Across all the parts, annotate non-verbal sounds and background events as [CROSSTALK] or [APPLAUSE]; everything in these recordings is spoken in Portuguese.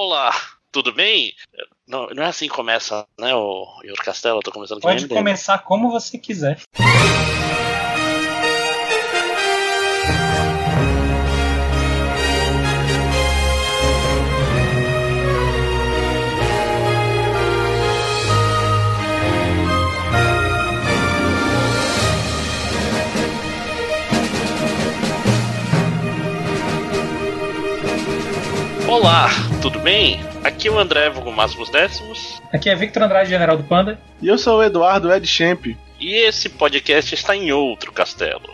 Olá, tudo bem? Não, não é assim que começa, né, o Yuri Castelo? Eu tô começando Pode começar como você quiser. Olá, tudo bem? Aqui é o André Vulgo Máximos Décimos. Aqui é Victor Andrade, General do Panda. E eu sou o Eduardo Ed Champ. E esse podcast está em outro castelo.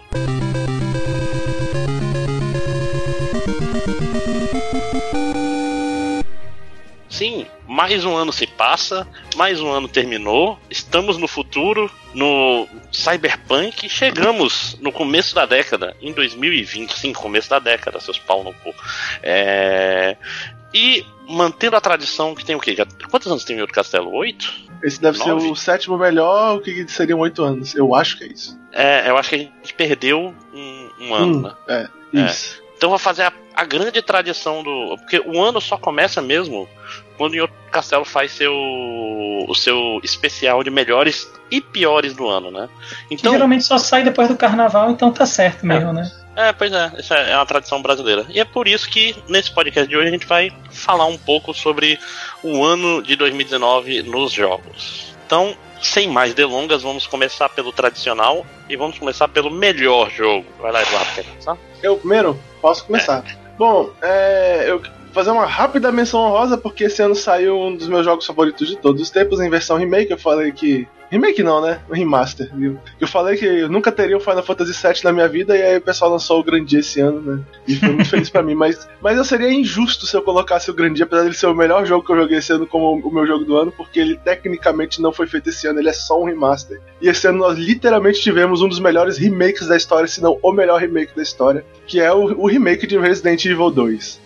Sim, mais um ano se passa, mais um ano terminou, estamos no futuro, no Cyberpunk, chegamos no começo da década, em 2020, sim, começo da década, seus pau no cu. É... E mantendo a tradição que tem o quê? Já... Quantos anos tem o Castelo? Oito? Esse deve Nove? ser o sétimo melhor, o que seriam oito anos. Eu acho que é isso. É, eu acho que a gente perdeu um, um ano, hum, né? É, isso. É. Então vou fazer a, a, grande tradição do. Porque o ano só começa mesmo quando o Outro Castelo faz seu, o seu especial de melhores e piores do ano, né? Então, que geralmente só sai depois do carnaval, então tá certo mesmo, é. né? É, pois é, isso é uma tradição brasileira. E é por isso que nesse podcast de hoje a gente vai falar um pouco sobre o ano de 2019 nos jogos. Então, sem mais delongas, vamos começar pelo tradicional e vamos começar pelo melhor jogo. Vai lá, Eduardo, quer começar? Eu primeiro? Posso começar. É. Bom, é, eu fazer uma rápida menção honrosa, porque esse ano saiu um dos meus jogos favoritos de todos os tempos, em versão remake. Eu falei que. Remake não, né? O remaster, viu? Eu falei que eu nunca teria o Final Fantasy VII na minha vida, e aí o pessoal lançou o Grandia esse ano, né? E foi muito feliz para [LAUGHS] mim. Mas, mas eu seria injusto se eu colocasse o Grandia, apesar de ser o melhor jogo que eu joguei esse ano como o meu jogo do ano, porque ele tecnicamente não foi feito esse ano, ele é só um remaster. E esse ano nós literalmente tivemos um dos melhores remakes da história, se não o melhor remake da história, que é o, o remake de Resident Evil 2.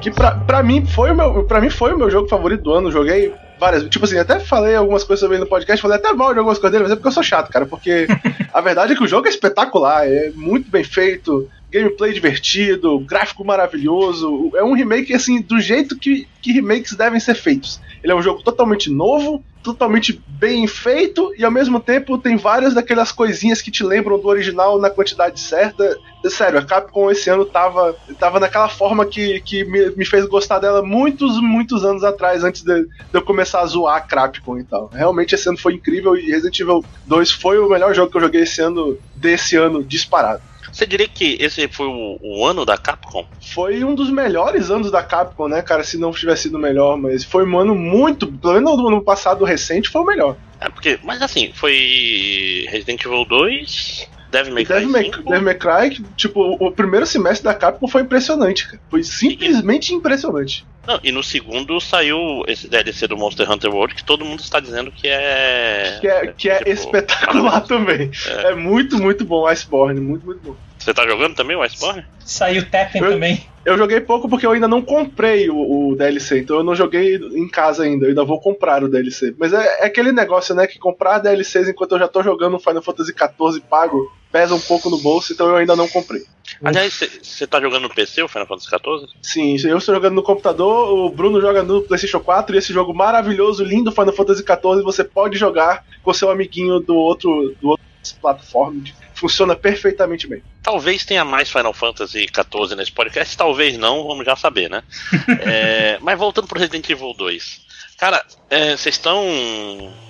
Que pra, pra, mim foi o meu, pra mim foi o meu jogo favorito do ano. Joguei várias. Tipo assim, até falei algumas coisas sobre ele no podcast, falei até mal de algumas coisas dele, mas é porque eu sou chato, cara. Porque [LAUGHS] a verdade é que o jogo é espetacular, é muito bem feito, gameplay divertido, gráfico maravilhoso. É um remake, assim, do jeito que, que remakes devem ser feitos. Ele é um jogo totalmente novo, totalmente bem feito e ao mesmo tempo tem várias daquelas coisinhas que te lembram do original na quantidade certa. Sério, a Capcom esse ano tava, tava naquela forma que, que me, me fez gostar dela muitos, muitos anos atrás, antes de, de eu começar a zoar a Capcom e tal. Realmente esse ano foi incrível e Resident Evil 2 foi o melhor jogo que eu joguei esse ano, desse ano, disparado. Você diria que esse foi o, o, ano da Capcom? Foi um dos melhores anos da Capcom, né, cara? Se não tivesse sido melhor, mas foi um ano muito. Pelo menos no ano passado recente foi o melhor. É, porque. Mas assim, foi Resident Evil 2. Devil May Cry. Devil May, Devil May Cry, tipo, o primeiro semestre da Capcom foi impressionante, cara. Foi simplesmente e, impressionante. Não, e no segundo saiu esse DLC do Monster Hunter World que todo mundo está dizendo que é. Que é, que é tipo, espetacular [LAUGHS] também. É. é. muito, muito bom Iceborne, muito, muito bom. Você tá jogando também o Iceborne? Saiu Tekken eu, também. Eu joguei pouco porque eu ainda não comprei o, o, DLC, então eu não joguei em casa ainda, eu ainda vou comprar o DLC. Mas é, é aquele negócio, né, que comprar DLCs enquanto eu já tô jogando Final Fantasy XIV pago pesa um pouco no bolso, então eu ainda não comprei. Aliás, você tá jogando no PC o Final Fantasy XIV? Sim, eu estou jogando no computador, o Bruno joga no PlayStation 4 e esse jogo maravilhoso, lindo Final Fantasy XIV você pode jogar com seu amiguinho do outro, do outro plataforma funciona perfeitamente bem. Talvez tenha mais Final Fantasy XIV nesse podcast, talvez não, vamos já saber, né? [LAUGHS] é, mas voltando pro Resident Evil 2. Cara, é, vocês é, estão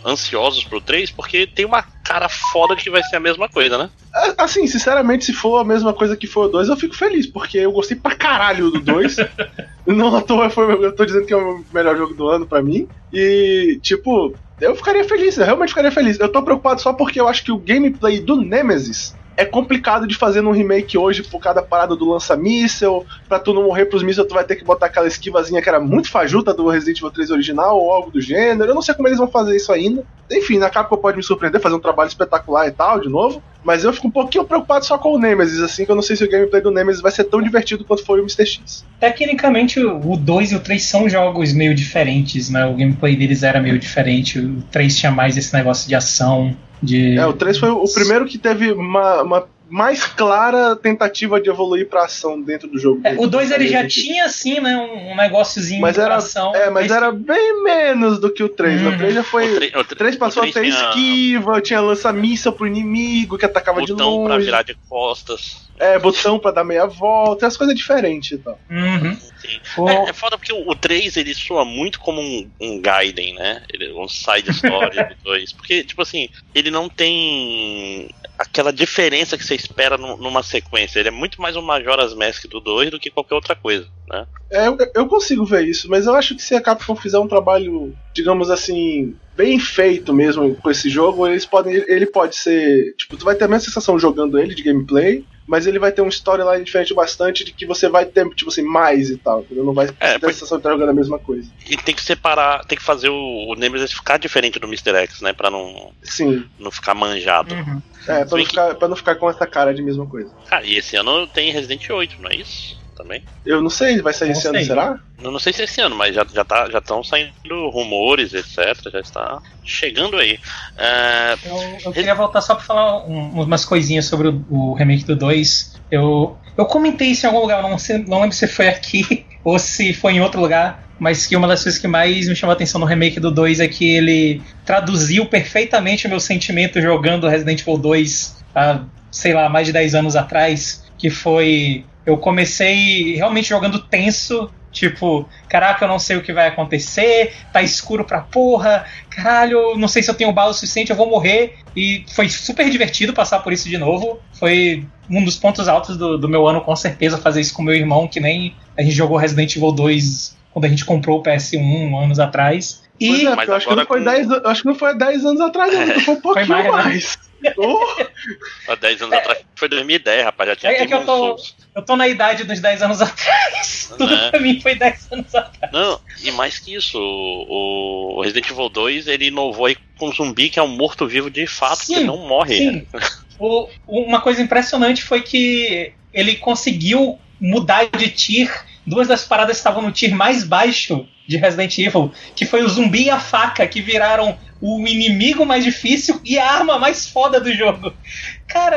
ansiosos pro 3? Porque tem uma cara foda que vai ser a mesma coisa, né? Assim, sinceramente, se for a mesma coisa que foi o 2, eu fico feliz, porque eu gostei pra caralho do 2. [LAUGHS] Não à toa foi, eu tô dizendo que é o melhor jogo do ano pra mim. E, tipo, eu ficaria feliz, eu realmente ficaria feliz. Eu tô preocupado só porque eu acho que o gameplay do Nemesis é complicado de fazer num remake hoje por cada parada do lança-míssel. Pra tu não morrer pros mísseis, tu vai ter que botar aquela esquivazinha que era muito fajuta do Resident Evil 3 original ou algo do gênero. Eu não sei como eles vão fazer isso ainda. Enfim, na Capcom pode me surpreender, fazer um trabalho espetacular e tal, de novo. Mas eu fico um pouquinho preocupado só com o Nemesis, assim, que eu não sei se o gameplay do Nemesis vai ser tão divertido quanto foi o Mr. X. Tecnicamente, o 2 e o 3 são jogos meio diferentes, né? O gameplay deles era meio diferente. O 3 tinha mais esse negócio de ação, de... É, o 3 foi o primeiro que teve uma, uma mais clara tentativa de evoluir pra ação dentro do jogo. É, o 2 ele já tinha, assim, né, um, um negóciozinho mas de era, ação. É, mas era bem menos do que o 3. Uhum. O 3 já foi. O tre- o O tre- 3 passou a ter tinha esquiva, tinha lança-míssel pro inimigo que atacava de botão pra longe. virar de costas. É, botão pra dar meia volta, as coisas diferentes e tal. Uhum. Sim. O- É, é foda porque o, o 3 ele soa muito como um, um Gaiden, né? Ele, um side story [LAUGHS] do 2. Porque, tipo assim, ele não tem aquela diferença que você espera nu- numa sequência. Ele é muito mais um Majora's Mask do 2 do que qualquer outra coisa, né? É, eu, eu consigo ver isso, mas eu acho que se a Capcom fizer um trabalho, digamos assim, bem feito mesmo com esse jogo, eles podem, ele pode ser, tipo, tu vai ter a mesma sensação jogando ele de gameplay, mas ele vai ter um storyline diferente bastante de que você vai ter, tipo assim, mais e tal, entendeu? Não vai ter a sensação de estar jogando a mesma coisa. E tem que separar, tem que fazer o, o Nemesis ficar diferente do Mr. X, né? Pra não, Sim, não ficar manjado. Uhum. é, pra não, que- ficar, pra não ficar com essa cara de mesma coisa. Cara, e esse ano tem Resident 8, não é isso? Também? Eu não sei, vai sair Não esse ano, sei. será? Eu não sei se é esse ano, mas já já tá, já estão saindo rumores, etc. Já está chegando aí. É, Eu, eu queria voltar só pra falar um- umas coisinhas sobre o, o remake do 2. Eu, eu comentei isso em algum lugar, não, sei, não lembro se foi aqui [LAUGHS] ou se foi em outro lugar, mas que uma das coisas que mais me chamou a atenção no remake do 2 é que ele traduziu perfeitamente o meu sentimento jogando Resident Evil 2 há, sei lá, mais de 10 anos atrás, que foi... Eu comecei realmente jogando tenso, tipo, caraca, eu não sei o que vai acontecer, tá escuro pra porra, caralho, não sei se eu tenho bala o suficiente, eu vou morrer. E foi super divertido passar por isso de novo. Foi um dos pontos altos do, do meu ano, com certeza, fazer isso com meu irmão, que nem a gente jogou Resident Evil 2 quando a gente comprou o PS1 anos atrás. E é, Mas eu acho que não foi com- 10 an- eu acho que não foi há 10 anos atrás, não, foi um pouquinho mais, né? mais. [LAUGHS] Oh, há 10 anos atrás foi 2010, rapaz. Já tinha É- é que eu tô- eu tô na idade dos 10 anos atrás. Tudo É. pra mim foi 10 anos atrás. Não, e mais que isso, o, o Resident Evil 2 ele inovou aí com um zumbi que é um morto-vivo de fato, Sim, que não morre. Sim. [LAUGHS] O- uma coisa impressionante foi que ele conseguiu mudar de tier. Duas das paradas estavam no tier mais baixo de Resident Evil, que foi o zumbi e a faca, que viraram o inimigo mais difícil e a arma mais foda do jogo. Cara,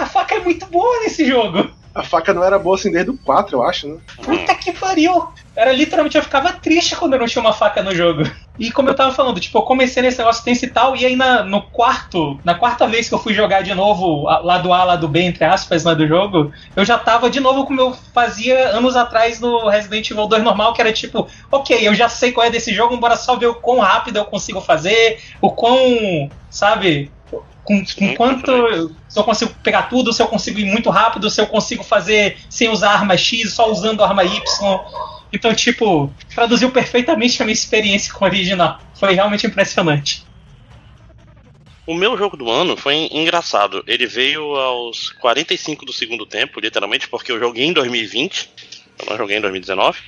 a faca é muito boa nesse jogo. a faca não era boa assim desde o 4, eu acho, né? Puta que pariu! Era literalmente, eu ficava triste quando eu não tinha uma faca no jogo. E como eu tava falando, tipo, eu comecei nesse negócio tenso e tal, e aí na, no quarto, na quarta vez que eu fui jogar de novo, lado A, lado B, entre aspas, né, do jogo, eu já tava de novo como eu fazia anos atrás no Resident Evil 2 normal, que era tipo, ok, eu já sei qual é desse jogo, bora só ver o quão rápido eu consigo fazer, o quão, sabe, com, com quanto se eu consigo pegar tudo, se eu consigo ir muito rápido, se eu consigo fazer sem usar arma X, só usando arma Y. Então, tipo, traduziu perfeitamente a minha experiência com o original. Foi realmente impressionante. O meu jogo do ano foi engraçado. Ele veio aos 45 do segundo tempo, literalmente, porque eu joguei em 2020. Eu não joguei em 2019.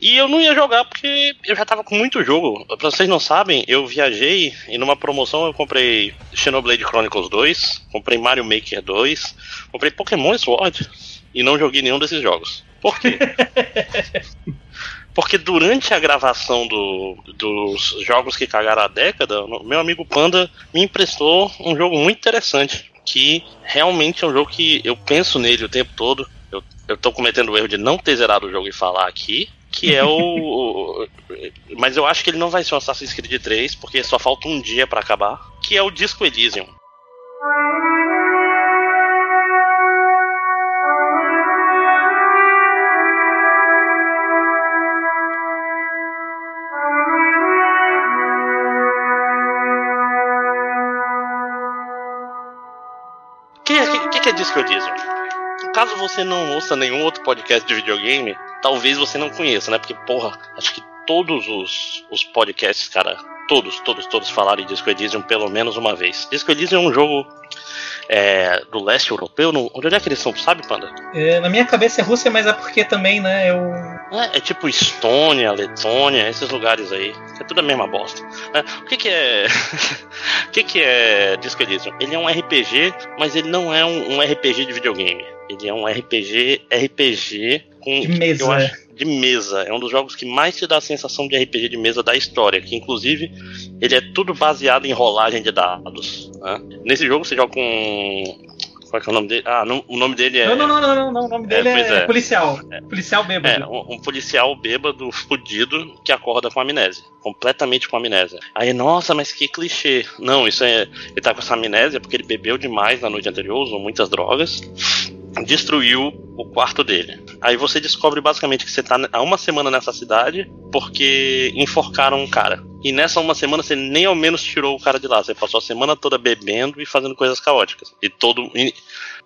E eu não ia jogar porque eu já tava com muito jogo. Pra vocês não sabem, eu viajei e numa promoção eu comprei Xenoblade Chronicles 2, comprei Mario Maker 2, comprei Pokémon Sword e não joguei nenhum desses jogos. Por quê? [LAUGHS] Porque durante a gravação do- dos jogos que cagaram a década, meu amigo Panda me emprestou um jogo muito interessante. Que realmente é um jogo que eu penso nele o tempo todo. Eu, eu tô cometendo o erro de não ter zerado o jogo e falar aqui. Que é o. mas eu acho que ele não vai ser um Assassin's Creed 3, porque só falta um dia pra acabar. Que é o Disco Elysium. Que, que, Disco Elysium? Caso você não ouça nenhum outro podcast de videogame, talvez você não conheça, né? Porque, porra, acho que todos os, os podcasts, cara, todos, todos, todos falaram em Disco Elysium pelo menos uma vez. Disco Elysium é um jogo é, do leste europeu. No, onde é que eles são, sabe, Panda? É, na minha cabeça é Rússia, mas é porque também, né, eu. É, é tipo Estônia, Letônia, esses lugares aí. É tudo a mesma bosta. É, o que, que é. [LAUGHS] o que, que é Disco Elysium? Ele é um RPG, mas ele não é um, um RPG de videogame. Ele é um RPG, RPG com. De mesa. acho- de mesa. É um dos jogos que mais te dá a sensação de RPG de mesa da história. Que inclusive ele é tudo baseado em rolagem de dados. né? Nesse jogo você joga com. Com Qual é o nome dele? Ah, não, o nome dele é. Não, não, não, não, não, não, o nome dele é, é. policial. Policial É, bêbado. um, um policial bêbado, fudido, que acorda com amnésia. Completamente com amnésia. Aí, nossa, mas que clichê. Não, isso é. Ele tá com essa amnésia porque ele bebeu demais na noite anterior, usou muitas drogas. Destruiu o quarto dele. Aí você descobre basicamente que você tá há uma semana nessa cidade porque enforcaram um cara. E nessa uma semana você nem ao menos tirou o cara de lá. Você passou a semana toda bebendo e fazendo coisas caóticas. E todo. E,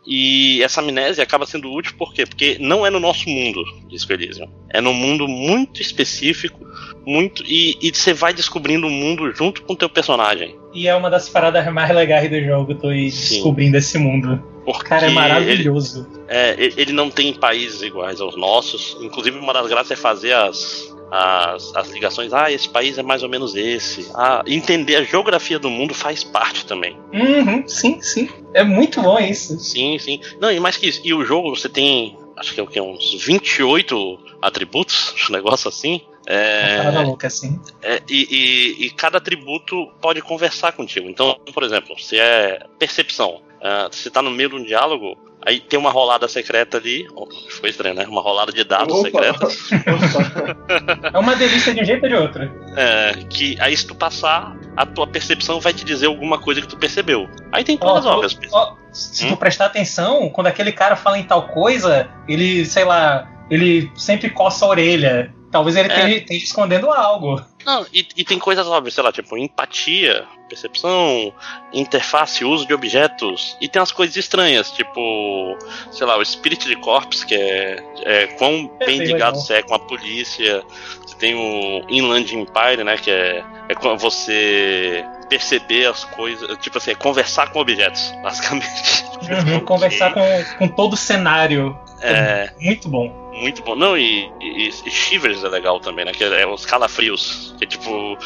e essa amnésia acaba sendo útil por quê? Porque não é no nosso mundo, diz o Elysium. É num mundo muito específico, muito. E, e você vai descobrindo o mundo junto com o teu personagem. E é uma das paradas mais legais do jogo, tô Sim. descobrindo esse mundo. Porque Cara, é ele- maravilhoso. É, ele ele não tem países iguais aos nossos. Inclusive, uma das graças é fazer as, as, as ligações. Ah, esse país é mais ou menos esse. Ah, entender a geografia do mundo faz parte também. Uhum, sim, sim. É muito bom isso. Sim, sim. Não, e mais que isso. E o jogo, você tem, acho que é o que? Uns 28 atributos, [LAUGHS] um negócio assim. É, louca, assim. é, e, e- e cada atributo pode conversar contigo. Então, por exemplo, se é percepção, ah, você tá no meio de um diálogo, aí tem uma rolada secreta ali. oh, Ficou estranho, né? Uma rolada de dados Opa. secreta. Opa. [LAUGHS] É uma delícia de um jeito ou de outro. é, que aí se tu passar, a tua percepção vai te dizer alguma coisa que tu percebeu. Aí tem ó, óbvias. ó, se Hum? tu prestar atenção, quando aquele cara fala em tal coisa, ele, sei lá, ele sempre coça a orelha. Talvez ele É. esteja, escondendo algo. Não, e, e tem coisas óbvias, sei lá, tipo empatia, percepção, interface, uso de objetos. E tem umas coisas estranhas, tipo, sei lá, o Spirit de Corps, que é, é quão bem ligado você é com a polícia. Você tem o Inland Empire, né, que é, é quando você perceber as coisas, tipo assim, é conversar com objetos, [LAUGHS] basicamente. Uhum. Conversar com, com todo o cenário. É, Muito bom. muito bom. Não, e, e, e Shivers é legal também, né? Que é os calafrios. Que é tipo.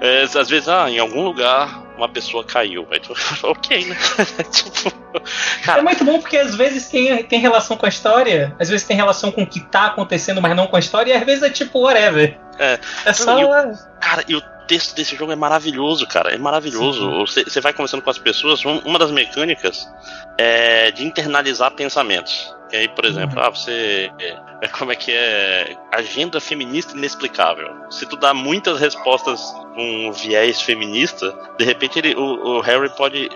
é, às vezes, ah, em algum lugar uma pessoa caiu. Aí tu, [LAUGHS] ok, né? [LAUGHS] tipo. É Cara, muito bom porque às vezes tem, tem relação com a história, às vezes tem relação com o que tá acontecendo, mas não com a história, e às vezes é tipo whatever. É. É só. Não, cara, e o texto desse jogo é maravilhoso, cara. É maravilhoso. Você, vai conversando com as pessoas. um- Uma das mecânicas é de internalizar pensamentos. E aí, por exemplo, ah, você. é, é, como é que é? Agenda feminista inexplicável. Se tu dá muitas respostas com viés feminista, de repente ele, o, o Harry pode,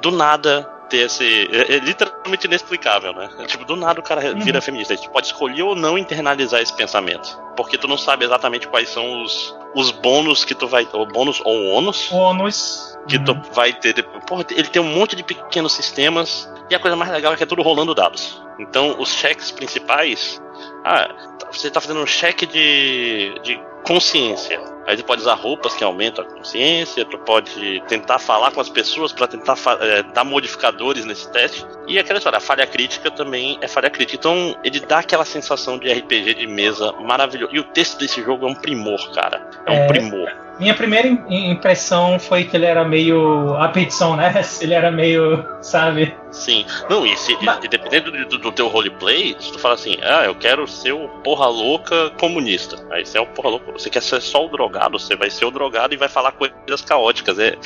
do nada, ter esse. É, é literalmente inexplicável, né? É, tipo, do nada o cara vira feminista. Tu pode escolher ou não internalizar esse pensamento. Porque tu não sabe exatamente quais são os, os bônus que tu vai. Ou bônus ou ônus Ônus. que tu vai ter. Porra, ele tem um monte de pequenos sistemas. E a coisa mais legal é que é tudo rolando dados. Então, os cheques principais. Ah, você tá fazendo um cheque de, de consciência. Aí tu pode usar roupas que aumentam a consciência. Tu pode tentar falar com as pessoas para tentar eh, dar modificadores nesse teste. E aquela história, a falha crítica também é falha crítica. Então, ele dá aquela sensação de RPG de mesa maravilhoso. E o texto desse jogo é um primor, cara. É um É. primor. Minha primeira im- impressão foi que ele era meio. A petição, né? [LAUGHS] Ele era meio. Sabe? Sim. Não, e, se, Mas- e dependendo do, do- do teu roleplay, se tu fala assim, ah, eu quero ser o porra louca comunista. Aí você é o porra louca. Você quer ser só o drogado, você vai ser o drogado e vai falar coisas caóticas. É,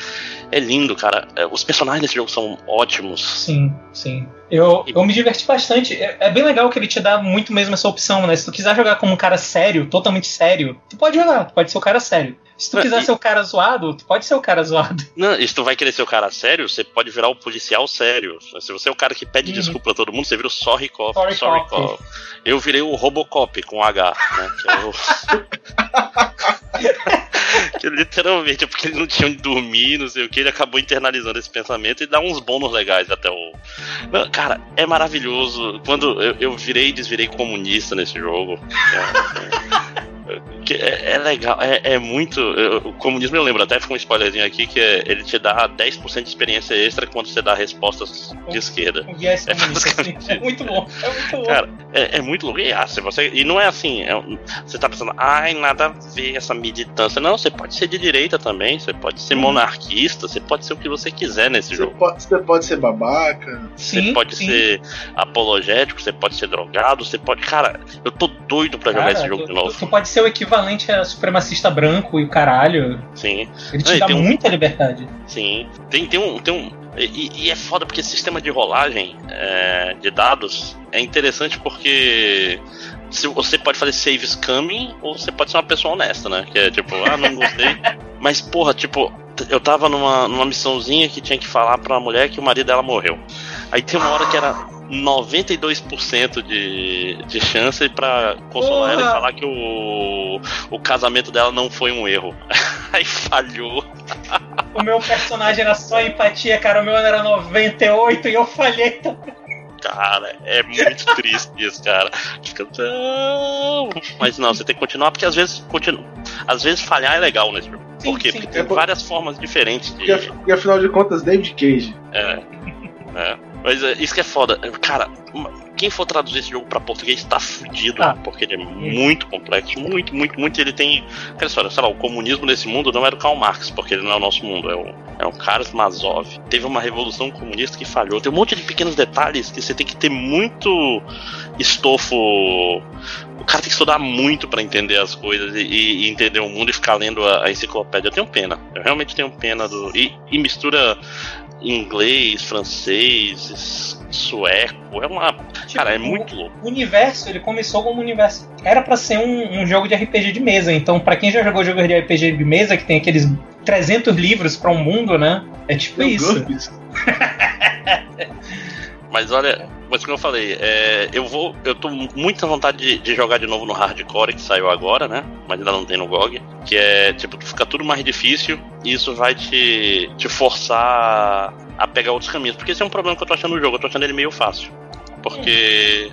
é lindo, cara. É, Os personagens desse jogo são ótimos. Sim, sim. Eu, eu me diverti bastante. É, é bem legal que ele te dá muito mesmo essa opção, né? Se tu quiser jogar como um cara sério, totalmente sério, tu pode jogar, tu pode ser o cara sério. Se tu É, quiser e- ser o cara zoado, tu pode ser o cara zoado. [LAUGHS] Não, e se tu vai querer ser o cara sério, você pode virar o policial sério. Se você é o cara que pede Uhum. desculpa pra todo mundo, você vira o sorry cop. Sorry Sorry, cop. cop. Eu virei o Robocop com H, né? Que é o... [LAUGHS] que literalmente é porque ele não tinha onde dormir, não sei o que, ele acabou internalizando esse pensamento e dá uns bônus legais até o. Não, cara, é maravilhoso. Quando eu, eu virei e desvirei comunista nesse jogo. [LAUGHS] É, que é, é legal, é, é muito. eu- o comunismo eu lembro, até ficou um spoilerzinho aqui, que é, ele te dá 10% de experiência extra quando você dá respostas de esquerda. Um viés É basicamente. É muito bom, é muito bom. Cara, é, é muito louco. E, ah, se você, e não é assim, é você tá pensando, ai, nada a ver essa militância. Não, você pode ser de direita também, você pode ser Uhum. monarquista, você pode ser o que você quiser nesse Você jogo. pode, você pode ser babaca. Você sim, pode sim. ser apologético, você pode ser drogado, você pode. Cara, eu tô doido pra jogar Cara, esse jogo tu, de novo. tu- tu pode ser o equivalente a supremacista branco e o caralho. Sim, Ele te Não, dá tem um- muita liberdade. sim. Tem, tem, um, tem um. E, e, é foda porque esse sistema de rolagem é, de dados é interessante porque se você pode fazer save scamming ou você pode ser uma pessoa honesta, né? Que é tipo, ah, não gostei. [LAUGHS] Mas, porra, tipo, eu tava numa, numa missãozinha que tinha que falar pra uma mulher que o marido dela morreu. Aí tem uma hora que era 92% de, de chance para consolar Porra. ela e falar que o, o casamento dela não foi um erro. [LAUGHS] Aí falhou. O meu personagem era só empatia, cara. O meu era 98 e eu falhei também. Cara, é muito triste isso, cara. Fica tão. Mas não, você tem que continuar, porque às vezes continua. Às vezes falhar é legal nesse jogo. Por quê? Porque tem é várias formas diferentes de. Porque, afinal de contas, David Cage. É. É. Mas é, isso que é foda. Cara, quem for traduzir esse jogo para português tá fudido, ah. porque ele é muito complexo, muito, muito, muito. Ele tem. Aquela história, sei lá, o comunismo nesse mundo não era o Karl Marx, porque ele não é o nosso mundo, é o, é o Karamazov. Teve uma revolução comunista que falhou. Tem um monte de pequenos detalhes que você tem que ter muito estofo. O cara tem que estudar muito para entender as coisas e, e, entender o mundo e ficar lendo a, a, enciclopédia. Eu tenho pena. Eu realmente tenho pena do. E, e mistura inglês, francês, sueco. É uma. Tipo, cara, é muito louco. O universo, ele começou como um universo. Era para ser um, um, jogo de RPG de mesa. Então, para quem já jogou jogo de RPG de mesa, que tem aqueles 300 livros para um mundo, né? É tipo isso. [LAUGHS] Mas olha, mas como eu falei, é, eu vou. Eu tô muita vontade de, de, jogar de novo no hardcore que saiu agora, né? Mas ainda não tem no GOG. Que é tipo, fica tudo mais difícil e isso vai te, te forçar a pegar outros caminhos. Porque esse é um problema que eu tô achando no jogo, eu tô achando ele meio fácil. Porque,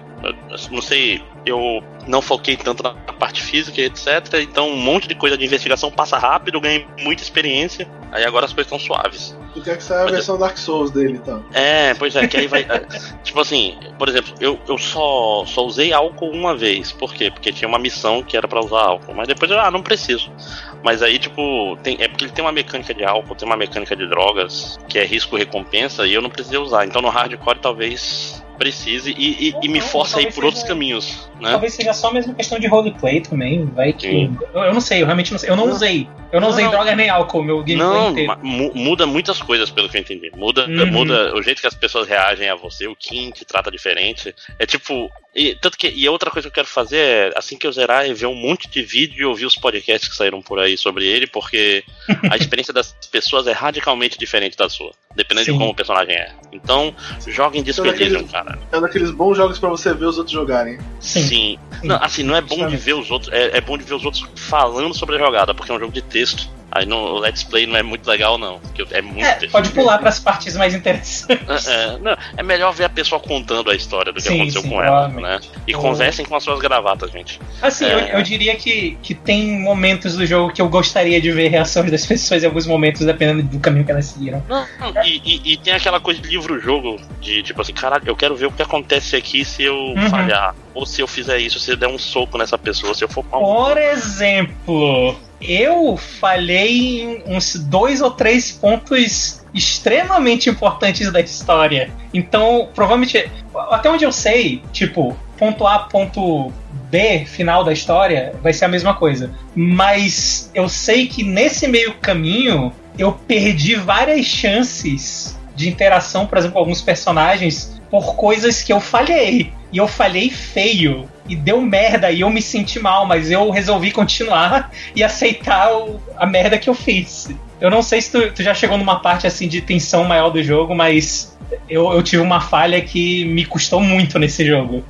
não sei, eu não foquei tanto na parte física, etc. Então um monte de coisa de investigação passa rápido, ganhei muita experiência. Aí agora as coisas estão suaves. Tu quer que saia a versão. Dark Souls dele, então? É, pois é, que aí vai. É, tipo assim, por exemplo, eu, eu só, só usei álcool uma vez. Por quê? Porque tinha uma missão que era para usar álcool. Mas depois eu, ah, não preciso. Mas aí, tipo, tem, é porque ele tem uma mecânica de álcool, tem uma mecânica de drogas, que é risco-recompensa, e eu não precisei usar. Então no hardcore talvez precise e, e, e me force a ir por outros caminhos. Né? Talvez seja só mesmo questão de roleplay também. Vai que. Eu, eu, não sei, eu realmente não sei. Eu não, não. usei. Eu não, não usei não. droga nem álcool, meu gameplay não, inteiro. Muda muitas coisas, pelo que eu entendi. Muda, uhum. muda o jeito que as pessoas reagem a você, o Kim te trata diferente. É tipo. E, tanto que, e outra coisa que eu quero fazer é, assim que eu zerar, é ver um monte de vídeo e ouvir os podcasts que saíram por aí sobre ele, porque a [LAUGHS] experiência das pessoas é radicalmente diferente da sua, dependendo Sim. de como o personagem é. Então, joguem Discretition, é cara. É um daqueles bons jogos para você ver os outros jogarem. Sim. Sim. Não, assim, não é bom de ver os outros, é, é bom de ver os outros falando sobre a jogada, porque é um jogo de texto. Aí no Let's Play não é muito legal, não. Porque é muito é, Pode pular para as partes mais interessantes. É, é, não, é, melhor ver a pessoa contando a história do que sim, aconteceu sim, com ela, né? E conversem com as suas gravatas, gente. Assim, é... eu, eu, diria que, que tem momentos do jogo que eu gostaria de ver reações das pessoas em alguns momentos, dependendo do caminho que elas seguiram. Não, e, e, e, tem aquela coisa de livro-jogo, de tipo assim, caralho, eu quero ver o que acontece aqui se eu uhum. falhar. Ou se eu fizer isso, se eu der um soco nessa pessoa, se eu for. Por exemplo eu falhei em uns dois ou três pontos extremamente importantes da história. Então, provavelmente, até onde eu sei, tipo, ponto A, ponto B, final da história, vai ser a mesma coisa. Mas eu sei que nesse meio caminho eu perdi várias chances de interação, por exemplo, com alguns personagens por coisas que eu falhei. E eu falhei feio e deu merda e eu me senti mal, mas eu resolvi continuar [LAUGHS] e aceitar o, a merda que eu fiz. Eu não sei se tu, tu, já chegou numa parte assim de tensão maior do jogo, mas eu, eu tive uma falha que me custou muito nesse jogo.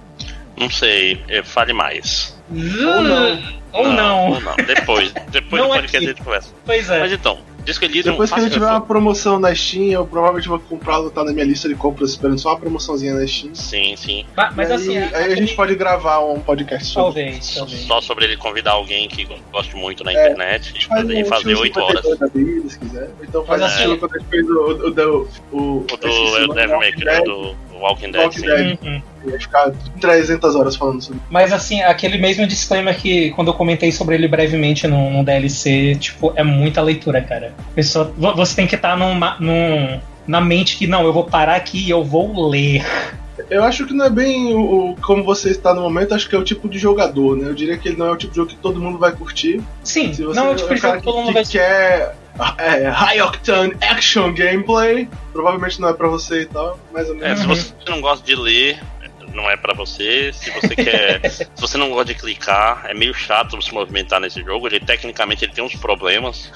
Não sei, fale mais. ou não. Ou não. não. Ou não. Depois, [LAUGHS] depois do podcast a gente conversa. Pois é. Mas então, Disco Elysium Depois que a gente tiver uma promoção na Steam, eu provavelmente vou comprar, tá na minha lista de compras, esperando só uma promoçãozinha na Steam. Sim, sim. Mas, mas assim. Aí, aí a gente pode gravar um podcast sobre talvez, talvez. Só sobre ele convidar alguém que goste muito na é, internet e fazer, fazer 8 horas. Vida, se quiser. Então faz assim, é. quando a gente fez o, o, o, o, o do Devil May Cry, do Walking Dead. Walking Dead. Uhum. Ia ficar 300 horas falando sobre Mas assim, aquele mesmo disclaimer que quando eu comentei sobre ele brevemente no, no DLC, tipo, é muita leitura, cara. Pessoa, você tem que estar tá num, num, na mente que, não, eu vou parar aqui e eu vou ler. Eu acho que não é bem o, o- como você está no momento, acho que é o tipo de jogador, né? Eu diria que ele não é o tipo de jogo que todo mundo vai curtir. Sim, Se você não é o tipo de cara jogo que todo mundo que, vai que quer é, high octane action gameplay, provavelmente não é pra você e tal, mais ou É, menos. se Uhum. você não gosta de ler, não é pra você. Se você quer. [LAUGHS] se você não gosta de clicar, é meio chato se movimentar nesse jogo. Ele, tecnicamente ele tem uns problemas.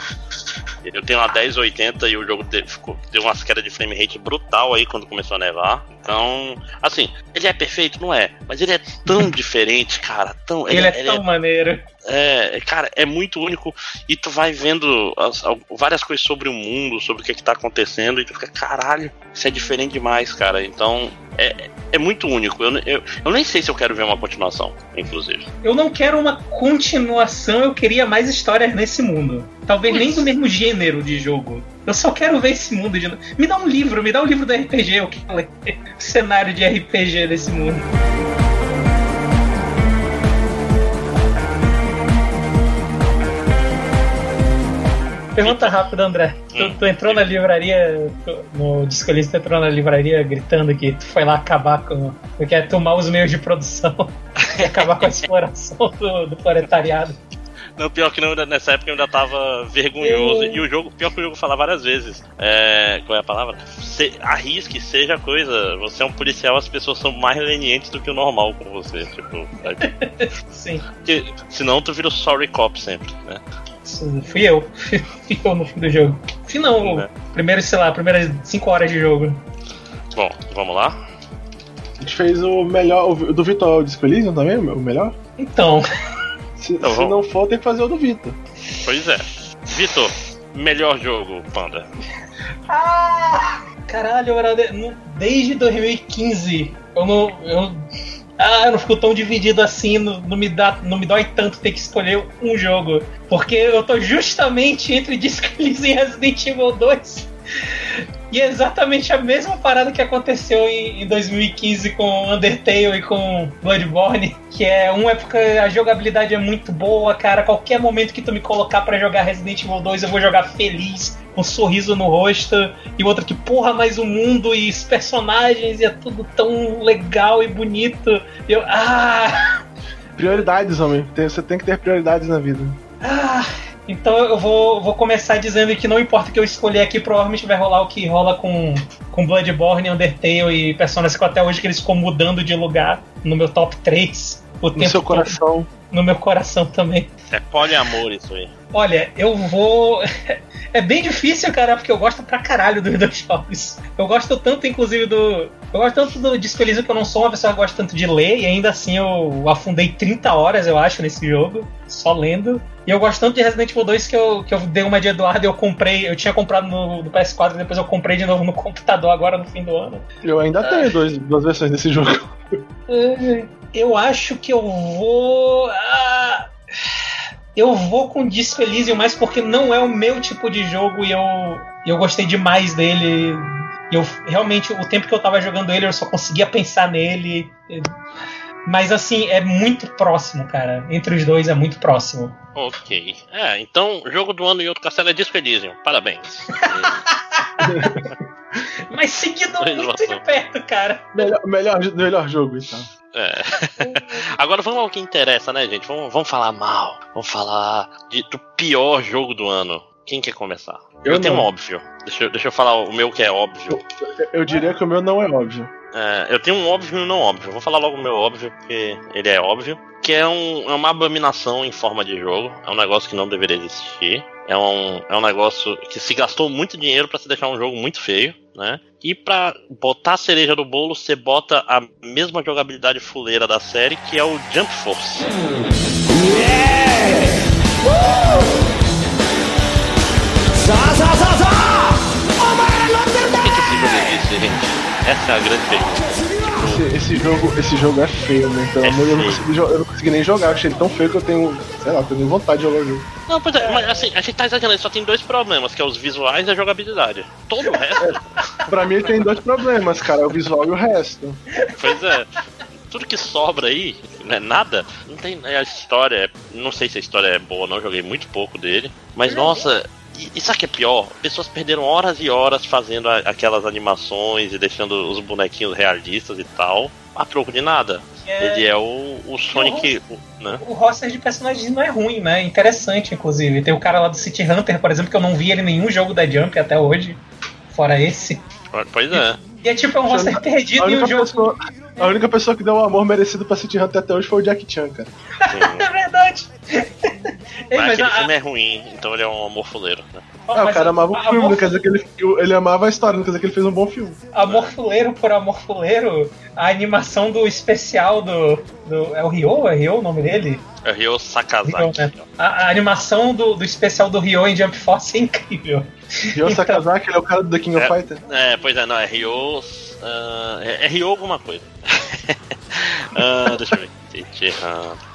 Eu tenho uma 1080 e o jogo de- ficou, deu umas quedas de frame rate brutal aí quando começou a nevar. Então, assim, ele é perfeito, não é? Mas ele é tão [LAUGHS] diferente, cara. Tão, Ele, é tão maneiro. é, cara, é muito único e tu vai vendo as- várias coisas sobre o mundo, sobre o que, que tá acontecendo, e tu fica, caralho, isso é diferente demais, cara. Então, é, é muito único. Eu, eu, eu nem sei se eu quero ver uma continuação, inclusive. Eu não quero uma continuação, eu queria mais histórias nesse mundo. Talvez nem do mesmo gênero de jogo. Eu só quero ver esse mundo de novo. Me dá um livro, me dá um livro do RPG, eu quero ler o cenário de RPG desse mundo. Pergunta rápida, André. Tu, tu entrou na livraria, tu- no Discolista, entrou na livraria gritando que tu foi lá acabar com. Tu quer tomar os meios de produção [LAUGHS] e acabar com a exploração do, do proletariado. Não, pior que não, nessa época eu ainda tava vergonhoso. E o jogo, pior que o jogo fala várias vezes. É, qual é a palavra? Se, arrisque, seja coisa. Você é um policial, as pessoas são mais lenientes do que o normal com você. Tipo, é, [LAUGHS] Sim, porque, senão tu vira o sorry cop sempre, né? isso fui eu. [LAUGHS] Fui eu no fim do jogo. Fim não, É. primeiros, sei lá, primeiras 5 horas de jogo. Bom, vamos lá? A gente fez o melhor, o do Vitor Disco Elysium também, o melhor? Então, Se, Então, se vamos. não for, tem que fazer o do Vitor. Pois é. Vitor, melhor jogo, Panda. Ah! Caralho, desde 2015 eu não. Eu, ah, eu não fico tão dividido assim, não, não me dá, não me dói tanto ter que escolher um jogo. Porque eu tô justamente entre [LAUGHS] Disco Elysium e Resident Evil 2. E é exatamente a mesma parada que aconteceu em, em 2015 com Undertale e com Bloodborne, que é uma época a jogabilidade é muito boa, cara. Qualquer momento que tu me colocar pra jogar Resident Evil 2, eu vou jogar feliz, com um sorriso no rosto. E outra que, porra, mais o mundo e os personagens e é tudo tão legal e bonito. E eu, ah, Prioridades, homem. Você tem que ter prioridades na vida. ah. Então eu vou, vou começar dizendo que não importa o que eu escolher aqui, provavelmente vai rolar o que rola com, com Bloodborne, Undertale e Persona 5 até hoje, que eles ficam mudando de lugar no meu top 3. O No seu coração. no meu coração também. É poliamor isso aí. Olha, eu vou. [LAUGHS] É bem difícil, cara, porque eu gosto pra caralho dos dois jogos. Eu gosto tanto, inclusive, do. Eu gosto tanto do Disco Elysium que eu não sou uma pessoa que gosta tanto de ler, e ainda assim eu afundei 30 horas, eu acho, nesse jogo, só lendo. E eu gosto tanto de Resident Evil 2 que eu, que eu dei uma de Eduardo e eu comprei. Eu tinha comprado no, no PS4 e depois eu comprei de novo no [LAUGHS] computador agora no fim do ano. Eu ainda tenho dois, duas versões desse jogo. É, Eu acho que eu vou. ah, eu vou com Disco Elysium mais porque não é o meu tipo de jogo e eu, eu gostei demais dele. Eu realmente, o tempo que eu tava jogando ele, eu só conseguia pensar nele. Mas assim, é muito próximo, cara. Entre os dois é muito próximo. Ok. É, então, jogo do ano e outro castelo é Disco Elysium. Parabéns. [LAUGHS] Mas seguido muito de perto, cara. Melhor, melhor, melhor jogo, então. É. Agora vamos ao que interessa, né, gente? Vamos, vamos falar mal. Vamos falar de- do pior jogo do ano. Quem quer começar? Eu tenho um óbvio. Deixa, eu- deixa eu falar o meu que é óbvio. Eu diria que o meu não é óbvio. É, eu tenho um óbvio e um não óbvio. Vou falar logo o meu óbvio, porque ele é óbvio. Que é, um, é uma abominação em forma de jogo. É um negócio que não deveria existir. É um, é um negócio que se gastou muito dinheiro pra se deixar um jogo muito feio, né? E pra botar a cereja do bolo, você bota a mesma jogabilidade fuleira da série, que é o Jump Force. Por que, que esse jogo existe, gente? Essa é a grande pergunta. Esse, esse jogo, esse jogo é feio, né? Pelo É amor de Deus, eu não consegui, eu não consegui nem jogar. Eu achei ele tão feio que eu tenho, sei lá, eu tenho vontade de jogar o jogo. Não, pois é, mas assim, a gente tá exagerando, só tem dois problemas, que é os visuais e a jogabilidade. Todo o resto, Pra mim tem dois problemas, cara, é o visual e o resto. pois é. Tudo que sobra aí, né, nada, não tem é a história, não sei se a história é boa ou não, joguei muito pouco dele, mas nossa, E, e sabe o que é pior? Pessoas perderam horas e horas fazendo a, aquelas animações e deixando os bonequinhos realistas e tal, a troco de nada. É... Ele é o, o Sonic. O, né? o roster de personagens não é ruim, né? É interessante, inclusive. Tem o cara lá do City Hunter, por exemplo, que eu não vi ele em nenhum jogo da Jump até hoje, fora esse. Pois é. E é tipo é um roster perdido em um jogo. Pessoa, a única pessoa que deu o amor merecido pra City Hunter até hoje foi o Jack Chan, cara. [LAUGHS] é verdade. Ei, mas, mas aquele a... filme é ruim, então ele é um amor fuleiro, né? Ah, o cara amava o filme, não quer dizer que ele, ele amava a história, não quer dizer que ele fez um bom filme. Amor fuleiro por amor fuleiro, a animação do especial do. do é o Ryo? É Ryo o nome dele? É o Ryo Sakazaki. Ryo, né? a, a, animação do, do especial do Ryo em Jump Force é incrível. Ryo então, Sakazaki, ele é o cara do The King é, of Fighters? É, pois é, não, é Ryo. Uh, é, é Ryo alguma coisa. uh, [LAUGHS] deixa eu ver.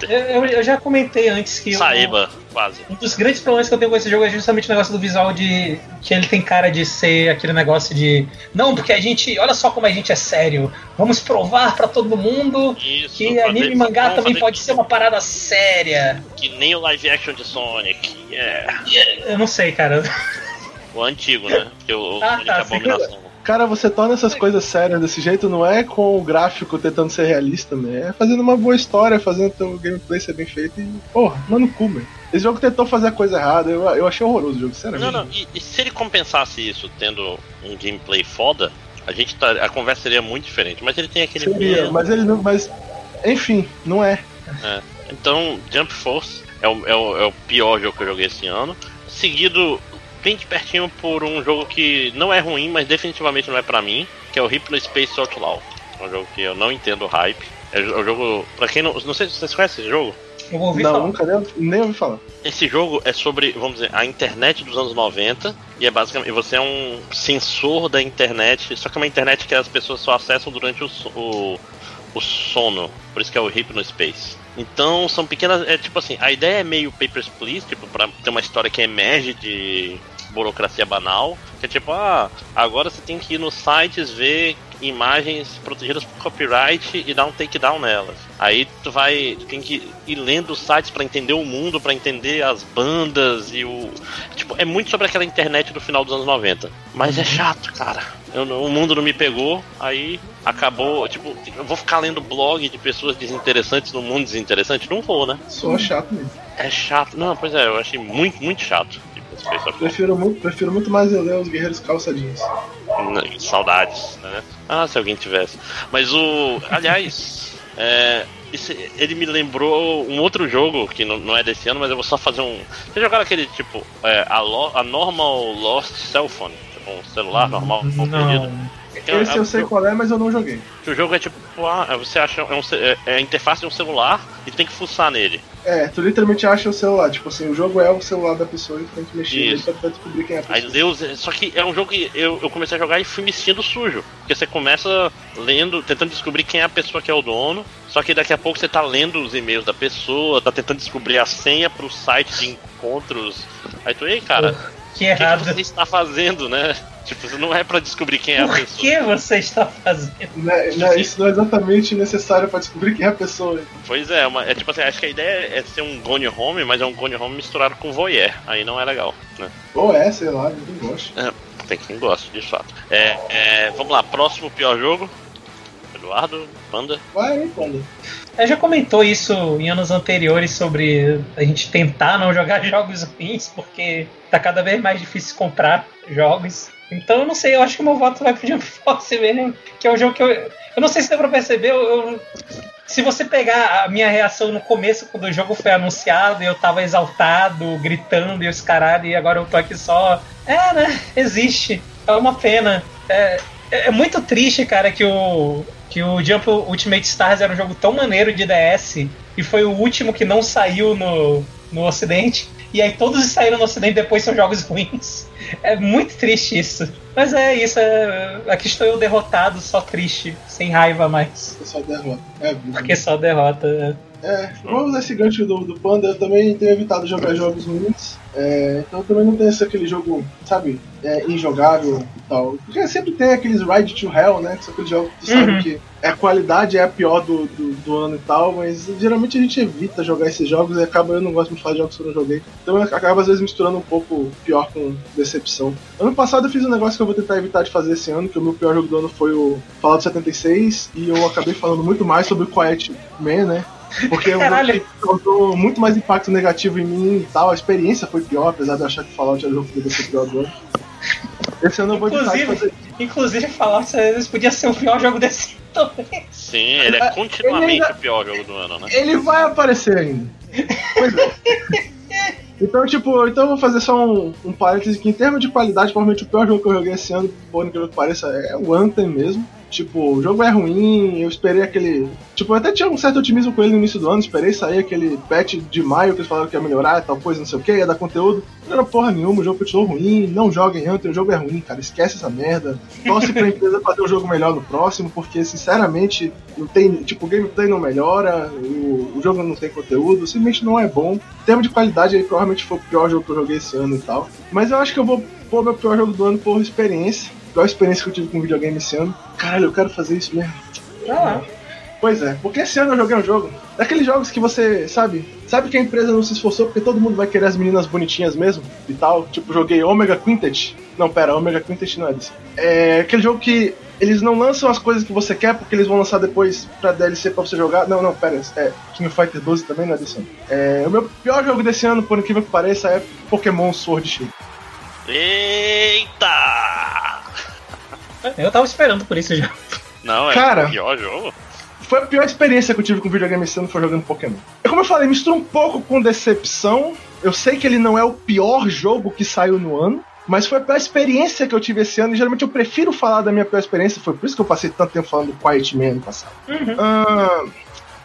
Eu, eu, já comentei antes que. Saiba, um, quase. Um dos grandes problemas que eu tenho com esse jogo é justamente o negócio do visual de. que ele tem cara de ser aquele negócio de. Não, porque a gente. Olha só como a gente é sério. Vamos provar para todo mundo Isso, que anime e mangá também pode ser uma parada séria. Que nem o live action de Sonic. Yeah. Eu não sei, cara. O antigo, né? Porque o, ah, Sonic tá, é abominação. Cara, você torna essas coisas sérias desse jeito não é com o gráfico tentando ser realista, né? É fazendo uma boa história, fazendo o gameplay ser bem feito e. Porra, mano, cu, man. Esse jogo tentou fazer a coisa errada, eu, eu achei horroroso o jogo, sério. Não, não, e, e, se ele compensasse isso tendo um gameplay foda, a gente tá, a conversa seria muito diferente. Mas ele tem aquele. Seria, mas ele não. Mas. Enfim, não é. é. Então, Jump Force é o, é, o, é o pior jogo que eu joguei esse ano. Seguido bem de pertinho por um jogo que não é ruim, mas definitivamente não é para mim, que é o Hypno Space Outlaw. É um jogo que eu não entendo o hype. É um jogo. Pra quem não. Não sei se vocês conhecem esse jogo. Eu ouvi não, falar. nunca nem, nem ouvi falar. Esse jogo é sobre, vamos dizer, a internet dos anos 90 e é basicamente você é um sensor da internet, só que é uma internet que as pessoas só acessam durante o, o, o sono, por isso que é o Hypno Space. Então são pequenas, é tipo assim, a ideia é meio Papers, Please, tipo, pra ter uma história que emerge de burocracia banal, que é tipo, ah, agora você tem que ir nos sites ver imagens protegidas por copyright e dar um takedown nelas. Aí tu vai, tu tem que ir lendo os sites para entender o mundo, para entender as bandas e o tipo, é muito sobre aquela internet do final dos anos 90. Mas é chato, cara. Eu, o mundo não me pegou, aí acabou, tipo, eu vou ficar lendo blog de pessoas desinteressantes no mundo desinteressante? Não vou, né? Sou chato mesmo. É chato. Não, pois é, eu achei muito, muito chato. Prefiro muito, prefiro muito mais eu ler os Guerreiros Calçadinhos. Saudades, né? Ah, se alguém tivesse. Mas o. Aliás, [LAUGHS] é, esse, ele me lembrou um outro jogo que não, não, é desse ano, mas eu vou só fazer um. Vocês jogaram aquele tipo. É, a, Lo, a Normal Lost Cell Phone? Tipo um celular normal não. perdido? Esse eu sei qual é, mas eu não joguei. o jogo é tipo, ah, você acha é, um, é, é, a interface de um celular e tem que fuçar nele. É, tu literalmente acha o celular, tipo assim, o jogo é o celular da pessoa e tu tem que mexer nele pra, pra, descobrir quem é a pessoa. Aí Deus, só que é um jogo que eu, eu comecei a jogar e fui me sentindo sujo. Porque você começa lendo, tentando descobrir quem é a pessoa que é o dono, só que daqui a pouco você tá lendo os e-mails da pessoa, tá tentando descobrir a senha pro site de encontros. Aí tu, ei, cara, que, errado. que você está fazendo, né? Tipo, não é para descobrir quem é Por a pessoa. O que você está fazendo? Não, é, não, isso não é exatamente necessário para descobrir quem é a pessoa. Pois é, uma, é tipo assim, acho que a ideia é ser um Gone Home, mas é um Gone Home misturado com Voyeur. Aí não é legal, né? Ou é, sei lá, ninguém gosta. É, tem quem gosta, de fato. É, é, vamos lá, próximo pior jogo. Eduardo, Panda. Vai aí, Panda. É, já comentou isso em anos anteriores sobre a gente tentar não jogar [LAUGHS] jogos ruins, porque tá cada vez mais difícil comprar jogos. Então eu não sei, eu acho que o meu voto vai pro Jump [LAUGHS] Force mesmo, que é o jogo que eu. Eu não sei se deu pra perceber, eu, eu, se você pegar a minha reação no começo, quando o jogo foi anunciado, eu tava exaltado, gritando e os caralho, e agora eu tô aqui só. É, né? Existe. É uma pena. É, é, é muito triste, cara, que o, que o Jump Ultimate Stars era um jogo tão maneiro de DS e foi o último que não saiu no, no Ocidente. E aí todos que saíram no Ocidente depois são jogos [LAUGHS] ruins. É muito triste isso. Mas é isso, é, aqui estou eu derrotado, só triste, sem raiva mais. Só derrota. É, Porque só derrota. É, vamos usar esse gancho do, do Panda, eu também tenho evitado jogar jogos ruins. É, então eu também não tenho esse, aquele jogo, sabe, é, injogável e tal. Porque sempre tem aqueles Ride to Hell, né? Que são aqueles jogos que tu Uhum. sabe que a qualidade é a pior do, do, do ano e tal, mas geralmente a gente evita jogar esses jogos e acaba, eu não gosto muito de falar de jogos que eu não joguei. Então acaba às vezes misturando um pouco pior com decepção. Ano passado eu fiz um negócio que eu vou tentar evitar de fazer esse ano, que o meu pior jogo do ano foi o Fallout 76, e eu acabei falando muito mais sobre o Quiet Man, né? Porque eu causou muito mais impacto negativo em mim e tal. A experiência foi pior, apesar de eu achar que Fallout era o jogo que poderia ser pior do ano. Esse ano eu vou Inclusive, fazer. inclusive Fallout 76 podia ser o pior jogo desse ano [LAUGHS] também. Sim, ele é É, continuamente ele ainda- o pior jogo do ano, né? Ele vai aparecer ainda. Pois é. [LAUGHS] Então, tipo, então eu vou fazer só um, um parêntese que em termos de qualidade, provavelmente o pior jogo que eu joguei esse ano, por incrível que pareça, é o Anthem mesmo. Tipo, o jogo é ruim, eu esperei aquele. Tipo, eu até tinha um certo otimismo com ele no início do ano, esperei sair aquele patch de maio que eles falaram que ia melhorar, tal coisa, não sei o que, ia dar conteúdo. Não era porra nenhuma, o jogo continuou ruim, não joguem Anthem, o jogo é ruim, cara, esquece essa merda. Torce pra empresa [LAUGHS] fazer um jogo melhor no próximo, porque sinceramente, não tem. Tipo, o gameplay não melhora, o, o jogo não tem conteúdo, simplesmente não é bom. Em termos de qualidade, aí provavelmente foi o pior jogo que eu joguei esse ano e tal. Mas eu acho que eu vou pôr meu pior jogo do ano por experiência. A experiência que eu tive com videogame esse ano. Caralho, eu quero fazer isso mesmo. Vai lá. Pois é, porque esse ano eu joguei um jogo. Daqueles jogos que você, sabe, sabe que a empresa não se esforçou porque todo mundo vai querer as meninas bonitinhas mesmo e tal. Tipo, joguei Omega Quintet. Não, pera, Omega Quintet não é desse. É aquele jogo que eles não lançam as coisas que você quer porque eles vão lançar depois pra DLC pra você jogar. Não, não, pera, é King of Fighter 12 também não é desse ano. É, o meu pior jogo desse ano, por incrível que pareça, é Pokémon Sword Shield. Eita! Eu tava esperando por isso já. Não, é Cara. o pior jogo. Foi a pior experiência que eu tive com videogame esse ano foi jogando Pokémon. É como eu falei, mistura um pouco com decepção. Eu sei que ele não é o pior jogo que saiu no ano, mas foi a pior experiência que eu tive esse ano. E geralmente eu prefiro falar da minha pior experiência. Foi por isso que eu passei tanto tempo falando do Quiet Man ano passado. Uhum. Ah,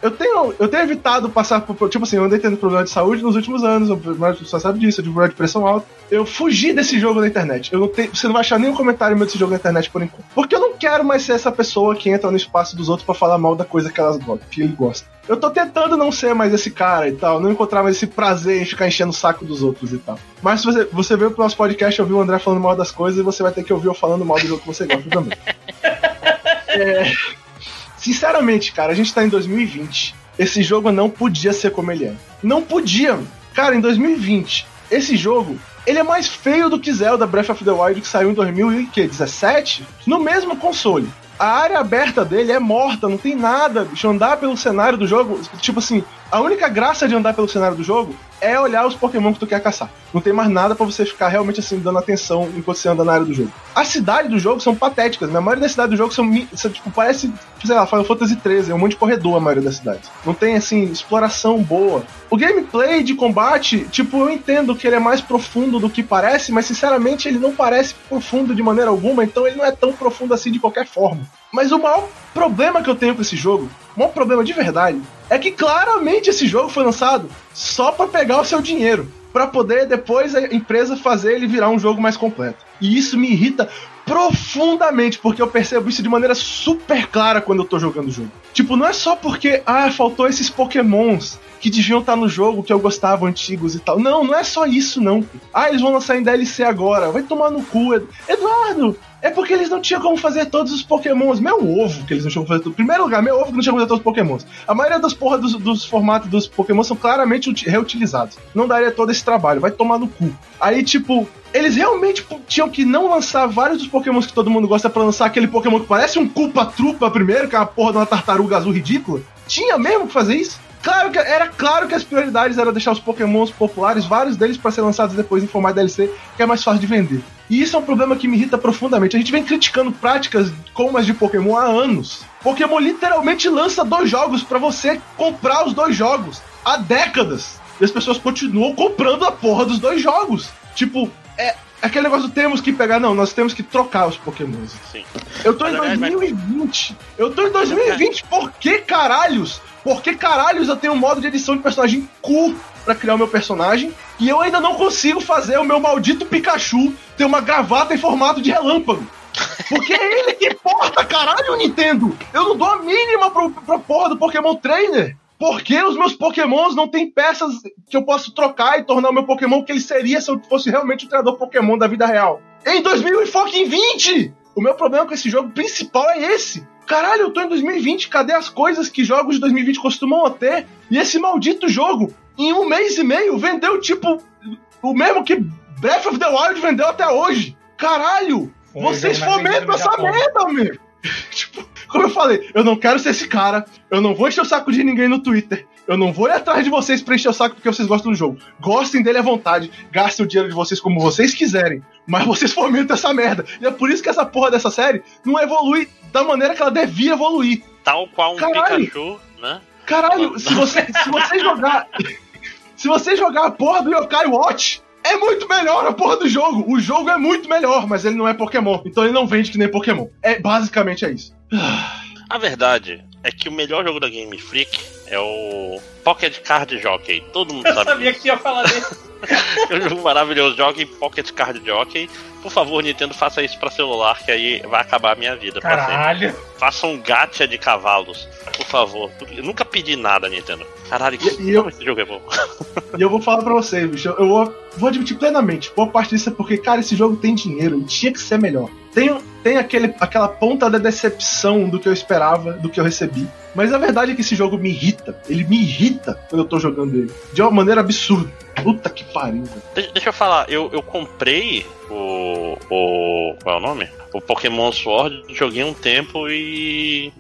eu tenho, eu tenho evitado passar por. Tipo assim, eu andei tendo problema de saúde nos últimos anos, mas você sabe disso, eu tive problema de pressão alta. Eu fugi desse jogo na internet. Eu não tenho, você não vai achar nenhum comentário meu desse jogo na internet por enquanto. Porque eu não quero mais ser essa pessoa que entra no espaço dos outros pra falar mal da coisa que elas gostam, que ele gosta. Eu tô tentando não ser mais esse cara e tal, não encontrar mais esse prazer em ficar enchendo o saco dos outros e tal. Mas se você, você veio pro nosso podcast ouviu o André falando mal das coisas, e você vai ter que ouvir eu falando mal do jogo que você gosta também. [LAUGHS] É, Sinceramente, cara, a gente tá em 2020. Esse jogo não podia ser como ele é. Não podia. Cara, em 2020, esse jogo, ele é mais feio do que Zelda Breath of the Wild que saiu em 2017 no mesmo console. A área aberta dele é morta, não tem nada, bicho. Andar pelo cenário do jogo, tipo assim, a única graça de andar pelo cenário do jogo é olhar os Pokémon que tu quer caçar. Não tem mais nada pra você ficar realmente assim dando atenção enquanto você anda na área do jogo. As cidades do jogo são patéticas. né? A maioria das cidades do jogo são, são, tipo, parece, sei lá, Final Fantasy 13, é um monte de corredor a maioria das cidades. Não tem assim exploração boa. O gameplay de combate, tipo, eu entendo que ele é mais profundo do que parece, mas sinceramente ele não parece profundo de maneira alguma, então ele não é tão profundo assim de qualquer forma. Mas o maior problema que eu tenho com esse jogo, o maior problema de verdade, é que claramente esse jogo foi lançado só pra pegar o seu dinheiro, Pra poder depois a empresa fazer ele virar um jogo mais completo. E isso me irrita profundamente, porque eu percebo isso de maneira super clara quando eu tô jogando o jogo. Tipo, não é só porque, ah, faltou esses pokémons que deviam estar no jogo que eu gostava, antigos e tal. Não, não é só isso, não. Ah, eles vão lançar em DLC agora. Vai tomar no cu. Ed- Eduardo, é porque eles não tinham como fazer todos os pokémons. Meu ovo que eles não tinham como fazer tudo. Primeiro lugar, meu ovo que não tinha como fazer todos os pokémons. A maioria das porra dos, dos formatos dos pokémons são claramente uti- reutilizados. Não daria todo esse trabalho. Vai tomar no cu. Aí, tipo, eles realmente tinham que não lançar vários dos pokémons que todo mundo gosta pra lançar aquele pokémon que parece um culpa-trupa primeiro, que é uma porra de uma tartaruga azul ridícula. Tinha mesmo que fazer isso? Claro que era claro que as prioridades eram deixar os pokémons populares, vários deles para ser lançados depois em formato DLC, que é mais fácil de vender. E isso é um problema que me irrita profundamente. A gente vem criticando práticas como as de Pokémon há anos. Pokémon literalmente lança dois jogos para você comprar os dois jogos há décadas. E as pessoas continuam comprando a porra dos dois jogos. Tipo, é aquele negócio do temos que pegar, não, nós temos que trocar os Pokémons. Sim. Eu tô em Mas, mas- 2020. Eu tô em 2020. Por que caralhos? Por que caralhos eu tenho um modo de edição de personagem cu pra criar o meu personagem? E eu ainda não consigo fazer o meu maldito Pikachu ter uma gravata em formato de relâmpago. Porque é ele que importa, caralho, Nintendo! Eu não dou a mínima pro, pra porra do Pokémon Trainer! Por que os meus pokémons não têm peças que eu posso trocar e tornar o meu pokémon o que ele seria se eu fosse realmente o treinador pokémon da vida real? Em 2020! O meu problema com esse jogo principal é esse. Caralho, eu tô em 2020, cadê as coisas que jogos de 2020 costumam ter? E esse maldito jogo, em um mês e meio, vendeu tipo o mesmo que Breath of the Wild vendeu até hoje. Caralho! Foi vocês fomentam essa merda, meu! [LAUGHS] tipo, como eu falei, eu não quero ser esse cara, eu não vou encher o saco de ninguém no Twitter, eu não vou ir atrás de vocês pra encher o saco porque vocês gostam do jogo. Gostem dele à vontade, gastem o dinheiro de vocês como vocês quiserem, mas vocês fomentam essa merda. E é por isso que essa porra dessa série não evolui da maneira que ela devia evoluir. Tal qual um Caralho. Pikachu, né? Caralho, se você, se você [LAUGHS] jogar. Se você jogar a porra do Yokai Watch, é muito melhor a porra do jogo. O jogo é muito melhor, mas ele não é Pokémon. Então ele não vende que nem Pokémon. É basicamente é isso. A verdade é que o melhor jogo da Game Freak é o Pocket Card Jockey. Todo mundo Eu sabe sabia disso. que ia falar desse. [LAUGHS] É um jogo maravilhoso. Jogue Pocket Card Jockey. Por favor, Nintendo, faça isso pra celular, que aí vai acabar a minha vida. Caralho. Faça um gacha de cavalos, por favor. Eu nunca pedi nada, Nintendo. Caralho, que E- e eu- esse jogo é bom. [LAUGHS] E eu vou falar pra vocês, bicho. Eu vou, vou admitir plenamente. Boa parte disso é porque, cara, esse jogo tem dinheiro e tinha que ser melhor. Tem, tem aquele, aquela ponta da decepção do que eu esperava, do que eu recebi. Mas a verdade é que esse jogo me irrita. Ele me irrita quando eu tô jogando ele. De uma maneira absurda. Puta que pariu. Deixa, eu falar, eu, eu comprei o, o. Qual é o nome? O Pokémon Sword, joguei um tempo e.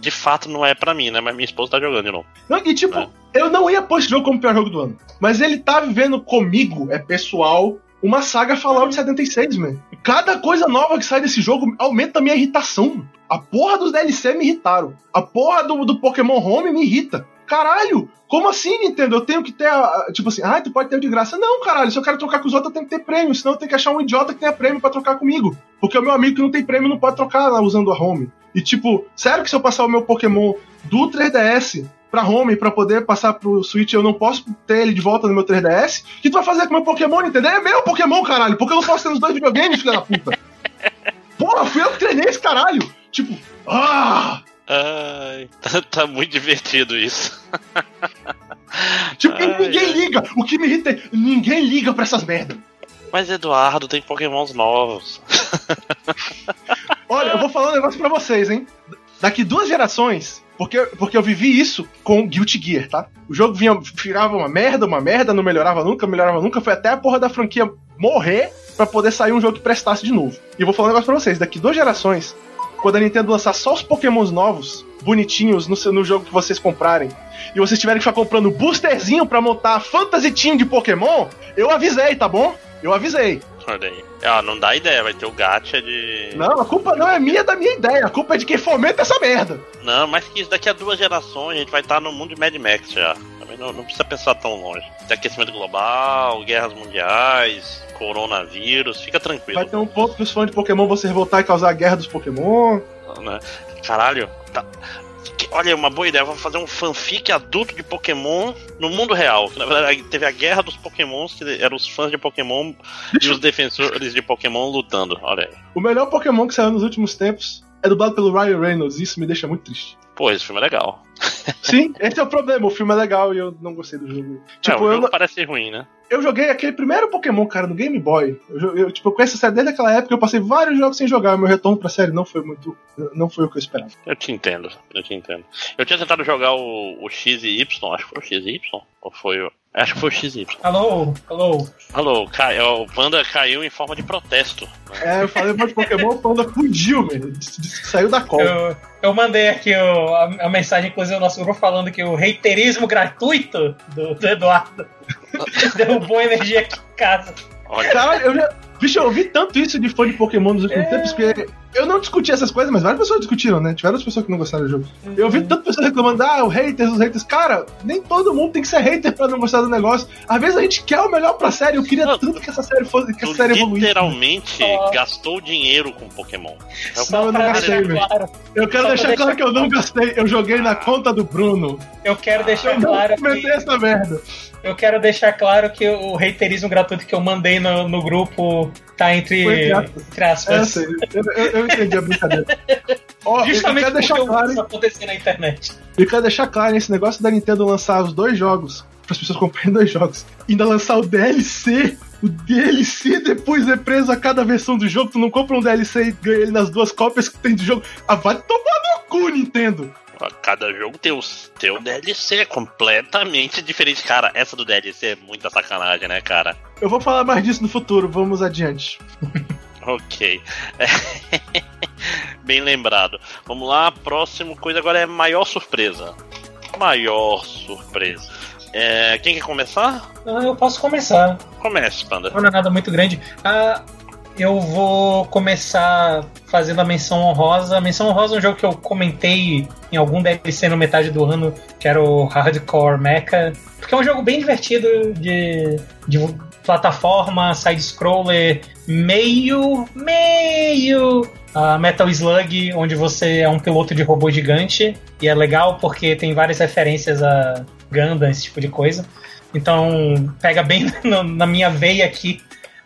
De fato não é pra mim, né? Mas minha esposa tá jogando de novo. Não, e tipo, É. eu não ia pôr esse jogo como o pior jogo do ano. Mas ele tá vivendo comigo, é pessoal, uma saga Fallout 76, mano. Cada coisa nova que sai desse jogo aumenta a minha irritação. A porra dos DLC me irritaram. A porra do, do Pokémon Home me irrita. Caralho, como assim, Nintendo? Eu tenho que ter a. Tipo assim, ah, tu pode ter de graça. Não, caralho, se eu quero trocar com os outros, eu tenho que ter prêmio. Senão eu tenho que achar um idiota que tenha prêmio pra trocar comigo. Porque o meu amigo que não tem prêmio não pode trocar lá usando a home. E tipo, sério que se eu passar o meu Pokémon do 3DS pra home pra poder passar pro Switch, eu não posso ter ele de volta no meu 3DS? O que tu vai fazer com meu Pokémon, Nintendo? É meu Pokémon, caralho! Porque eu não posso ter nos dois videogames, filha da puta! [LAUGHS] Porra, fui eu que treinei esse caralho! Tipo, ah! Ai, [LAUGHS] tá, tá muito divertido isso. [LAUGHS] Tipo, Ai, ninguém ai. liga! O que me irrita é ninguém liga pra essas merdas. Mas Eduardo, tem Pokémons novos. Olha, eu vou falar um negócio pra vocês, hein? Daqui duas gerações, porque, porque eu vivi isso com Guilty Gear, tá? O jogo vinha, virava uma merda, uma merda, não melhorava nunca, melhorava nunca, foi até a porra da franquia morrer pra poder sair um jogo que prestasse de novo. E eu vou falar um negócio pra vocês, daqui duas gerações, quando a Nintendo lançar só os Pokémons novos, bonitinhos, no, no jogo que vocês comprarem, e vocês tiverem que ficar comprando boosterzinho pra montar Fantasy Team de Pokémon, eu avisei, tá bom? Eu avisei. Olha aí. Ah, não dá ideia, vai ter o gacha de. Não, a culpa não é minha, é da minha ideia, a culpa é de quem fomenta essa merda. Não, mas que isso daqui a duas gerações a gente vai estar no mundo de Mad Max já. Também não, não precisa pensar tão longe. Tem aquecimento global, guerras mundiais, coronavírus, fica tranquilo. Vai ter um ponto que os fãs de Pokémon vão se revoltar e causar a guerra dos Pokémon. né? Caralho, tá. Olha, uma boa ideia, vamos fazer um fanfic adulto de Pokémon no mundo real. Que, na verdade, teve a guerra dos Pokémons, que eram os fãs de Pokémon e os defensores de Pokémon lutando. Olha aí. O melhor Pokémon que saiu nos últimos tempos é dublado pelo Ryan Reynolds. Isso me deixa muito triste. Pô, esse filme é legal. Sim, esse é o problema. O filme é legal e eu não gostei do jogo. é, Tipo, o eu, jogo parece ser ruim, né? Eu joguei aquele primeiro Pokémon, cara, no Game Boy. Eu, eu, tipo, eu conheço a série desde aquela época. Eu passei vários jogos sem jogar. Meu retorno pra série não foi muito. Não foi o que eu esperava. Eu te entendo, eu te entendo. Eu tinha tentado jogar o, o X e Y, acho que foi o X e Y, ou foi o... Acho que foi o X e Y. Alô, alô. Alô, cai, o Panda caiu em forma de protesto. É, eu falei um monte de Pokémon, o Panda fugiu, que saiu da cola. Eu, eu mandei aqui o- a, a mensagem, inclusive, no nosso grupo falando que o reiterismo gratuito do, do Eduardo derrubou energia aqui em casa. Olha, Caralho, eu já. Bicho, eu ouvi tanto isso de fã de Pokémon nos últimos É. tempos, porque eu não discuti essas coisas, mas várias pessoas discutiram, né? Tiveram as pessoas que não gostaram do jogo. Eu ouvi tantas pessoas reclamando, ah, os haters, os haters. Cara, nem todo mundo tem que ser hater pra não gostar do negócio. Às vezes a gente quer o melhor pra série. Eu queria Não, tanto que essa série fosse, que essa série evoluísse. literalmente Ó. gastou dinheiro com Pokémon. É o Só eu não gastei, deixar velho. claro, Eu quero pra deixar claro deixar que eu não gastei. Eu joguei na conta do Bruno. eu quero deixar Eu não claro comentei que, essa merda. eu quero deixar claro que o reiterismo gratuito que eu mandei no, no grupo tá entre, entre aspas. É, eu. Eu, eu- entendi a brincadeira. Ó, Justamente porque deixar claro, isso acontecer na internet. Eu quero deixar claro, esse negócio da Nintendo lançar os dois jogos, para as pessoas comprarem dois jogos, e ainda lançar o DLC, o DLC depois é preso a cada versão do jogo, tu não compra um DLC e ganha ele nas duas cópias que tem do jogo. Ah, vai tomar no cu, Nintendo! Cada jogo tem o teu DLC completamente diferente. Cara, essa do DLC é muita sacanagem, né, cara? Eu vou falar mais disso no futuro, vamos adiante. Ok. [LAUGHS] Bem lembrado. Vamos lá, próximo coisa agora é maior surpresa. Maior surpresa. É, quem quer começar? Ah, eu posso começar. Comece, Panda. Não é nada muito grande. Ah, eu vou começar fazendo a menção honrosa. A menção honrosa é um jogo que eu comentei em algum DLC no metade do ano, que era o Hardcore Mecha. Porque é um jogo bem divertido de, de plataforma, side-scroller, meio. meio. ah, Metal Slug, onde você é um piloto de robô gigante. E é legal porque tem várias referências a Gundam, esse tipo de coisa. Então pega bem [LAUGHS] na minha veia aqui.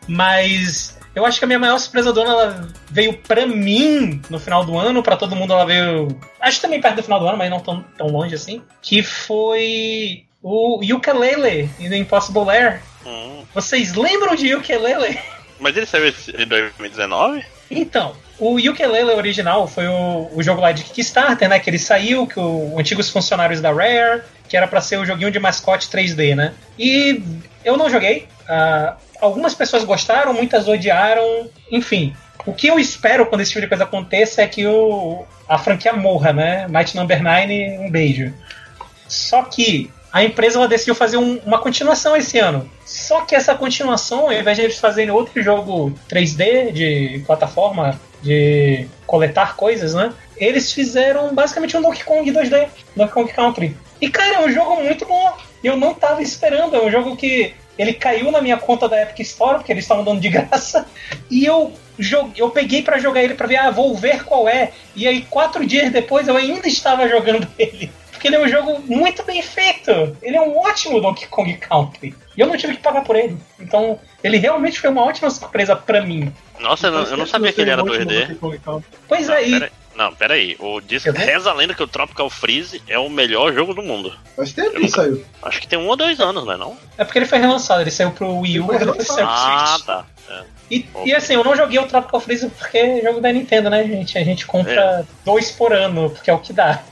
Mas eu acho que a minha maior surpresa do ano ela veio pra mim no final do ano, pra todo mundo ela veio. Acho que também perto do final do ano, mas não tão, tão longe assim. Que foi o Ukulele e do Impossible Air. Hum, Vocês lembram de Ukulele? mas ele saiu em 2019? Então, o Ukulele original foi o, o jogo lá de Kickstarter, né? Que ele saiu, que o antigos funcionários da Rare, que era pra ser o joguinho de mascote 3D, né? E eu não joguei. ah, algumas pessoas gostaram, muitas odiaram, enfim. O que eu espero quando esse tipo de coisa aconteça é que o, a franquia morra, né? Might Number 9, um beijo. Só que a empresa decidiu fazer um- uma continuação esse ano. Só que essa continuação, ao invés de eles fazerem outro jogo 3D de plataforma, de coletar coisas, né? Eles fizeram basicamente um Donkey Kong 2D, Donkey Kong Country. E cara, é um jogo muito bom. Eu não tava esperando, é um jogo que ele caiu na minha conta da Epic Store, porque eles estavam dando de [LAUGHS] graça. E eu joguei, eu peguei pra jogar ele pra ver, ah, vou ver qual é. E aí, quatro dias depois, eu ainda estava jogando [LAUGHS] ele. Porque ele é um jogo muito bem feito. Ele é um ótimo Donkey Kong Country. E eu não tive que pagar por ele. Então, ele realmente foi uma ótima surpresa pra mim. Nossa, eu não, eu não sabia que ele era 2D. Pois é, e não, pera aí. O disco reza a lenda que o Tropical Freeze é o melhor jogo do mundo. Faz tempo que saiu. Acho que tem um ou dois anos, não é não? é porque ele foi relançado. Ele saiu pro Wii U Ele e saiu pro Ah, tá. É. E, e assim, eu não joguei o Tropical Freeze porque é jogo da Nintendo, né, gente? A gente compra dois por ano, porque é o que dá.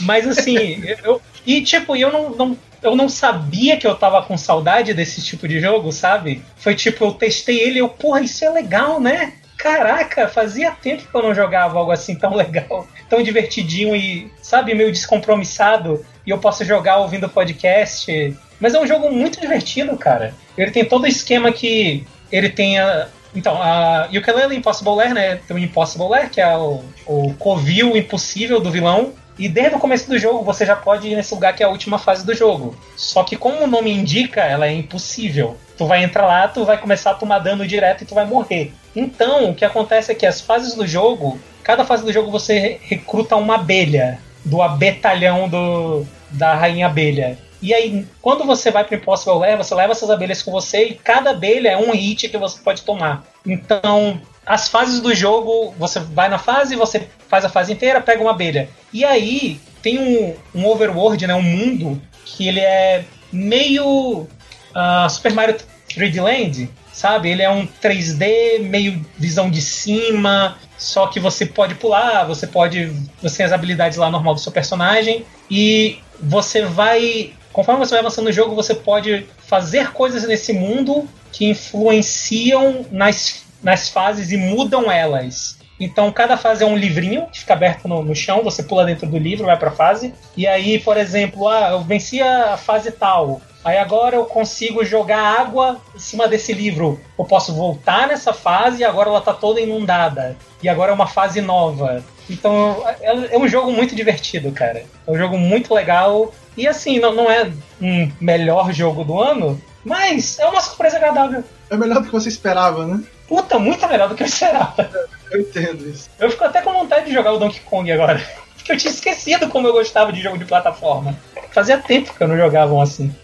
Mas assim, [LAUGHS] eu. E tipo, eu não, não, eu não sabia que eu tava com saudade desse tipo de jogo, sabe? Foi tipo, eu testei ele e eu, porra, isso é legal, né? Caraca, fazia tempo que eu não jogava algo assim tão legal, [LAUGHS] tão divertidinho e, sabe, meio descompromissado. E eu posso jogar ouvindo podcast. Mas é um jogo muito divertido, cara. Ele tem todo o esquema que ele tem a. Então, a Ukulele Impossible Lair, né? Tem o Impossible Lair, que é o, o covil impossível do vilão. E desde o começo do jogo você já pode ir nesse lugar que é a última fase do jogo. Só que como o nome indica, ela é impossível. Tu vai entrar lá, tu vai começar a tomar dano direto e tu vai morrer. Então, o que acontece é que as fases do jogo, cada fase do jogo você re- recruta uma abelha do abetalhão do, da rainha abelha. E aí, quando você vai pro Impossible Lair, você leva essas abelhas com você e cada abelha é um hit que você pode tomar. Então, as fases do jogo, você vai na fase, você faz a fase inteira, pega uma abelha. E aí, tem um, um overworld, né, um mundo, que ele é meio ah, Super Mario 3D Land, sabe? Ele é um 3D, meio visão de cima, só que você pode pular, você pode. Você tem as habilidades lá normal do seu personagem, e você vai. Conforme você vai avançando no jogo, você pode fazer coisas nesse mundo que influenciam nas, nas fases e mudam elas. Então cada fase é um livrinho que fica aberto no, no chão, você pula dentro do livro, vai pra fase. E aí, por exemplo, ah, eu venci a fase tal. Aí agora eu consigo jogar água em cima desse livro. Eu posso voltar nessa fase e agora ela tá toda inundada. E agora é uma fase nova. Então é, é um jogo muito divertido, cara. É um jogo muito legal. E assim, não, não é um melhor jogo do ano, mas é uma surpresa agradável. É melhor do que você esperava, né? Puta, muito melhor do que eu esperava. [LAUGHS] Eu entendo isso. Eu fico até com vontade de jogar o Donkey Kong agora. [LAUGHS] Porque eu tinha esquecido como eu gostava de jogo de plataforma. Fazia tempo que eu não jogava um assim.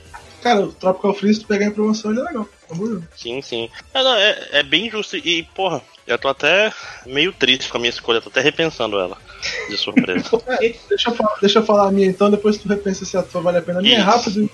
Cara, o Tropical Freeze, tu pegar em promoção, ele é legal. Sim, sim. É, não, é, é bem justo. E, porra, Eu tô até meio triste com a minha escolha, tô até repensando ela. De surpresa. [LAUGHS] É, deixa, eu falar, deixa eu falar a minha então, depois tu repensa se a tua vale a pena. A minha é rápida,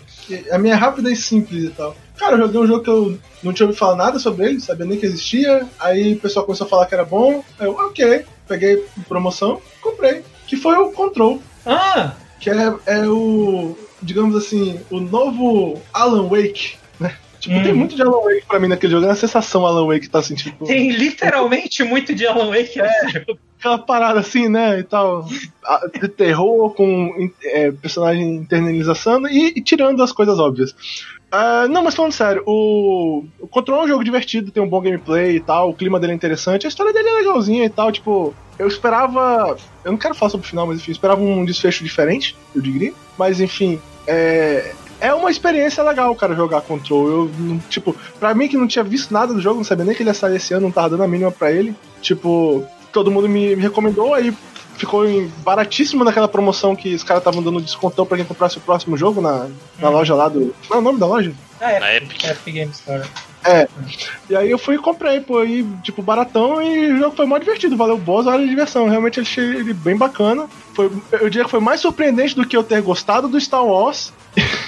a minha é rápida e simples e tal. Cara, eu joguei um jogo que eu não tinha ouvido falar nada sobre ele, sabia nem que existia. Aí o pessoal começou a falar que era bom. Aí eu, ok, peguei em promoção, comprei. Que foi o Control. Ah, Que é, é o, digamos assim, o novo Alan Wake, né? Tipo, Hum. tem muito de Alan Wake pra mim naquele jogo. É uma sensação Alan Wake tá assim, tipo. tem literalmente muito de Alan Wake nesse jogo. aquela parada assim, né, e tal, de terror com é, personagem internalização e, e tirando as coisas óbvias. Ah, não, mas falando sério, o, o Control é um jogo divertido, tem um bom gameplay e tal, o clima dele é interessante, a história dele é legalzinha e tal, tipo, eu esperava, eu não quero falar sobre o final, mas enfim, eu esperava um desfecho diferente, eu diria, mas enfim, é, é uma experiência legal, cara, jogar Control. Eu, tipo, pra mim que não tinha visto nada do jogo, não sabia nem que ele ia sair esse ano, não tava dando a mínima pra ele. Tipo, todo mundo me, me recomendou, aí ficou em- baratíssimo naquela promoção que os caras estavam dando descontão pra quem comprasse o próximo jogo na, na Hum. loja lá do. Qual é o nome da loja? Ah, é, Na Epic. Epic Game Store. E aí eu fui e comprei, pô, aí, tipo, baratão e o jogo foi mó divertido, valeu boas horas de diversão. Realmente achei ele bem bacana. Foi, eu diria que foi mais surpreendente do que eu ter gostado do Star Wars.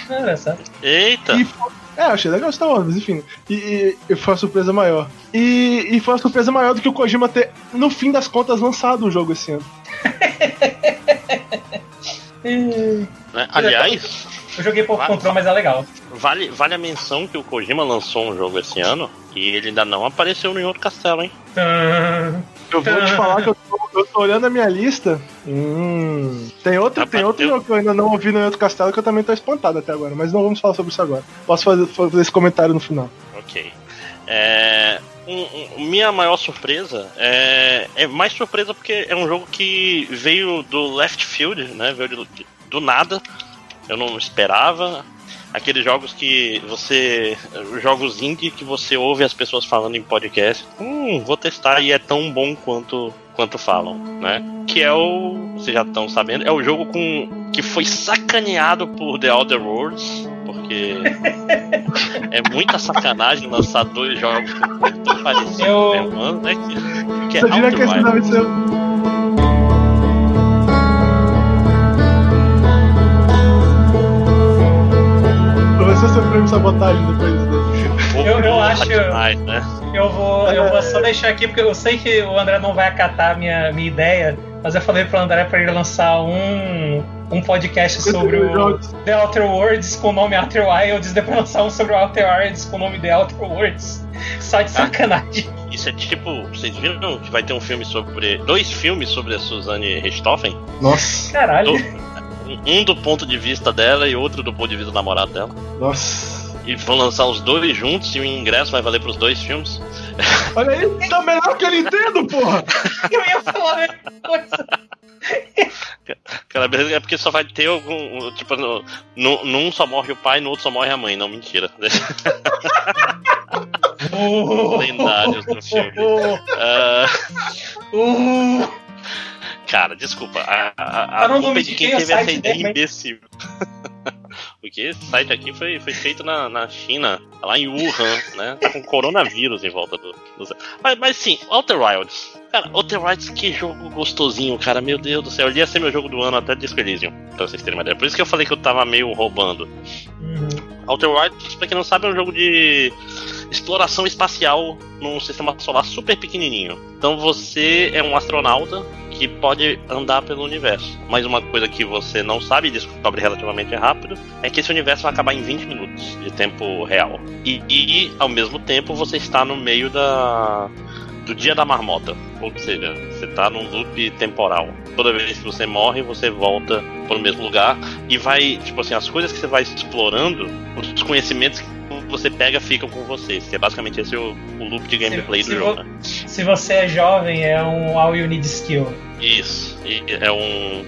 Olha só. Eita! E foi- é, eu achei legal Star Wars, mas enfim. E, e- e foi uma surpresa maior. E, e foi uma surpresa maior do que o Kojima ter, no fim das contas, lançado o jogo esse ano. né? [LAUGHS] Aliás, Eu joguei pouco Vai, Control, mas é legal. vale, vale a menção que o Kojima lançou um jogo esse ano e ele ainda não apareceu no outro castelo, hein? [LAUGHS] Eu vou te falar que eu tô, eu tô olhando a minha lista. Hum, tem outro, tem outro jogo que eu ainda não ouvi no outro castelo que eu também tô espantado até agora, mas não vamos falar sobre isso agora. Posso fazer, fazer esse comentário no final. Ok. É, um- um- minha maior surpresa é, é mais surpresa porque é um jogo que veio do left field, né? Veio do, do nada. Eu não esperava. Aqueles jogos que você. Jogos indie que você ouve as pessoas falando em podcast. Hum, vou testar e é tão bom quanto, quanto falam, né? Que é o. Vocês já estão sabendo, é o jogo com. que foi sacaneado por The Outer Worlds. Porque [LAUGHS] é muita sacanagem lançar dois jogos tão parecidos Eu- no mesmo ano, né? Que, que é diria que esse Outer deve Ser seu prêmio sabotagem depois desse. Eu- eu acho- demais, né? Eu vou, eu vou só deixar aqui, porque eu sei que o André não vai acatar a minha, minha ideia, mas eu falei pro André pra ele lançar um, um podcast sobre o. The Outer Worlds com o nome Outer Wilds, depois lançar um sobre o Outer Wilds com o nome The Outer Worlds. Só de sacanagem. Isso é tipo, vocês viram que vai ter um filme sobre. Dois filmes sobre a Suzanne Richthofen? Nossa, Caralho. Um do ponto de vista dela e outro do ponto de vista do namorado dela. nossa. E vão lançar os dois juntos e o ingresso vai valer pros dois filmes. Olha aí, tá melhor que a Nintendo, porra! [LAUGHS] Eu ia falar a mesma coisa. Cara, beleza, é porque só vai ter algum. Tipo, no, no, num só morre o pai, no outro só morre a mãe. Não, mentira. [LAUGHS] Lendários do filme. [LAUGHS] Ah, Uh, cara, desculpa. A, a, a culpa é de quem teve essa ideia imbecil. [LAUGHS] Porque esse site aqui foi, foi feito na, na China, lá em Wuhan, né? Com coronavírus em volta do. do... Mas, mas sim, Outer Wilds. Cara, Outer Wilds, que jogo gostosinho, cara. Meu Deus do céu. Ele ia ser meu jogo do ano até Disco Elysium, pra vocês terem uma ideia. Por isso que eu falei que eu tava meio roubando. Uhum. Outer Wilds, pra quem não sabe, é um jogo de exploração espacial num sistema solar super pequenininho. Então você é um astronauta que pode andar pelo universo. Mas uma coisa que você não sabe e descobre relativamente rápido é que esse universo vai acabar em 20 minutos de tempo real. E, e, ao mesmo tempo você está no meio da do dia da marmota, ou seja, você está num loop temporal. Toda vez que você morre, você volta para o mesmo lugar e vai, tipo assim, as coisas que você vai explorando, os conhecimentos você pega ficam com vocês, que é basicamente esse o, o loop de gameplay se do vo- jogo. Né? Se você é jovem, é um All You Need Skill. Isso, e é um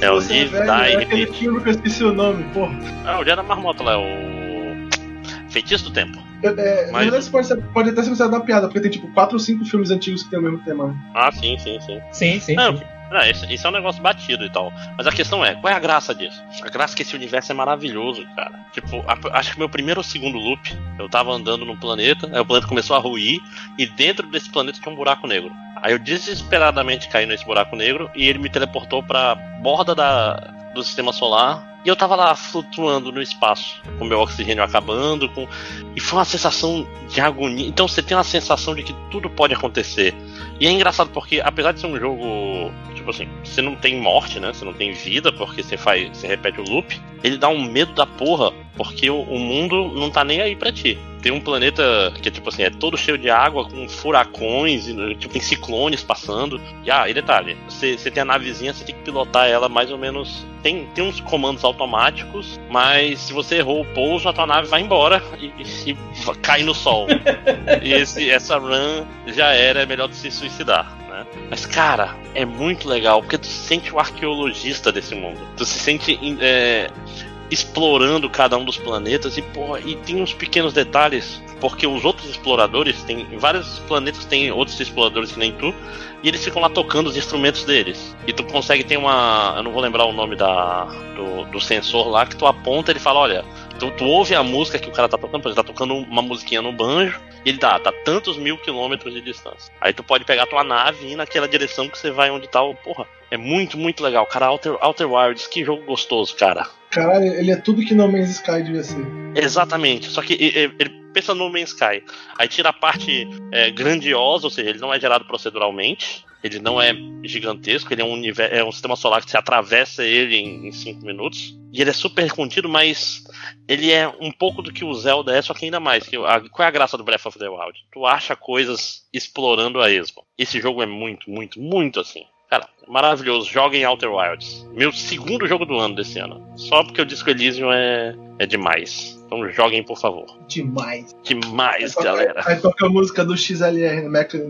é o Você é Live, velho, Die, é aquele Repeat. filme que eu esqueci o nome, porra. Ah, o dia da marmota lá, é o Feitiço do Tempo. É, é, Na Mas- pode, ser, pode até ser considerado uma piada, porque tem tipo 4 ou 5 filmes antigos que tem o mesmo tema. né? Ah, sim, sim, sim. Sim, sim. Não, sim. Não, isso, é um negócio batido e tal. Mas a questão é, qual é a graça disso? A graça é que esse universo é maravilhoso, cara. Tipo, a, acho que meu primeiro ou segundo loop, eu tava andando num planeta, aí o planeta começou a ruir, e dentro desse planeta tinha um buraco negro. Aí eu desesperadamente caí nesse buraco negro e ele me teleportou pra borda da, do sistema solar e eu tava lá flutuando no espaço, com meu oxigênio acabando, com... e foi uma sensação de agonia. Então você tem uma sensação de que tudo pode acontecer. E é engraçado porque, apesar de ser um jogo, tipo assim, você não tem morte, né? Você não tem vida, porque você faz. Você repete o loop, ele dá um medo da porra, porque o, o mundo não tá nem aí pra ti tem um planeta que é tipo assim, é todo cheio de água, com furacões, e, tipo, tem ciclones passando. E ah, e detalhe, você, você tem a navezinha, você tem que pilotar ela mais ou menos. Tem, tem uns comandos automáticos, mas se você errou o pouso, a tua nave vai embora e, e, e cai no sol. [LAUGHS] e esse, essa run já era, é melhor de se suicidar. Né? Mas, cara, é muito legal, porque tu se sente o arqueologista desse mundo. Tu se sente é, explorando cada um dos planetas e porra, e tem uns pequenos detalhes, porque os outros exploradores tem vários planetas tem outros exploradores que nem tu, e eles ficam lá tocando os instrumentos deles. E tu consegue ter uma, eu não vou lembrar o nome da do, do sensor lá que tu aponta, ele fala, olha, tu, tu ouve a música que o cara tá tocando, ele tá tocando uma musiquinha no banjo, e ele dá, tá tantos mil quilômetros de distância. Aí tu pode pegar tua nave e ir naquela direção que você vai onde tá o. Porra, é muito, muito legal. Cara, Outer, Outer Wilds, que jogo gostoso, cara. Caralho, ele é tudo que No Man's Sky devia ser. Exatamente, só que ele, pensa no No Man's Sky. Aí tira a parte é, grandiosa, ou seja, ele não é gerado proceduralmente. Ele não é gigantesco, ele é um, universo, é um sistema solar que você atravessa ele em 5 minutos. E ele é super contido, mas ele é um pouco do que o Zelda é, só que ainda mais. Que a, qual é a graça do Breath of the Wild? Tu acha coisas explorando a esmo. Esse jogo é muito, muito, muito assim. Cara, maravilhoso. Joga em Outer Wilds. Meu segundo jogo do ano desse ano. Só porque o Disco Elysium é, é demais. Então joguem, por favor. Demais. Demais, aí galera. Aí toca a música do XLR,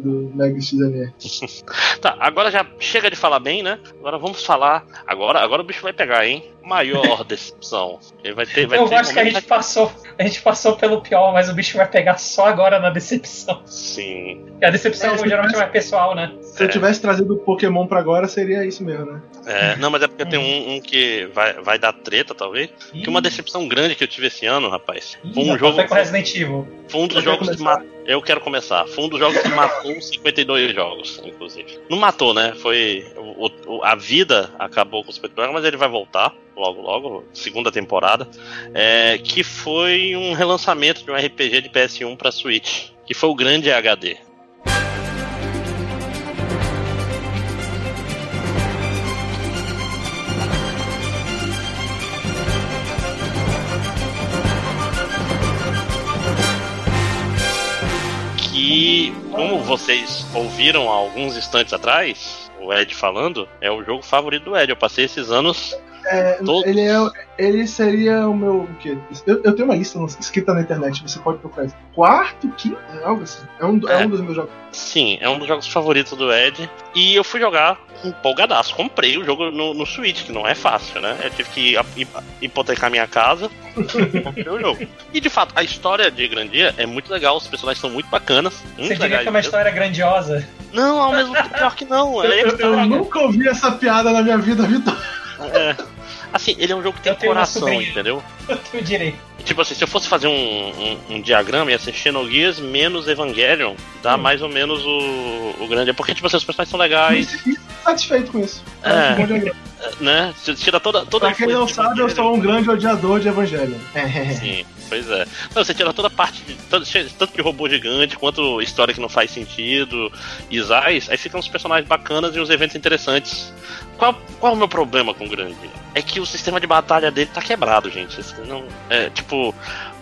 do Mega XLR. [LAUGHS] tá, agora já chega de falar bem, né? Agora vamos falar. Agora, agora o bicho vai pegar, hein? Maior decepção. Ele vai ter. Vai Eu ter acho que a gente passou. A gente passou pelo pior, mas o bicho vai pegar só agora na decepção. Sim. E a decepção é, geralmente tivesse... é mais pessoal, né? Se é. eu tivesse trazido o Pokémon pra agora, seria isso mesmo, né? É, não, mas é porque tem um, um, que vai, vai dar treta, talvez. Ih. Que uma decepção grande que eu tive esse ano, rapaz. Foi um jogo. Com Resident Evil. Foi um dos jogos que matou. Eu quero começar. Foi um dos jogos que matou 52 jogos, inclusive. Não matou, né? Foi. O, o, a vida acabou com os 52, mas ele vai voltar logo, logo, segunda temporada. É, que foi um relançamento de um RPG de PS1 para Switch. Que foi o grande HD. E como vocês ouviram há alguns instantes atrás, o Ed falando, é o jogo favorito do Ed. Eu passei esses anos. É, ele, é, ele seria o meu. O quê? Eu, eu tenho uma lista escrita na internet, você pode procurar isso. Quarto, quinto, algo assim. É um, é. é um dos meus jogos. Sim, é um dos jogos favoritos do Ed. E eu fui jogar empolgadaço. Comprei o jogo no, no Switch, que não é fácil, né? Eu tive que hipotecar minha casa. [LAUGHS] comprei o jogo. E de fato, a história de Grandia é muito legal, os personagens são muito bacanas. Muito Você diria que é uma história grandiosa? Não, ao mesmo tempo, pior que não. [LAUGHS] É eu, eu, eu nunca ouvi essa piada na minha vida, Vitor. É. Assim, ele é um jogo que tem coração, entendeu? Eu tenho direito. Tipo assim, se eu fosse fazer um, um, um diagrama, ia ser Xenogears menos Evangelion, dá hum. mais ou menos o, o grande. Porque, tipo assim, os personagens são legais. Satisfeito com isso. É, né? Tira toda, toda pra quem não sabe, eu sou um grande odiador de Evangelho. [LAUGHS] Sim, pois é. Não, você tira toda a parte de. Tanto, tanto de robô gigante quanto história que não faz sentido, Isais, aí ficam uns personagens bacanas e uns eventos interessantes. Qual, qual é o meu problema com o grande? É que o sistema de batalha dele tá quebrado, gente. Não, é, tipo,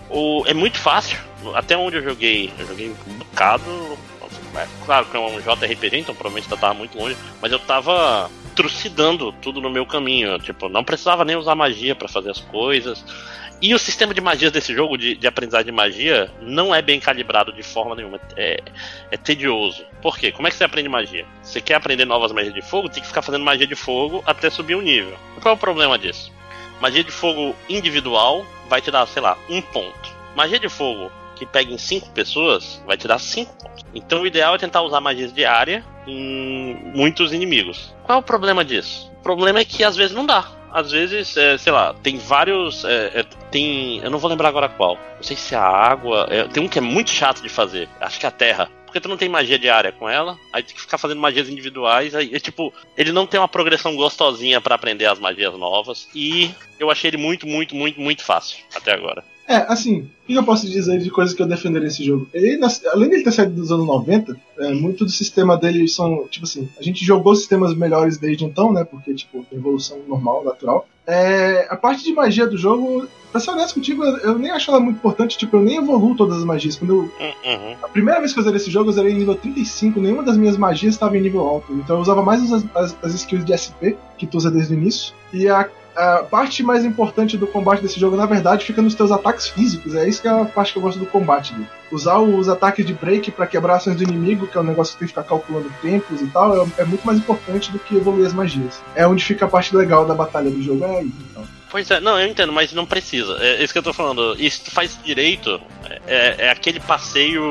o, é muito fácil. Até onde eu joguei, eu joguei um bocado. É, claro que é um JRPG, então provavelmente eu tava muito longe, mas eu tava trucidando tudo no meu caminho. Tipo, não precisava nem usar magia para fazer as coisas. E o sistema de magias desse jogo, de, de aprendizagem de magia, não é bem calibrado de forma nenhuma. É, é tedioso. Por quê? Como é que você aprende magia? Você quer aprender novas magias de fogo, tem que ficar fazendo magia de fogo até subir um nível. Qual é o problema disso? Magia de fogo individual vai te dar, sei lá, um ponto. Magia de fogo que pega em cinco pessoas vai te dar cinco pontos. Então o ideal é tentar usar magias de área em muitos inimigos. Qual é o problema disso? O problema é que às vezes não dá. Às vezes, é, sei lá, tem vários. É, é, tem. Eu não vou lembrar agora qual. Não sei se é a água. é, tem um que é muito chato de fazer. Acho que é a terra. Porque tu não tem magia diária com ela, aí tem que ficar fazendo magias individuais. Aí, é, tipo, ele não tem uma progressão gostosinha pra aprender as magias novas. E eu achei ele muito, muito, muito, muito fácil até agora. É, assim, o que eu posso dizer de coisas que eu defenderia nesse jogo? Ele, além dele ter saído dos anos 90, é, muito do sistema dele são, tipo assim, a gente jogou sistemas melhores desde então, né? Porque, tipo, evolução normal, natural. É, a parte de magia do jogo, pra ser honesto contigo, eu, eu nem acho ela muito importante, tipo, eu nem evoluo todas as magias. Quando eu, Hum, uhum. a primeira vez que eu zerei esse jogo, eu zerei em nível 35, nenhuma das minhas magias estava em nível alto. Então eu usava mais as, as, as skills de SP, que tu usa desde o início. E a, a parte mais importante do combate desse jogo, na verdade, fica nos teus ataques físicos. É isso que é a parte que eu gosto do combate dele. Usar os ataques de break pra quebrar ações do inimigo, que é um negócio que tem que ficar calculando tempos e tal, é, é muito mais importante do que evoluir as magias. É onde fica a parte legal da batalha do jogo, é aí. Então. Pois é, não, eu entendo, mas não precisa. É isso que eu tô falando. E se tu faz direito, é, é aquele passeio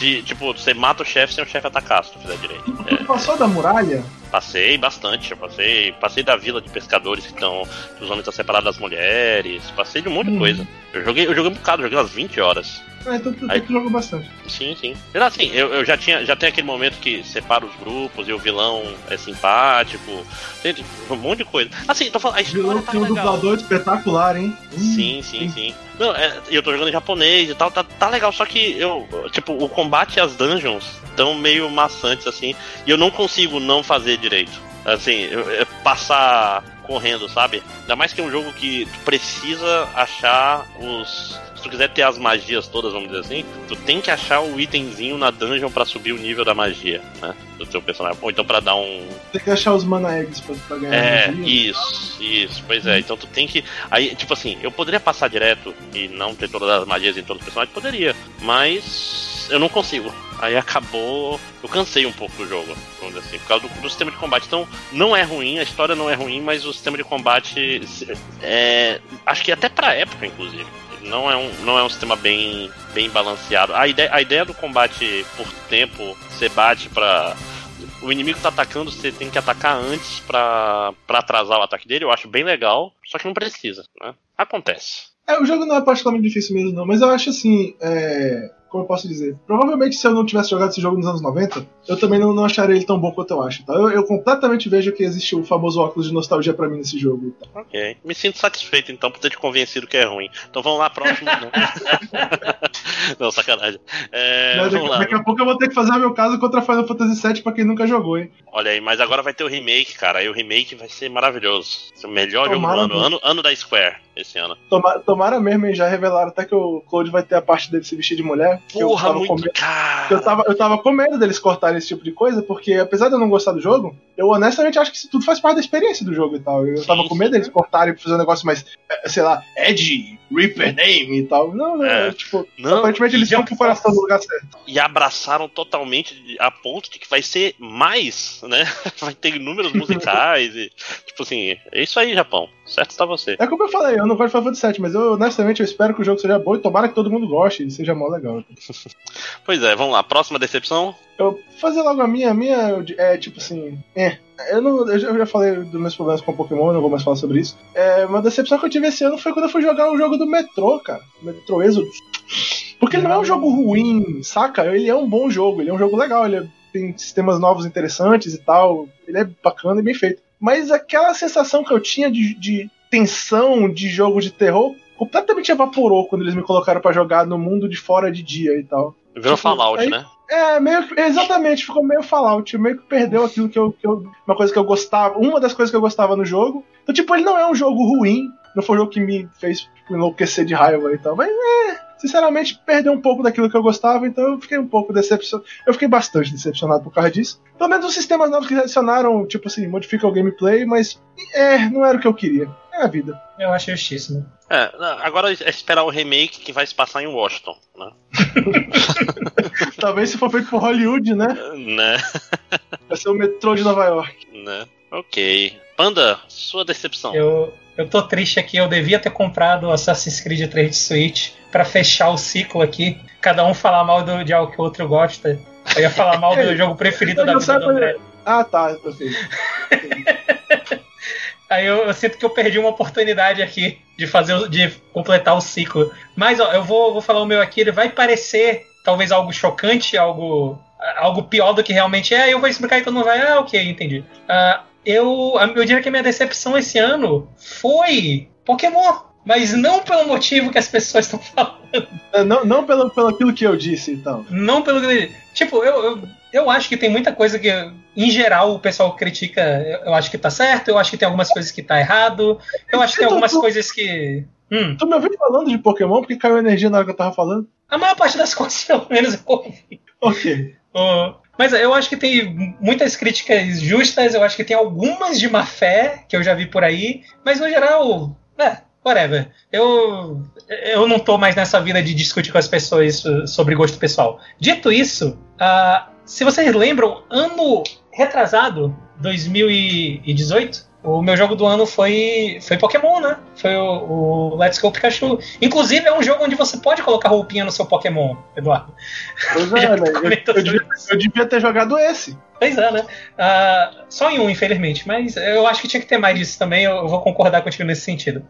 de, tipo, você mata o chefe sem o chefe atacar, se tu fizer direito. Tu, tu passou da muralha? Passei bastante, eu passei, passei da vila de pescadores que estão. Os homens estão separados das mulheres, passei de um monte de Hum. coisa. Eu joguei, eu joguei um bocado, joguei umas 20 horas. É, então tu, Aí- tu jogou bastante. Sim, sim. Mas assim, eu, eu já tinha. Já tem aquele momento que separa os grupos e o vilão é simpático. Tem um monte de coisa. Assim, tô falando, a O vilão história tá tem um legal. dublador espetacular, hein? Hum, Sim, sim, sim. Não, é, eu tô jogando em japonês e tal, tá, tá legal, só que eu. Tipo, o combate e as dungeons estão meio maçantes, assim, e eu não consigo não fazer direito. Assim, eu- é passar correndo, sabe? Ainda mais que é um jogo que tu precisa achar os. Se tu quiser ter as magias todas, vamos dizer assim, tu tem que achar o itemzinho na dungeon pra subir o nível da magia, né? Do teu personagem. Ou então pra dar um, Tem que achar os mana eggs pra, pra ganhar é, magia. isso, isso, pois é. Então tu tem que. Aí, tipo assim, eu poderia passar direto e não ter todas as magias em todos os personagens? Poderia, mas eu não consigo. Aí acabou. Eu cansei um pouco do jogo, vamos dizer assim, por causa do, do sistema de combate. Então, não é ruim, a história não é ruim, mas o sistema de combate. É, acho que até pra época, inclusive. Não é, um, não é um sistema bem, bem balanceado. A ideia, a ideia do combate por tempo, você bate pra o inimigo tá atacando, você tem que atacar antes pra, pra atrasar o ataque dele, eu acho bem legal, só que não precisa, né? Acontece. É, o jogo não é particularmente difícil mesmo, não, mas eu acho assim. É... Como eu posso dizer? Provavelmente se eu não tivesse jogado esse jogo nos anos 90, eu também não, não acharia ele tão bom quanto eu acho. Tá? Eu, eu completamente vejo que existe o famoso óculos de nostalgia pra mim nesse jogo. Tá? Ok. Me sinto satisfeito então por ter te convencido que é ruim. Então vamos lá, próximo. não, [LAUGHS] não sacanagem. É, Mas daqui, lá. daqui a pouco eu vou ter que fazer o meu caso contra Final Fantasy VII pra quem nunca jogou, hein? Olha aí, mas agora vai ter o remake, cara. Aí o remake vai ser maravilhoso. Ser o melhor Tomara jogo do ano. ano. Ano da Square, esse ano. Tomara, tomara mesmo? Já revelaram até que o Claude vai ter a parte dele se vestir de mulher. eu Porra, tava muito. com medo-. Eu tava, eu tava com medo deles cortarem esse tipo de coisa, porque apesar de eu não gostar do jogo, eu honestamente acho que isso tudo faz parte da experiência do jogo e tal. Eu Sim, tava com medo deles cortarem pra fazer um negócio mais, eh, sei lá, Edge, Reaper Name e tal. Não, não, É. tipo, Não, aparentemente eles estão com o coração no lugar certo. e abraçaram totalmente a ponto de que vai ser mais, né? [LAUGHS] Vai ter números [LAUGHS] musicais e. Tipo assim, é isso aí, Japão. Certo tá você. É como eu falei, eu não gosto de Final Fantasy VII, mas eu honestamente eu espero que o jogo seja bom e tomara que todo mundo goste e seja mó legal. [LAUGHS] Pois é, vamos lá. Próxima decepção. Eu vou fazer logo a minha, a minha é tipo assim, é. Eu, não, eu já- falei dos meus problemas com Pokémon, não vou mais falar sobre isso. É, uma decepção que eu tive esse ano foi quando eu fui jogar o jogo do Metrô, cara. Metro Exodus. Porque ele não é um jogo ruim, saca? Ele é um bom jogo, ele é um jogo legal, ele é- tem sistemas novos interessantes e tal. Ele é bacana e bem feito. Mas aquela sensação que eu tinha de, de tensão de jogo de terror completamente evaporou quando eles me colocaram pra jogar no mundo de fora de dia e tal. Virou Tipo, Fallout, aí- né? É, meio que, exatamente, ficou meio Fallout, meio que perdeu aquilo que eu, que eu. Uma coisa que eu gostava, uma das coisas que eu gostava no jogo. Então, tipo, ele não é um jogo ruim, não foi um jogo que me fez tipo, enlouquecer de raiva e tal, mas é. Sinceramente, perdeu um pouco daquilo que eu gostava, então eu fiquei um pouco decepcionado. Eu fiquei bastante decepcionado por causa disso. Pelo menos os sistemas novos que eles adicionaram, tipo assim, modificam o gameplay, mas é, não era o que eu queria. É a vida. Eu acho justíssimo. É, agora é esperar o remake que vai se passar em Washington, né? [LAUGHS] Talvez se for feito por Hollywood, né? Né? Vai ser o metrô de Nova York. Né? Ok. Panda, sua decepção. Eu, eu tô triste aqui, eu devia ter comprado o Assassin's Creed 3 de Switch pra fechar o ciclo aqui. Cada um falar mal do, de algo que o outro gosta. Eu ia falar mal do [LAUGHS] jogo preferido da vida do André. Ah, tá, perfeito. [LAUGHS] Aí eu, eu, sinto que eu perdi uma oportunidade aqui de fazer de completar o ciclo. Mas ó, eu vou, vou falar o meu aqui, ele vai parecer talvez algo chocante, algo algo pior do que realmente é, eu vou explicar e todo mundo vai, ah, ok, entendi. Uh, eu, eu diria que a minha decepção esse ano foi Pokémon. Mas não pelo motivo que as pessoas estão falando. É, não, não pelo, pelo aquilo que eu disse, então. Não pelo que. Tipo, eu, eu, eu acho que tem muita coisa que, em geral, o pessoal critica. Eu acho que tá certo, eu acho que tem algumas coisas que tá errado. Eu acho que tem algumas coisas que. Hum. Tu me ouviu falando de Pokémon porque caiu energia na hora que eu tava falando? A maior parte das [LAUGHS] coisas, pelo menos, eu ouvi. Ok. Uh, mas eu acho que tem muitas críticas justas, eu acho que tem algumas de má fé que eu já vi por aí, mas no geral, é, whatever. Eu, eu não tô mais nessa vida de discutir com as pessoas sobre gosto pessoal. Dito isso, uh, se vocês lembram, ano retrasado, 2018, o meu jogo do ano foi, foi Pokémon, né? Foi o, o, Let's Go Pikachu. Inclusive, é um jogo onde você pode colocar roupinha no seu Pokémon, Eduardo. Pois [LAUGHS] é, né? eu, eu, devia, eu, devia, ter jogado esse. Pois é, né? Uh, só em um, infelizmente. Mas eu acho que tinha que ter mais disso também. Eu, eu vou concordar contigo nesse sentido.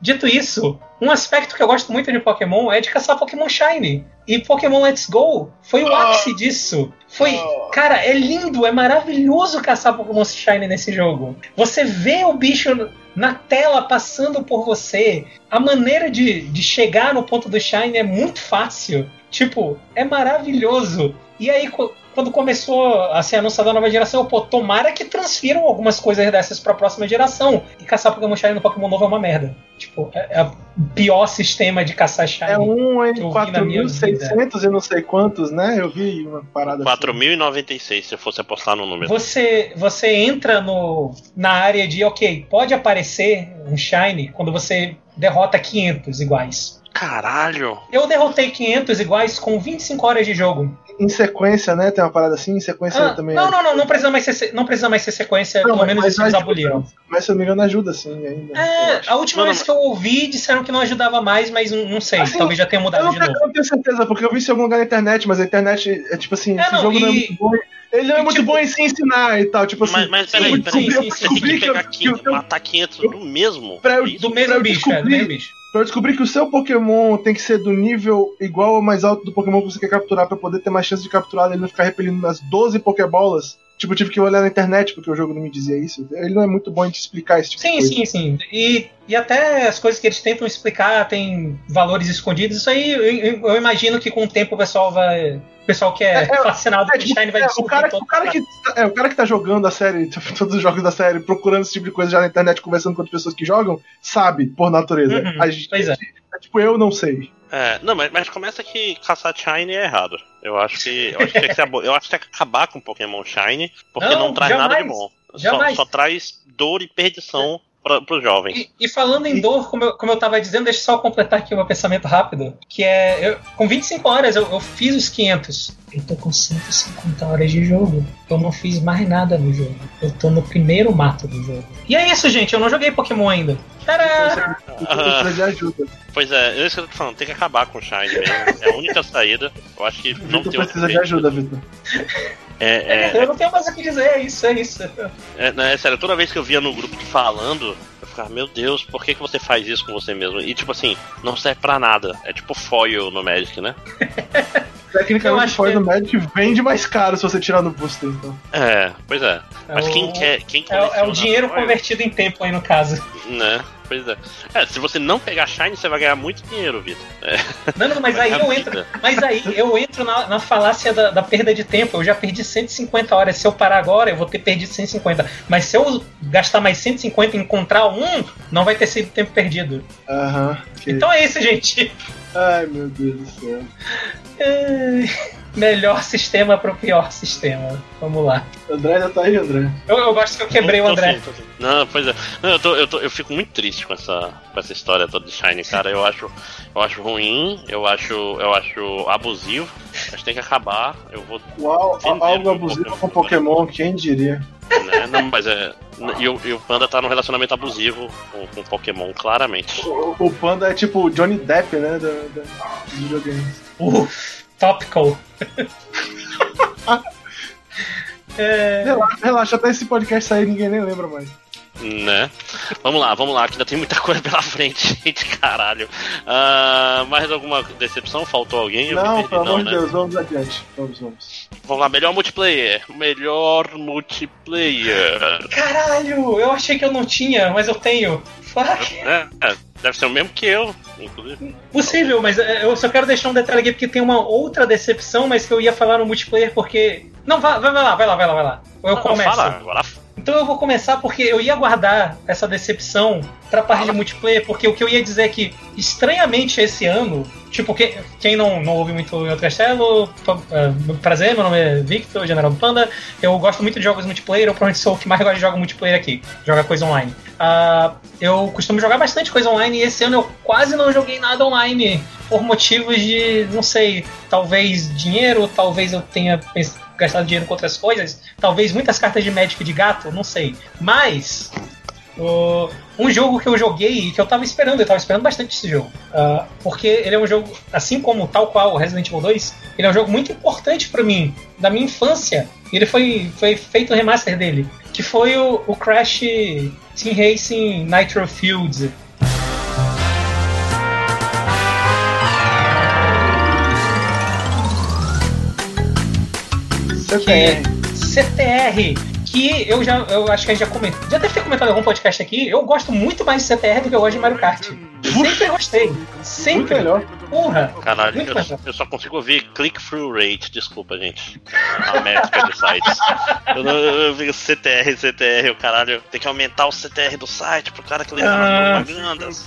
Dito isso, um aspecto que eu gosto muito de Pokémon é de caçar Pokémon Shiny. E Pokémon Let's Go foi o ah. ápice disso. Foi, ah. cara, é lindo, é maravilhoso caçar Pokémon Shiny nesse jogo. Você vê o bicho na tela passando por você. A maneira de, de chegar no ponto do Shine é muito fácil. Tipo, é maravilhoso. E aí, quando começou a ser anunciada a nova geração, eu, pô, tomara que transfiram algumas coisas dessas para a próxima geração. E caçar Pokémon Shiny no Pokémon novo é uma merda. Tipo, é, é o pior sistema de caçar Shiny. É um em 4.600 e não sei quantos, né? Eu vi uma parada 4.096, assim. se eu fosse apostar no número. Você, você entra no, na área de, ok, pode aparecer um Shiny quando você derrota 500 iguais. Caralho! Eu derrotei 500 iguais com 25 horas de jogo. Em sequência, né? Tem uma parada assim, em sequência ah, também. Não, é... não, não, não precisa mais ser, não precisa mais ser sequência, não, pelo menos eles aboliram. Mas se eu não me engano, ajuda sim ainda. É, a última não, vez não, que eu ouvi disseram que não ajudava mais, mas não sei, assim, talvez já tenha mudado de novo. Eu não tenho certeza, porque eu vi isso em algum lugar na internet, mas a internet é tipo assim, é, esse jogo e... não é muito bom. Ele não é muito tipo, bom em se ensinar e tal, tipo assim. Mas, mas peraí, peraí, você tem que pegar 500, matar 500 do mesmo? Pra eu, do mesmo bicho, é, do mesmo bicho pra eu descobrir que o seu Pokémon tem que ser do nível igual ou mais alto do Pokémon que você quer capturar para poder ter mais chance de capturar ele não ficar repelindo nas 12 Pokébolas. Tipo, eu tive que olhar na internet porque o jogo não me dizia isso. Ele não é muito bom em te explicar esse tipo sim, de coisa. Sim, sim, sim. E, e até as coisas que eles tentam explicar tem valores escondidos. Isso aí eu, eu imagino que com o tempo o pessoal vai o pessoal que é, é, é fascinado é, por Shine vai é, o cara, o cara que tá, É, o cara que tá jogando a série, [LAUGHS] todos os jogos da série, procurando esse tipo de coisa já na internet, conversando com outras pessoas que jogam, sabe, por natureza. Uhum, a gente, pois é. é. Tipo, eu não sei. É, não, mas, mas começa que caçar Shine é errado. Eu acho que. Eu acho que, tem que, eu acho que, que acabar com Pokémon Shine, porque não, não traz jamais, nada de bom. Só, só, traz dor e perdição para os jovens. E, e, falando em dor, como eu, como eu tava dizendo, deixa eu só completar aqui o meu pensamento rápido, que é, eu, com 25 horas eu, eu fiz os 500. Eu tô com 150 horas de jogo. Eu não fiz mais nada no jogo. Eu tô no primeiro mato do jogo. E é isso, gente. Eu não joguei Pokémon ainda. Tadá! Ah, de ajuda. Pois é, é isso que eu tô falando. Tem que acabar com o Shine mesmo. É a única saída. Eu acho que não tem precisa de ajuda, Vitor. É, é, [LAUGHS] eu não tenho mais o que dizer, é isso, é isso. É, não, é sério, toda vez que eu via no grupo falando, eu ficava, meu Deus, por que, que você faz isso com você mesmo? E tipo assim, não serve pra nada. É tipo foil no Magic, né? [LAUGHS] Tecnicamente, o foil que... no Magic vende mais caro se você tirar no booster, então. É, pois é. Mas é quem quer. Quem é, é o dinheiro foil, convertido em tempo aí no caso. Né? Pois é. se você não pegar Shine, você vai ganhar muito dinheiro, Vitor. É. Não, não, mas aí eu entro. Mas aí eu entro na, na falácia da, da, perda de tempo. Eu já perdi 150 horas. Se eu parar agora, eu vou ter perdido 150. Mas se eu gastar mais 150 e encontrar um, não vai ter sido tempo perdido. Aham. Uhum, Então é isso, gente. Ai, meu Deus do céu. melhor sistema pro pior sistema. Vamos lá. André já tá aí, André. Eu, eu gosto que eu quebrei tô, o André. Sim, sim. Não, pois é. Não, eu, tô, eu, tô, eu fico muito triste com essa, com essa história toda de Shine, cara. Eu acho, eu acho ruim, eu acho, eu acho abusivo. Acho que tem que acabar. Eu vou. Uau, algo abusivo com Pokémon, quem diria? Né? Não, mas é. E o, e o, Panda tá num relacionamento abusivo com, com Pokémon, claramente. O, o, Panda é tipo o Johnny Depp, né? Da, da, dos videogames. Uh, topical. [LAUGHS] é... relaxa, relaxa, até esse podcast sair ninguém nem lembra mais. Né? Vamos lá, vamos lá, que ainda tem muita [LAUGHS] coisa pela frente, gente, caralho. Uh, mais alguma decepção? Faltou alguém? Eu não, pelo amor de né? Deus, vamos adiante. Vamos, vamos. Vamos lá, melhor multiplayer. Melhor multiplayer. Caralho, eu achei que eu não tinha, mas eu tenho. Fuck. É, é, deve ser o mesmo que eu, inclusive. Possível, mas é, eu só quero deixar um detalhe aqui porque tem uma outra decepção, mas que eu ia falar no multiplayer porque. Não, vai, vai lá, vai lá, vai lá, vai lá. Eu não, começo. Fala, agora então eu vou começar porque eu ia guardar essa decepção pra parte de multiplayer, porque o que eu ia dizer é que, estranhamente, esse ano, tipo, que, quem não, não ouve muito o Castelo, uh, prazer, meu nome é Victor, General do Panda, eu gosto muito de jogos multiplayer, eu provavelmente sou o que mais gosta de jogar multiplayer aqui, joga coisa online. Uh, eu costumo jogar bastante coisa online e esse ano eu quase não joguei nada online por motivos de, não sei, talvez dinheiro, talvez eu tenha gastado dinheiro com outras coisas. Talvez muitas cartas de Magic de gato, não sei. Mas. Uh, um jogo que eu joguei e que eu tava esperando, eu tava esperando bastante esse jogo. Uh, porque ele é um jogo, assim como tal qual Resident Evil 2, ele é um jogo muito importante para mim, da minha infância. Ele foi, foi feito o remaster dele, que foi o, o Crash Team Racing Nitro Fields. CTR. CTR, que eu já, eu acho que a gente já comentou, já deve ter comentado algum podcast aqui, eu gosto muito mais de CTR do que eu gosto de Mario Kart. Sempre gostei. Sempre. Muito melhor. Porra. Caralho, eu, eu, só consigo ouvir click-through rate, desculpa, gente. A métrica de sites. Eu, não, eu vi CTR, CTR, o caralho, tem que aumentar o CTR do site pro cara que lê ah. as propagandas.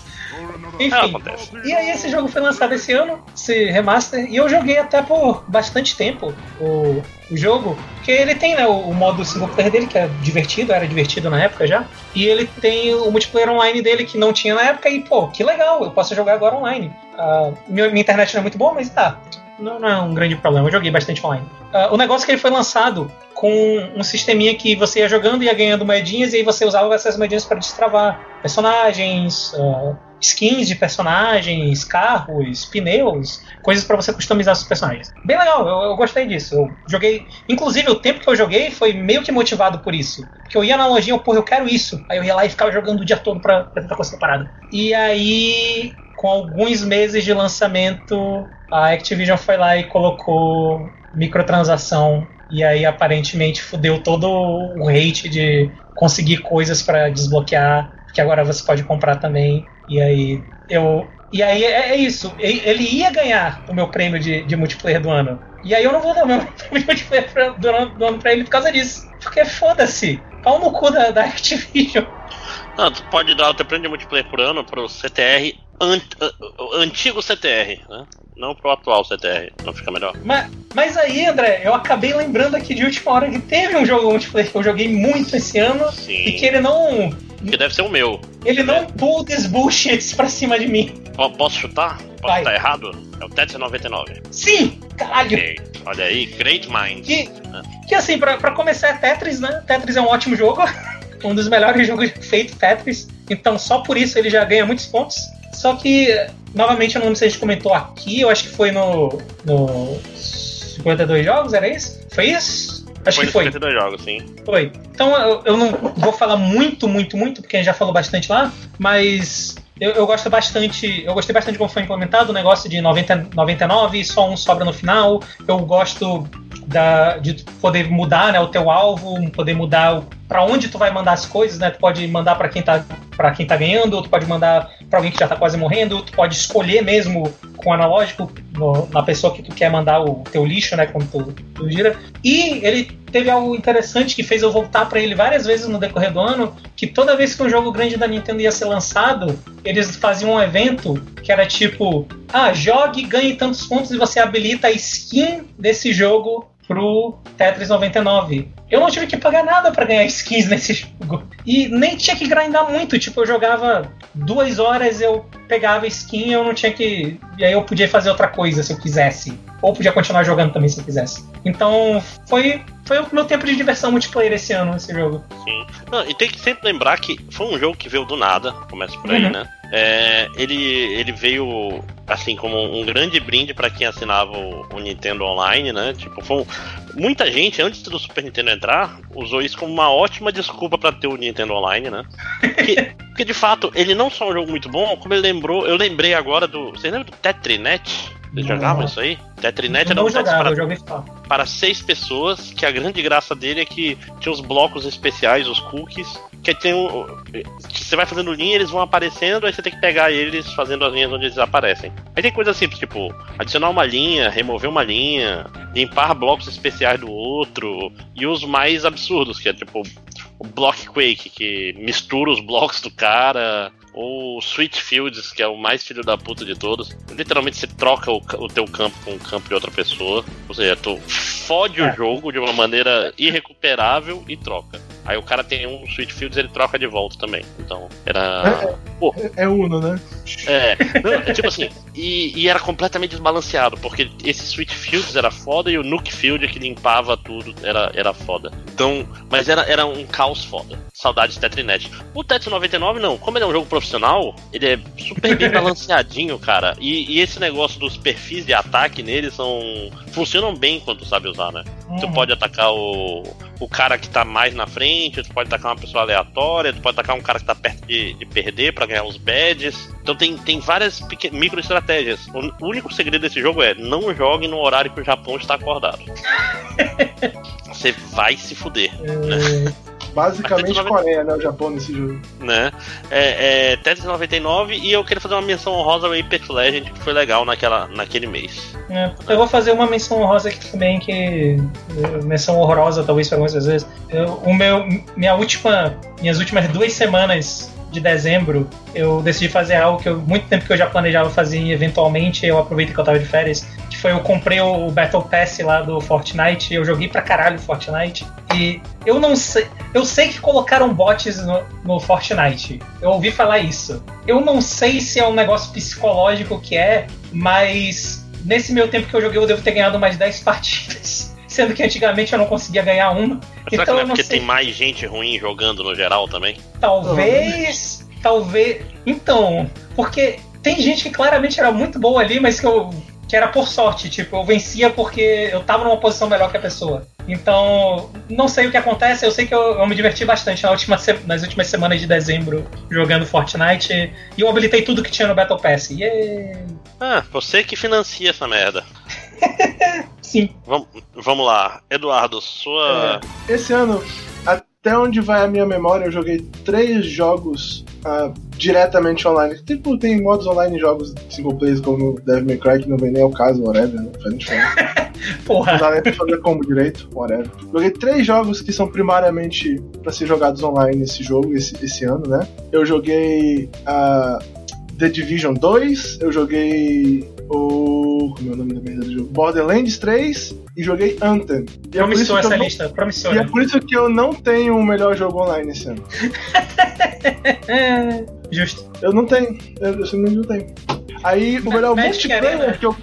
Enfim, e aí esse jogo foi lançado esse ano, esse remaster, e eu joguei até por bastante tempo o, o jogo, porque ele tem né, o, o, modo single player dele, que é divertido, era divertido na época já, e ele tem o multiplayer online dele que não tinha na época, e pô, que legal, eu posso jogar agora online. Uh, minha, minha internet não é muito boa, mas tá, não, não, é um grande problema. Eu joguei bastante online. Uh, o negócio é que ele foi lançado com um sisteminha que você ia jogando e ia ganhando moedinhas e aí você usava essas moedinhas para destravar personagens, uh, skins de personagens, carros, pneus, coisas para você customizar seus personagens. Bem legal, eu, eu, gostei disso. Eu joguei, inclusive o tempo que eu joguei foi meio que motivado por isso, porque eu ia na lojinha, pô, eu quero isso. Aí eu ia lá e ficava jogando o dia todo pra, pra tentar conseguir parada. E aí com alguns meses de lançamento, a Activision foi lá e colocou microtransação e aí aparentemente fudeu todo o hate de conseguir coisas para desbloquear, que agora você pode comprar também. E aí eu e aí é, é isso. Ele ia ganhar o meu prêmio de, de multiplayer do ano. E aí eu não vou dar o meu [LAUGHS] prêmio de multiplayer do ano, do ano pra ele por causa disso. Porque foda-se. Pau no cu da, da Activision. Não, tu pode dar o teu prêmio de multiplayer por ano pro CTR ant, antigo CTR, né? Não pro atual CTR, não fica melhor. Mas, mas aí, André, eu acabei lembrando aqui de última hora que teve um jogo multiplayer que eu joguei muito esse ano Sim. e que ele não. Que deve ser o meu. Ele não pull this bullshit pra cima de mim. Posso chutar? Posso Vai. estar errado? É o Tetris 99. Sim! Caralho! Okay. Olha aí, Great Mind. Que, que assim, pra, pra começar é Tetris, né? Tetris é um ótimo jogo. [LAUGHS] um dos melhores jogos feitos, Tetris. Então só por isso ele já ganha muitos pontos. Só que, novamente, eu não lembro se a gente comentou aqui, eu acho que foi no, no 52 jogos, era isso? Foi isso? Acho foi que foi. 52 jogos, sim. Foi. Então eu, eu não vou falar muito, muito, muito, porque a gente já falou bastante lá, mas eu, eu, gosto bastante, eu gostei bastante de como foi implementado o negócio de 90, 99, só um sobra no final. Eu gosto da, de poder mudar né, o teu alvo, poder mudar para onde tu vai mandar as coisas, né? Tu pode mandar para quem tá para quem tá ganhando, tu pode mandar para alguém que já tá quase morrendo, tu pode escolher mesmo com o analógico no, na pessoa que tu quer mandar o teu lixo, né, quando tu, tu gira. E ele teve algo interessante que fez eu voltar para ele várias vezes no decorrer do ano, que toda vez que um jogo grande da Nintendo ia ser lançado, eles faziam um evento que era tipo, ah, jogue, ganhe tantos pontos e você habilita a skin desse jogo pro Tetris 99. Eu não tive que pagar nada para ganhar skins [LAUGHS] nesse jogo. E nem tinha que grindar muito. Tipo, eu jogava duas horas, eu pegava skin eu não tinha que. E aí eu podia fazer outra coisa se eu quisesse. Ou podia continuar jogando também se eu quisesse. Então foi, foi o meu tempo de diversão multiplayer esse ano, esse jogo. Sim. Não, e tem que sempre lembrar que foi um jogo que veio do nada, começa por aí, uhum. né? É, ele, ele veio assim, como um grande brinde para quem assinava o, o, Nintendo Online, né? Tipo, foi um, muita gente, antes do Super Nintendo entrar, usou isso como uma ótima desculpa para ter o Nintendo Online, né? Porque, [LAUGHS] porque, de fato, ele não só é um jogo muito bom, como ele lembrou, eu lembrei agora do. Vocês lembram do Tetrinet? Vocês jogavam isso aí? Tetrinet era um jogava, para, para seis pessoas, que a grande graça dele é que tinha os blocos especiais, os cookies, que tem um. Você vai fazendo linha, eles vão aparecendo, aí você tem que pegar eles fazendo as linhas onde eles aparecem. Aí tem coisa simples, tipo, adicionar uma linha, remover uma linha, limpar blocos especiais do outro, e os mais absurdos, que é tipo o Block Quake, que mistura os blocos do cara, ou Switch Fields, que é o mais filho da puta de todos. Literalmente você troca o, o teu campo com o campo de outra pessoa. Ou seja, tu fode é. o jogo de uma maneira irrecuperável e troca. Aí o cara tem um Switch Fields ele troca de volta também. Então, era. É, é, Uno, né? É. Não, é tipo assim, e, e, era completamente desbalanceado, porque esse Switch Fields era foda e o Nuke Field que limpava tudo era, era foda. Então, mas era, era um caos foda. Saudade de Tetrinet. O Tetris 99 não, como ele é um jogo profissional, ele é super bem [LAUGHS] balanceadinho, cara. E, e, esse negócio dos perfis de ataque nele são. funcionam bem quando tu sabe usar, né? Uhum. Tu pode atacar o, o cara que tá mais na frente, tu pode atacar uma pessoa aleatória, tu pode atacar um cara que tá perto de, de perder para ganhar os badges. Então tem, tem várias micro estratégias. O único segredo desse jogo é não jogue no horário que o Japão está acordado. [LAUGHS] Você vai se fuder. Né? Basicamente Coreia, né? O Japão nesse jogo. Né? É, é, Tetris 99 e eu queria fazer uma menção honrosa ao Apex Legend, que foi legal naquela, naquele mês. É, eu vou fazer uma menção honrosa aqui também, que. Menção horrorosa, talvez, para algumas vezes. Eu, o meu, minha última, minhas últimas duas semanas de dezembro, eu decidi fazer algo que eu, muito tempo que eu já planejava fazer e eventualmente eu aproveitei que eu tava de férias, que foi eu comprei o Battle Pass lá do Fortnite, eu joguei pra caralho Fortnite e eu não sei, eu sei que colocaram bots no, no Fortnite. Eu ouvi falar isso. Eu não sei se é um negócio psicológico que é, mas nesse meu tempo que eu joguei eu devo ter ganhado mais 10 partidas [LAUGHS] sendo que antigamente eu não conseguia ganhar uma. Será então, que não é porque sei... tem mais gente ruim jogando no geral também? Talvez, talvez. Então, porque tem gente que claramente era muito boa ali, mas que eu que era por sorte, tipo, eu vencia porque eu tava numa posição melhor que a pessoa. Então, não sei o que acontece, eu sei que eu, eu me diverti bastante na última nas últimas semanas de dezembro jogando Fortnite e eu habilitei tudo que tinha no Battle Pass. Yay! Ah, você que financia essa merda. [LAUGHS] Sim. Vamos, vamos lá. Eduardo, sua. É, esse ano, até onde vai a minha memória, eu joguei três jogos uh, diretamente online. Tipo, tem modos online em jogos single players como Devil May Cry, que não vem nem ao caso, whatever, né? Faz diferença. [LAUGHS] Porra. Não dá nem pra fazer como direito, whatever. Joguei três jogos que são primariamente para ser jogados online esse jogo, esse, esse ano, né? Eu joguei uh, The Division 2, eu joguei o. Como é o nome da merda do jogo? Borderlands 3 e joguei Anthem. E promissor é essa não... lista, promissor. E é por isso que eu não tenho o melhor jogo online esse ano. [LAUGHS] Justo. Eu não tenho. Eu, eu não tenho. Aí o melhor multiplayer que eu.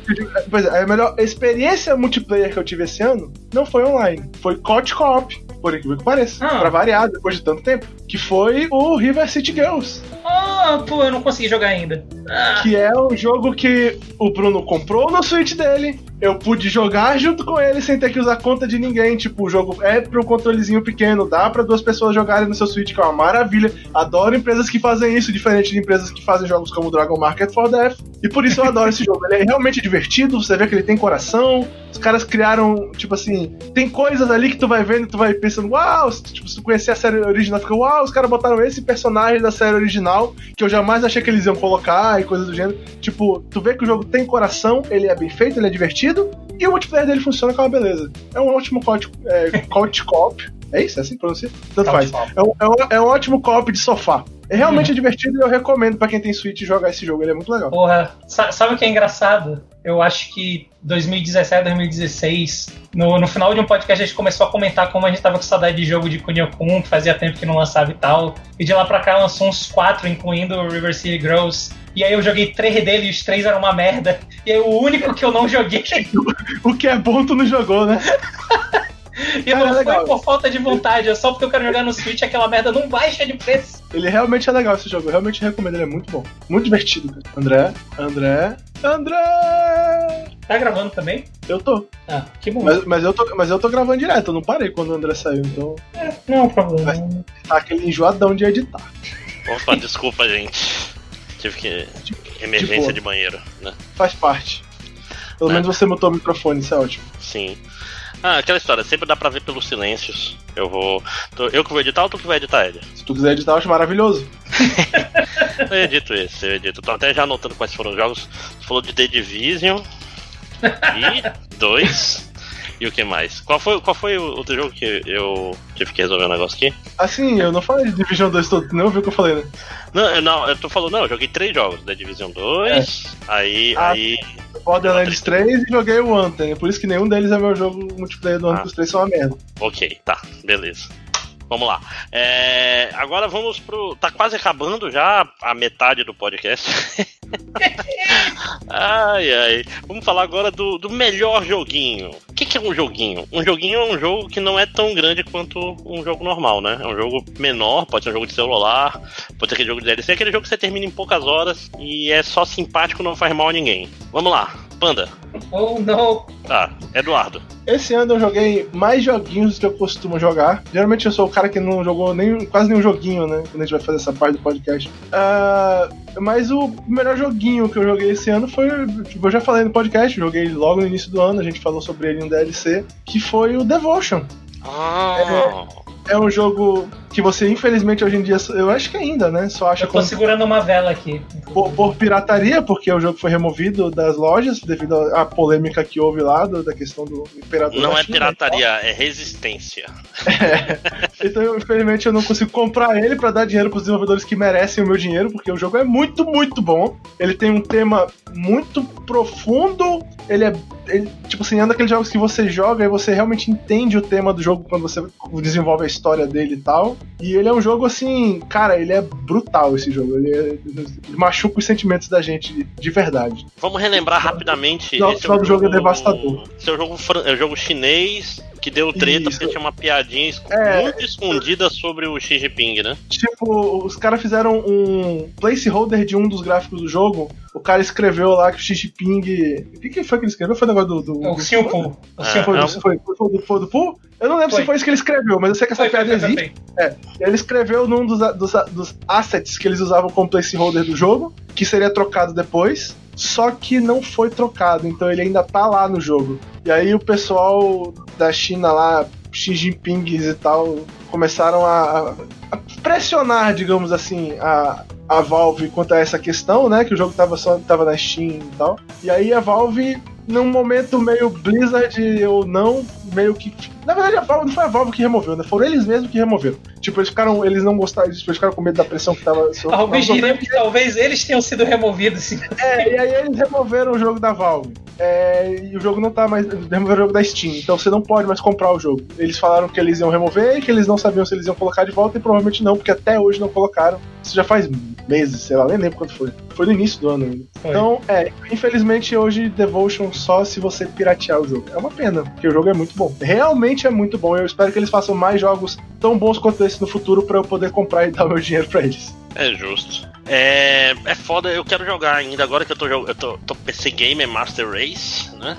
Pois é, a melhor experiência multiplayer que eu tive esse ano não foi online. Foi COD Co-op, por incrível que pareça. Ah. Pra variar, depois de tanto tempo. Que foi o River City Girls. Ah, pô, eu não consegui jogar ainda. Ah. Que é um jogo que o Bruno comprou no Switch dele. Eu pude jogar junto com ele sem ter que usar conta de ninguém. Tipo, o jogo é pro controlezinho pequeno, dá para duas pessoas jogarem no seu Switch, que é uma maravilha. Adoro empresas que fazem isso, diferente de empresas que fazem jogos como Dragon Market for Death. E por isso eu adoro esse [LAUGHS] jogo. Ele é realmente divertido, você vê que ele tem coração. Os caras criaram, tipo assim, tem coisas ali que tu vai vendo e tu vai pensando, uau, tipo, se tu conhecer a série original, fica, uau, os caras botaram esse personagem da série original que eu jamais achei que eles iam colocar e coisas do gênero. Tipo, tu vê que o jogo tem coração, ele é bem feito, ele é divertido, e o multiplayer dele funciona com uma beleza. É um ótimo coach, é, [LAUGHS] cop. É isso? É assim que pronuncia? Tanto faz. É um, é, um, é um ótimo co de sofá. É realmente uhum. divertido e eu recomendo para quem tem Switch jogar esse jogo, ele é muito legal. Porra, sabe o que é engraçado? Eu acho que 2017, 2016, no, no final de um podcast a gente começou a comentar como a gente tava com saudade de jogo de Kunio Kun, que fazia tempo que não lançava e tal. E de lá pra cá lançou uns quatro, incluindo o River City Girls. E aí eu joguei três deles e os três eram uma merda. E aí o único que eu não joguei. [LAUGHS] o que é bom tu não jogou, né? [LAUGHS] E Cara, não é foi por falta de vontade, é só porque eu quero jogar no Switch aquela merda não baixa de preço. Ele realmente é legal esse jogo, eu realmente recomendo, ele é muito bom. Muito divertido, cara. André, André. André! Tá gravando também? Eu tô. Ah, que bom. Mas, mas, eu, tô, mas eu tô gravando direto, eu não parei quando o André saiu, então. É, não é um problema. Tá aquele enjoadão de editar. Opa, desculpa, gente. Tive que. Emergência tipo, de banheiro, né? Faz parte. Pelo é. menos você mutou o microfone, isso é ótimo. Sim. Ah, aquela história, sempre dá pra ver pelos silêncios. Eu vou. Eu que vou editar ou tu que vai editar ele? Se tu quiser editar, eu acho maravilhoso. [LAUGHS] eu edito esse, eu edito. Tô até já anotando quais foram os jogos. Tu falou de The Division. [LAUGHS] E dois. E o que mais? Qual foi, qual foi o outro jogo que eu tive que resolver um negócio aqui? Assim, eu não falei de Division 2 todo, não viu o que eu falei, né? Não, eu, não, eu tô falando, não, eu joguei três jogos da Division 2, é. aí. Ah, aí Borderlands 3 e joguei o Anthem. Por isso que nenhum deles é meu jogo multiplayer do ano, ah. os três são uma merda. Ok, tá, beleza. Vamos lá. É, agora vamos pro. Tá quase acabando já a metade do podcast. [LAUGHS] ai, ai. Vamos falar agora do, do melhor joguinho. O que, que, é um joguinho? Um joguinho é um jogo que não é tão grande quanto um jogo normal, né? É um jogo menor, pode ser um jogo de celular, pode ser aquele jogo de DLC, é aquele jogo que você termina em poucas horas e é só simpático, não faz mal a ninguém. Vamos lá. Panda. Oh, não. Tá, Eduardo. Esse ano eu joguei mais joguinhos do que eu costumo jogar. Geralmente eu sou o cara que não jogou nem, quase nenhum joguinho, né? Quando a gente vai fazer essa parte do podcast. Uh, mas o melhor joguinho que eu joguei esse ano foi. Tipo, eu já falei no podcast, joguei logo no início do ano, a gente falou sobre ele um DLC, que foi o Devotion. Ah. É, é um jogo que você, infelizmente, hoje em dia, eu acho que ainda, né? Só acha. Eu tô com... segurando uma vela aqui. Por, por, pirataria, porque o jogo foi removido das lojas devido à polêmica que houve lá do, da questão do imperador. Não é China, pirataria, é resistência. É. Então, infelizmente, eu não consigo comprar ele para dar dinheiro pros desenvolvedores que merecem o meu dinheiro, porque o jogo é muito, muito bom. Ele tem um tema muito profundo. Ele é. Ele, tipo assim, é um daqueles jogos que você joga e você realmente entende o tema do jogo quando você desenvolve a história dele e tal. E ele é um jogo assim, cara, ele é brutal esse jogo. Ele, é, ele machuca os sentimentos da gente de verdade. Vamos relembrar rapidamente. O final do jogo é devastador. Esse é um jogo, é um jogo chinês que deu treta Isso. porque tinha uma piadinha é, muito escondida sobre o Xi Jinping, né? Tipo, os caras fizeram um placeholder de um dos gráficos do jogo. O cara escreveu lá que o Xi Jinping. O que, que foi que ele escreveu? Foi o negócio do. do... É o Xiupu. O Xiupu. Foi, do, foi do Pu? Eu não lembro foi. se foi isso que ele escreveu, mas eu sei que essa foi, piada existe. É. Ele escreveu num dos, dos, dos assets que eles usavam como placeholder do jogo, que seria trocado depois só que não foi trocado, então ele ainda tá lá no jogo. E aí o pessoal da China lá, Xi Jinping e tal, começaram a, a pressionar, digamos assim, a, a Valve quanto a essa questão, né? Que o jogo tava só tava na Steam e tal. E aí a Valve num momento meio Blizzard ou não, meio que. Na verdade, a Valve não foi a Valve que removeu, né? Foram eles mesmos que removeram. Tipo, eles ficaram. Eles não gostaram, eles ficaram com medo da pressão que tava. Talvez diremos que talvez eles tenham sido removidos, sim. É, e aí eles removeram o jogo da Valve. É, e o jogo não tá mais. Removeram o jogo da Steam. Então você não pode mais comprar o jogo. Eles falaram que eles iam remover e que eles não sabiam se eles iam colocar de volta, e provavelmente não, porque até hoje não colocaram. Isso já faz meses, sei lá, nem lembro quando foi. Foi no início do ano ainda. Então, é, infelizmente hoje Devotion só se você piratear o jogo. É uma pena, porque o jogo é muito bom. Realmente é muito bom. Eu espero que eles façam mais jogos tão bons quanto esse no futuro para eu poder comprar e dar meu dinheiro para eles. É justo. É, é foda, eu quero jogar ainda. Agora que eu tô jogando. Eu tô, tô PC Gamer Master Race, né?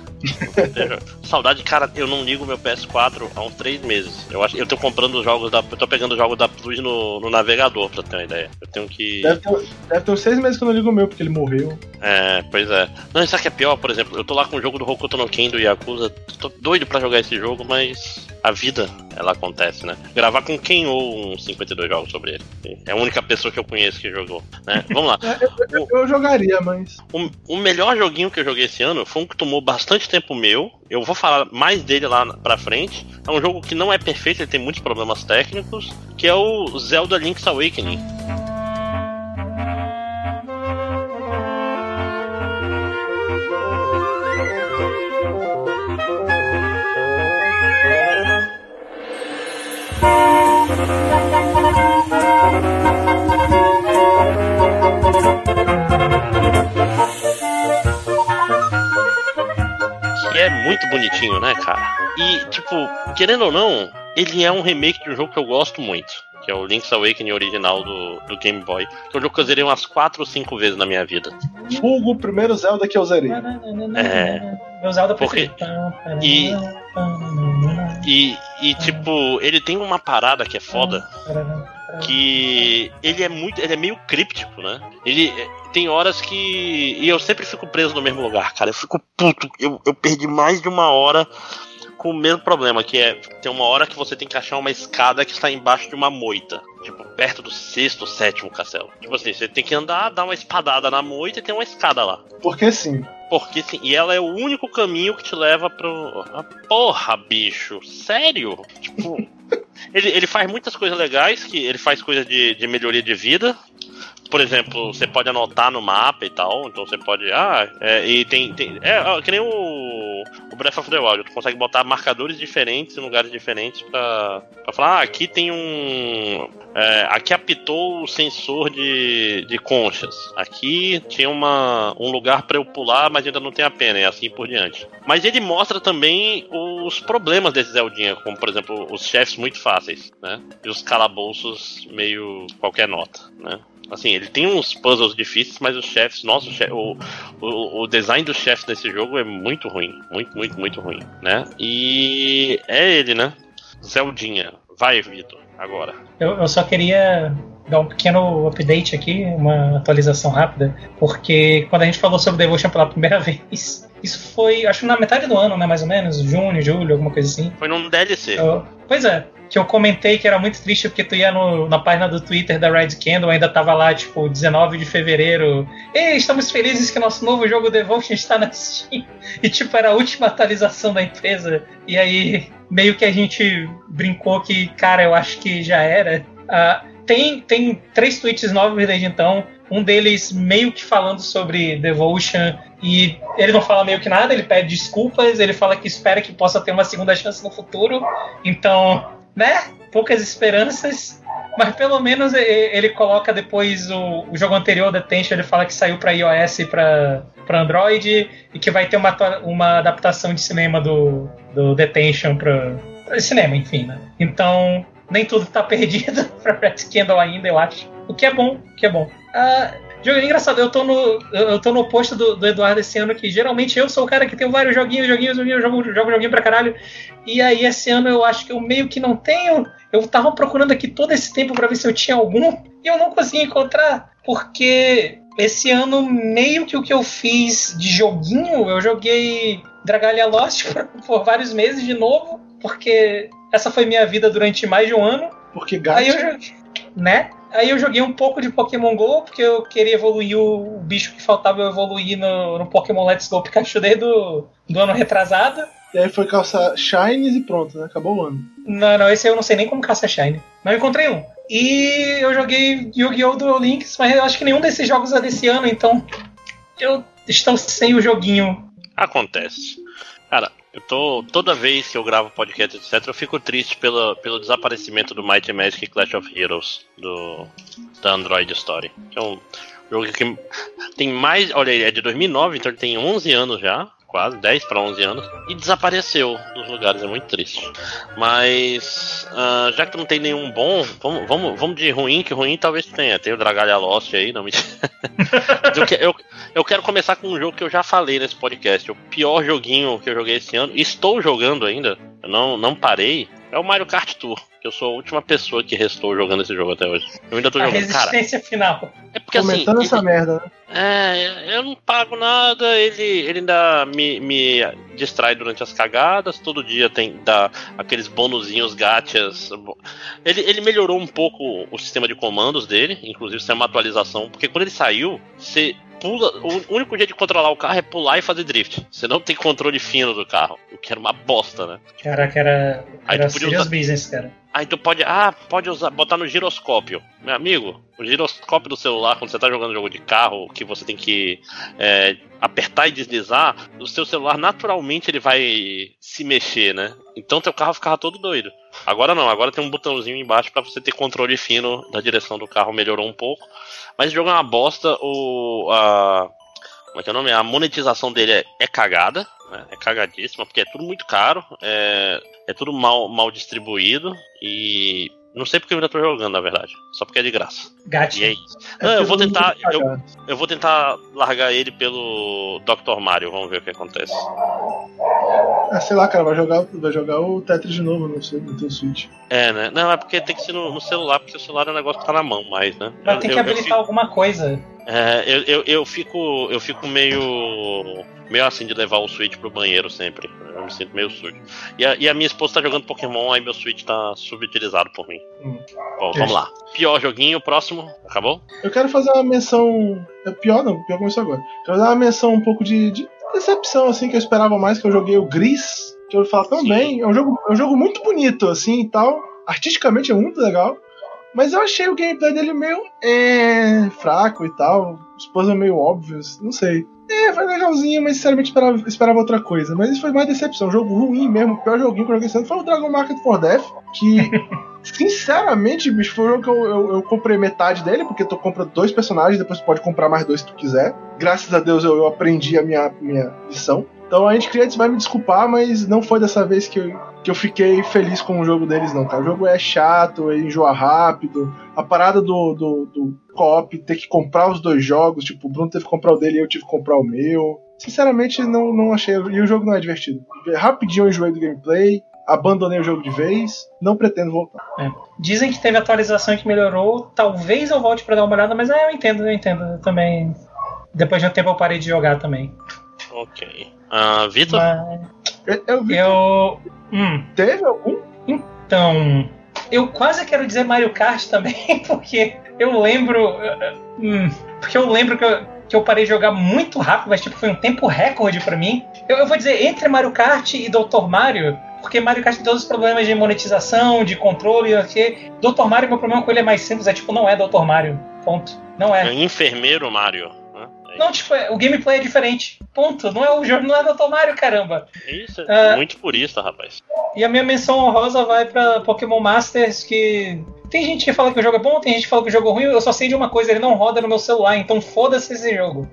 [LAUGHS] Saudade, cara, eu não ligo meu PS4 há uns três meses. Eu acho eu tô comprando os jogos da. Eu tô pegando os jogos da Plus no, no navegador, pra ter uma ideia. Eu tenho que. Deve ter, deve ter uns seis meses que eu não ligo o meu, porque ele morreu. É, pois é. Não, sabe o que é pior? Por exemplo, eu tô lá com o jogo do Hokuto no Ken do Yakuza. Tô doido pra jogar esse jogo, mas a vida, ela acontece, né? Gravar com quem ou uns 52 jogos sobre ele. É a única pessoa que eu conheço que jogou. Né? Vamos lá. [LAUGHS] Eu, eu, eu, jogaria, mas. O, o, melhor joguinho que eu joguei esse ano foi um que tomou bastante tempo meu. Eu vou falar mais dele lá pra frente. É um jogo que não é perfeito, ele tem muitos problemas técnicos, que é o Zelda Link's Awakening. [LAUGHS] Que é muito bonitinho, né, cara? E, tipo, querendo ou não, ele é um remake de um jogo que eu gosto muito que é o Link's Awakening original do, do Game Boy. Que é um jogo que eu zerei umas 4 ou 5 vezes na minha vida. Vulgo o primeiro Zelda que eu zerei. É. Meu Zelda Porque-. E- E, e tipo, ele tem uma parada que é foda. Que ele é muito, ele é meio críptico, né? Ele é, tem horas que e eu sempre fico preso no mesmo lugar, cara. Eu fico puto, eu, eu perdi mais de uma hora com o mesmo problema, que é tem uma hora que você tem que achar uma escada que está embaixo de uma moita, tipo perto do sexto, sétimo castelo. Tipo assim, você tem que andar, dar uma espadada na moita e tem uma escada lá. Porque sim. Porque sim, e ela é o único caminho que te leva pro. Ah, Porra, bicho, sério? Tipo. [LAUGHS] ele, ele faz muitas coisas legais, que ele faz coisas de, de melhoria de vida. Por exemplo, você pode anotar no mapa e tal, então você pode. Ah, é, e tem. tem é, que nem o, o Breath of the Wild, tu consegue botar marcadores diferentes em lugares diferentes pra, pra falar, ah, aqui tem um. é, aqui apitou o sensor de, de conchas. Aqui tinha uma, um lugar pra eu pular, mas ainda não tem a pena, e assim por diante. Mas ele mostra também os problemas desse Zeldinha, como por exemplo, os chefes muito fáceis, né? E os calabouços meio qualquer nota, né? Assim, ele tem uns puzzles difíceis, mas os chefes, nossa, o, che- o, o, o design dos chefes desse jogo é muito ruim. Muito, muito, muito ruim, né? E é ele, né? Zeldinha. Vai, Vitor, agora. Eu, eu só queria dar um pequeno update aqui, uma atualização rápida, porque quando a gente falou sobre Devotion pela primeira [LAUGHS] vez, isso foi, acho que na metade do ano, né, mais ou menos, junho, julho, alguma coisa assim. Foi num DLC. Eu- pois é, que eu comentei que era muito triste porque tu ia no- na página do Twitter da Red Candle, ainda tava lá, tipo, 19 de fevereiro. Ei, estamos felizes que nosso novo jogo Devotion está na Steam. E, tipo, era a última atualização da empresa. E aí, meio que a gente brincou que, cara, eu acho que já era. Ah, tem, tem três tweets novos desde então. Um deles meio que falando sobre Devotion. E ele não fala meio que nada, ele pede desculpas, ele fala que espera que possa ter uma segunda chance no futuro. Então, né? Poucas esperanças. Mas pelo menos ele coloca depois o, o jogo anterior, Detention, ele fala que saiu para iOS e para Android e que vai ter uma, uma adaptação de cinema do, do Detention para cinema, enfim, né? Então, nem tudo tá [LAUGHS] perdido pra Red Candle ainda, eu acho. O que é bom, o que é bom. Ah, jogo engraçado, eu tô no, eu tô no oposto do, do Eduardo esse ano, que geralmente eu sou o cara que tem vários joguinhos, joguinhos, joguinhos, jogo, jogo joguinho pra caralho. E aí esse ano eu acho que eu meio que não tenho. Eu tava procurando aqui todo esse tempo pra ver se eu tinha algum e eu não consegui encontrar, porque esse ano meio que o que eu fiz de joguinho, eu joguei Dragalia Lost [LAUGHS] por, por vários meses de novo, porque essa foi minha vida durante mais de um ano. Porque gato. Aí eu joguei, né? Aí eu joguei um pouco de Pokémon GO, porque eu queria evoluir o, bicho que faltava eu evoluir no, no Pokémon Let's Go Pikachu desde do, do ano retrasado. E aí foi calçar Shines e pronto, né? Acabou o ano. Não, não, esse aí eu não sei nem como caça Shine. Não encontrei um. E eu joguei Yu-Gi-Oh! Duel Links, mas eu acho que nenhum desses jogos é desse ano, então eu estou sem o joguinho. Acontece. Eu tô. Toda vez que eu gravo podcast, etc., eu fico triste pelo, pelo desaparecimento do Mighty Magic Clash of Heroes do, da Android Story. Que é um jogo que tem mais. Olha, ele é de 2009, então ele tem 11 anos já. Quase, 10 para 11 anos. E desapareceu dos lugares, é muito triste. Mas. ah, já que não tem nenhum bom, vamos, vamos, vamos de ruim, que ruim talvez tenha. Tem o Dragalha Lost aí, não me. [LAUGHS] Eu, eu, eu quero começar com um jogo que eu já falei nesse podcast. O pior joguinho que eu joguei esse ano, estou jogando ainda, eu não, não parei, é o Mario Kart Tour. Eu sou a última pessoa que restou jogando esse jogo até hoje. Eu ainda tô A jogando. Cara, resistência final. é porque assim. Comentando essa ele- merda, né? é, eu não pago nada, ele, ele ainda me, me distrai durante as cagadas, todo dia tem dá aqueles bonuzinhos gachas. Ele, ele melhorou um pouco o sistema de comandos dele, inclusive isso é uma atualização, porque quando ele saiu, você pula. O único jeito de controlar o carro é pular e fazer drift. Você não tem controle fino do carro, o que era uma bosta, né? Caraca, era, Aí era tu podia serious usar- business, cara. Aí tu pode, ah, pode usar, botar no giroscópio. Meu amigo, o giroscópio do celular, quando você tá jogando jogo de carro, que você tem que é, apertar e deslizar, o seu celular naturalmente ele vai se mexer, né? Então teu carro ficava todo doido. Agora não, agora tem um botãozinho embaixo pra você ter controle fino da direção do carro, melhorou um pouco. Mas o jogo é uma bosta, o. A, como é que é o nome? A monetização dele é, é cagada, né? É cagadíssima, porque é tudo muito caro, é, é tudo mal, mal distribuído e Não sei porque eu ainda tô jogando, na verdade. Só porque é de graça. Gato. E é isso. Não, eu vou tentar. Eu, eu vou tentar largar ele pelo Dr. Mario. Vamos ver o que acontece. Ah, sei lá, cara, vai jogar, vai jogar o Tetris de novo no, seu, no teu Switch. É, né? Não, é porque tem que ser no, no celular, porque o celular é um negócio que tá na mão mais, né? Vai ter que habilitar fico, alguma coisa. É, eu, eu, eu, fico. Eu fico meio. meio assim de levar o Switch pro banheiro sempre. Eu me sinto meio sujo. E a, e a minha esposa tá jogando Pokémon, aí meu Switch tá subutilizado por mim. Hum. Bom, vamos lá. Pior joguinho, próximo. Acabou? Eu quero fazer uma menção. É pior não, pior começou agora. Quero fazer uma menção um pouco de, de decepção, assim, que eu esperava mais, que eu joguei o Gris, que eu falo bem. É um, jogo, é um jogo muito bonito, assim e tal. Artisticamente é muito legal. Mas eu achei o gameplay dele meio é, fraco e tal. Os puzzles meio óbvios, não sei. É, foi legalzinho, mas sinceramente esperava, esperava outra coisa. Mas isso foi mais decepção. Jogo ruim mesmo. O pior joguinho que eu joguei foi o Dragon Market for Death. Que, [LAUGHS] sinceramente, bicho, foi jogo que eu, eu, eu, comprei metade dele, porque tu compra dois personagens, depois tu pode comprar mais dois se tu quiser. Graças a Deus eu, eu aprendi a minha, minha lição. Então a gente clientes vai me desculpar, mas não foi dessa vez que eu, que eu fiquei feliz com o jogo deles, não, cara. O jogo é chato, é enjoa rápido. A parada do, do, do co-op ter que comprar os dois jogos, tipo, o Bruno teve que comprar o dele e eu tive que comprar o meu. Sinceramente, não, não achei. E o jogo não é divertido. Rapidinho eu enjoei do gameplay, abandonei o jogo de vez, não pretendo voltar. É. Dizem que teve atualização que melhorou, talvez eu volte para dar uma olhada, mas é, eu entendo, eu entendo. Eu também. Depois de um tempo eu parei de jogar também. Ok. Uh, Vitor? Mas... Eu, vi. Eu. Hum. Teve algum? Então. Eu quase quero dizer Mario Kart [LAUGHS] também, porque eu lembro. Hum, porque eu lembro que eu, que eu parei de jogar muito rápido, mas tipo, foi um tempo recorde para mim. Eu, eu, vou dizer, entre Mario Kart e Dr. Mario, porque Mario Kart tem todos os problemas de monetização, de controle, o que. Dr. Mario, meu problema com ele é mais simples, é tipo, não é Dr. Mario. Ponto. Não é. é enfermeiro Mario. Não, tipo, é, o gameplay é diferente. Ponto. Não é o jogo, não é do Mario, caramba. Isso, é uh, muito purista, rapaz. E a minha menção honrosa vai pra Pokémon Masters, que. Tem gente que fala que o jogo é bom, tem gente que fala que o jogo é ruim, eu só sei de uma coisa, ele não roda no meu celular, então foda-se esse jogo.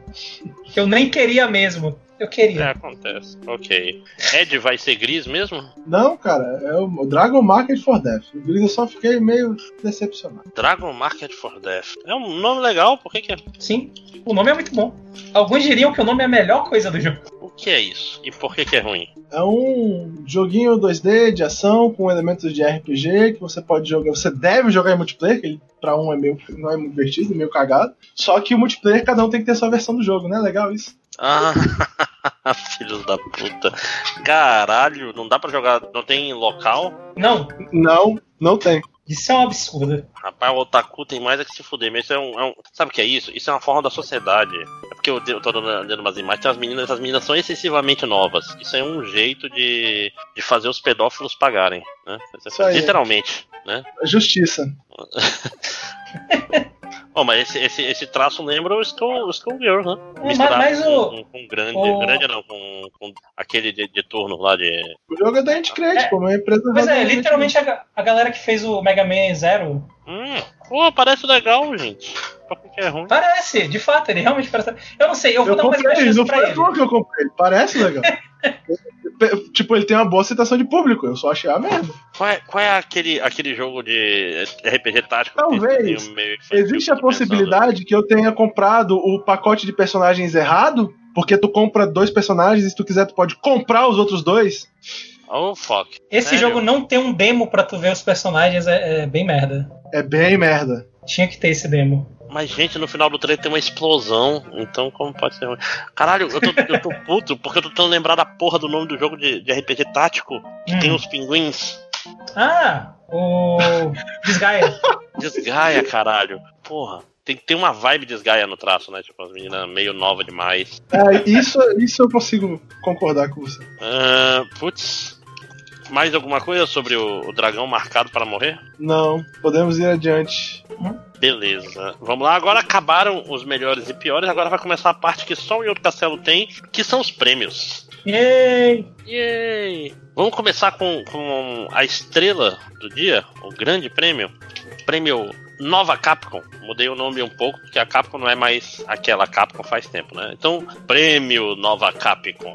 Eu nem queria mesmo. Eu queria. É, acontece. Ok. Ed vai ser gris mesmo? Não, cara. É o Dragon Market for Death. O gris eu só fiquei meio decepcionado. Dragon Market for Death. É um nome legal, por que, que é? Sim, o nome é muito bom. Alguns diriam que o nome é a melhor coisa do jogo. O que é isso? E por que, que é ruim? É um joguinho 2D de ação com elementos de RPG que você pode jogar. Você deve jogar em multiplayer, que pra um é meio, não é muito divertido, meio cagado. Só que o multiplayer, cada um tem que ter sua versão do jogo, né? Legal isso. Ah, [LAUGHS] filhos da puta. Caralho, não dá para jogar. Não tem local? Não. Não, não tem. Isso é um absurdo. Rapaz, o otaku tem mais é que se fuder. Mas isso é um, é um, Sabe o que é isso? Isso é uma forma da sociedade. É porque eu, eu tô dando umas imagens. As meninas, as meninas são excessivamente novas. Isso é um jeito de, de fazer os pedófilos pagarem. Né? Literalmente. Né? Justiça. [LAUGHS] Oh, mas esse, esse, esse traço lembra o Skull, o Skull Girl, né? Mas, mas o... Com, com, grande, o... grande não, com, com aquele de, de, turno lá de... O jogo é da Create, é, pô, uma empresa... Mas é, literalmente a, a galera que fez o Mega Man Zero... Hum, pô, parece legal, gente. Que é ruim. Parece, de fato, ele realmente parece... Eu não sei, eu vou eu dar uma chance não foi ele. que eu comprei, parece legal. [LAUGHS] tipo, ele tem uma boa citação de público, eu só achei a merda. Qual é, qual é aquele, aquele jogo de RPG tático? Talvez. Existe a possibilidade pensando. que eu tenha comprado o pacote de personagens errado, porque tu compra dois personagens e se tu quiser tu pode comprar os outros dois. Oh, fuck. Esse Sério? jogo não tem um demo para tu ver os personagens, é, é bem merda. É bem merda. Tinha que ter esse demo. Mas, gente, no final do trailer tem uma explosão, então como pode ser ruim? Caralho, eu tô, eu tô [LAUGHS] puto porque eu tô tentando lembrar da porra do nome do jogo de, de RPG tático que hum. tem os pinguins. Ah, o. Desgaia. [LAUGHS] Desgaia, caralho. Porra. Tem que ter uma vibe desgaia no traço, né? Tipo, as meninas meio nova demais. É, isso, isso eu consigo concordar com você. Uh, putz. Mais alguma coisa sobre o, o dragão marcado para morrer? Não, podemos ir adiante. Beleza. Vamos lá, agora acabaram os melhores e piores, agora vai começar a parte que só o Yoto Castelo tem, que são os prêmios. Yay! Yay! Vamos começar com, com a estrela do dia, o grande prêmio. Prêmio Nova Capcom. Mudei o nome um pouco, porque a Capcom não é mais aquela Capcom faz tempo, né? Então, prêmio Nova Capcom.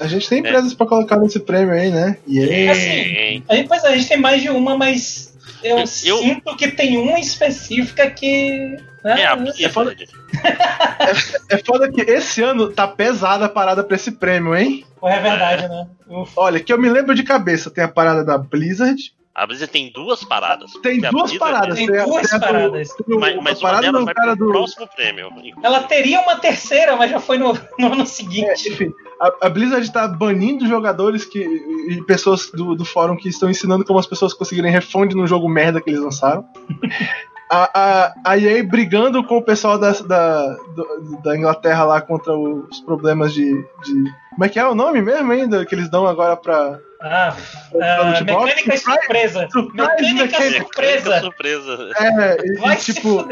a gente tem empresas é. para colocar nesse prêmio aí, né? Yeah. Assim, a gente, pois é, a gente tem mais de uma, mas Eu, eu sinto que tem uma específica que. Né? É a minha, é foda. é, é foda que esse ano tá pesada a parada pra esse prêmio, hein? É verdade, né? Uf. Olha, que eu me lembro de cabeça, tem a parada da Blizzard, a Blizzard tem duas paradas. Tem duas paradas. Tem, duas tem paradas. Do, mas, mas uma delas vai pro do... próximo prêmio. Ela teria uma terceira, mas já foi no, no ano seguinte. É, enfim, a, a, Blizzard está banindo jogadores que, e pessoas do, do fórum que estão ensinando como as pessoas conseguirem refund no jogo merda que eles lançaram. [LAUGHS] a, a, a EA brigando com o pessoal da, da, da Inglaterra lá contra os problemas de, de. Como é que é o nome mesmo ainda? Que eles dão agora pra ah, uh, mecânica surpresa. Mecânica surpresa. surpresa. É, e, Vai tipo.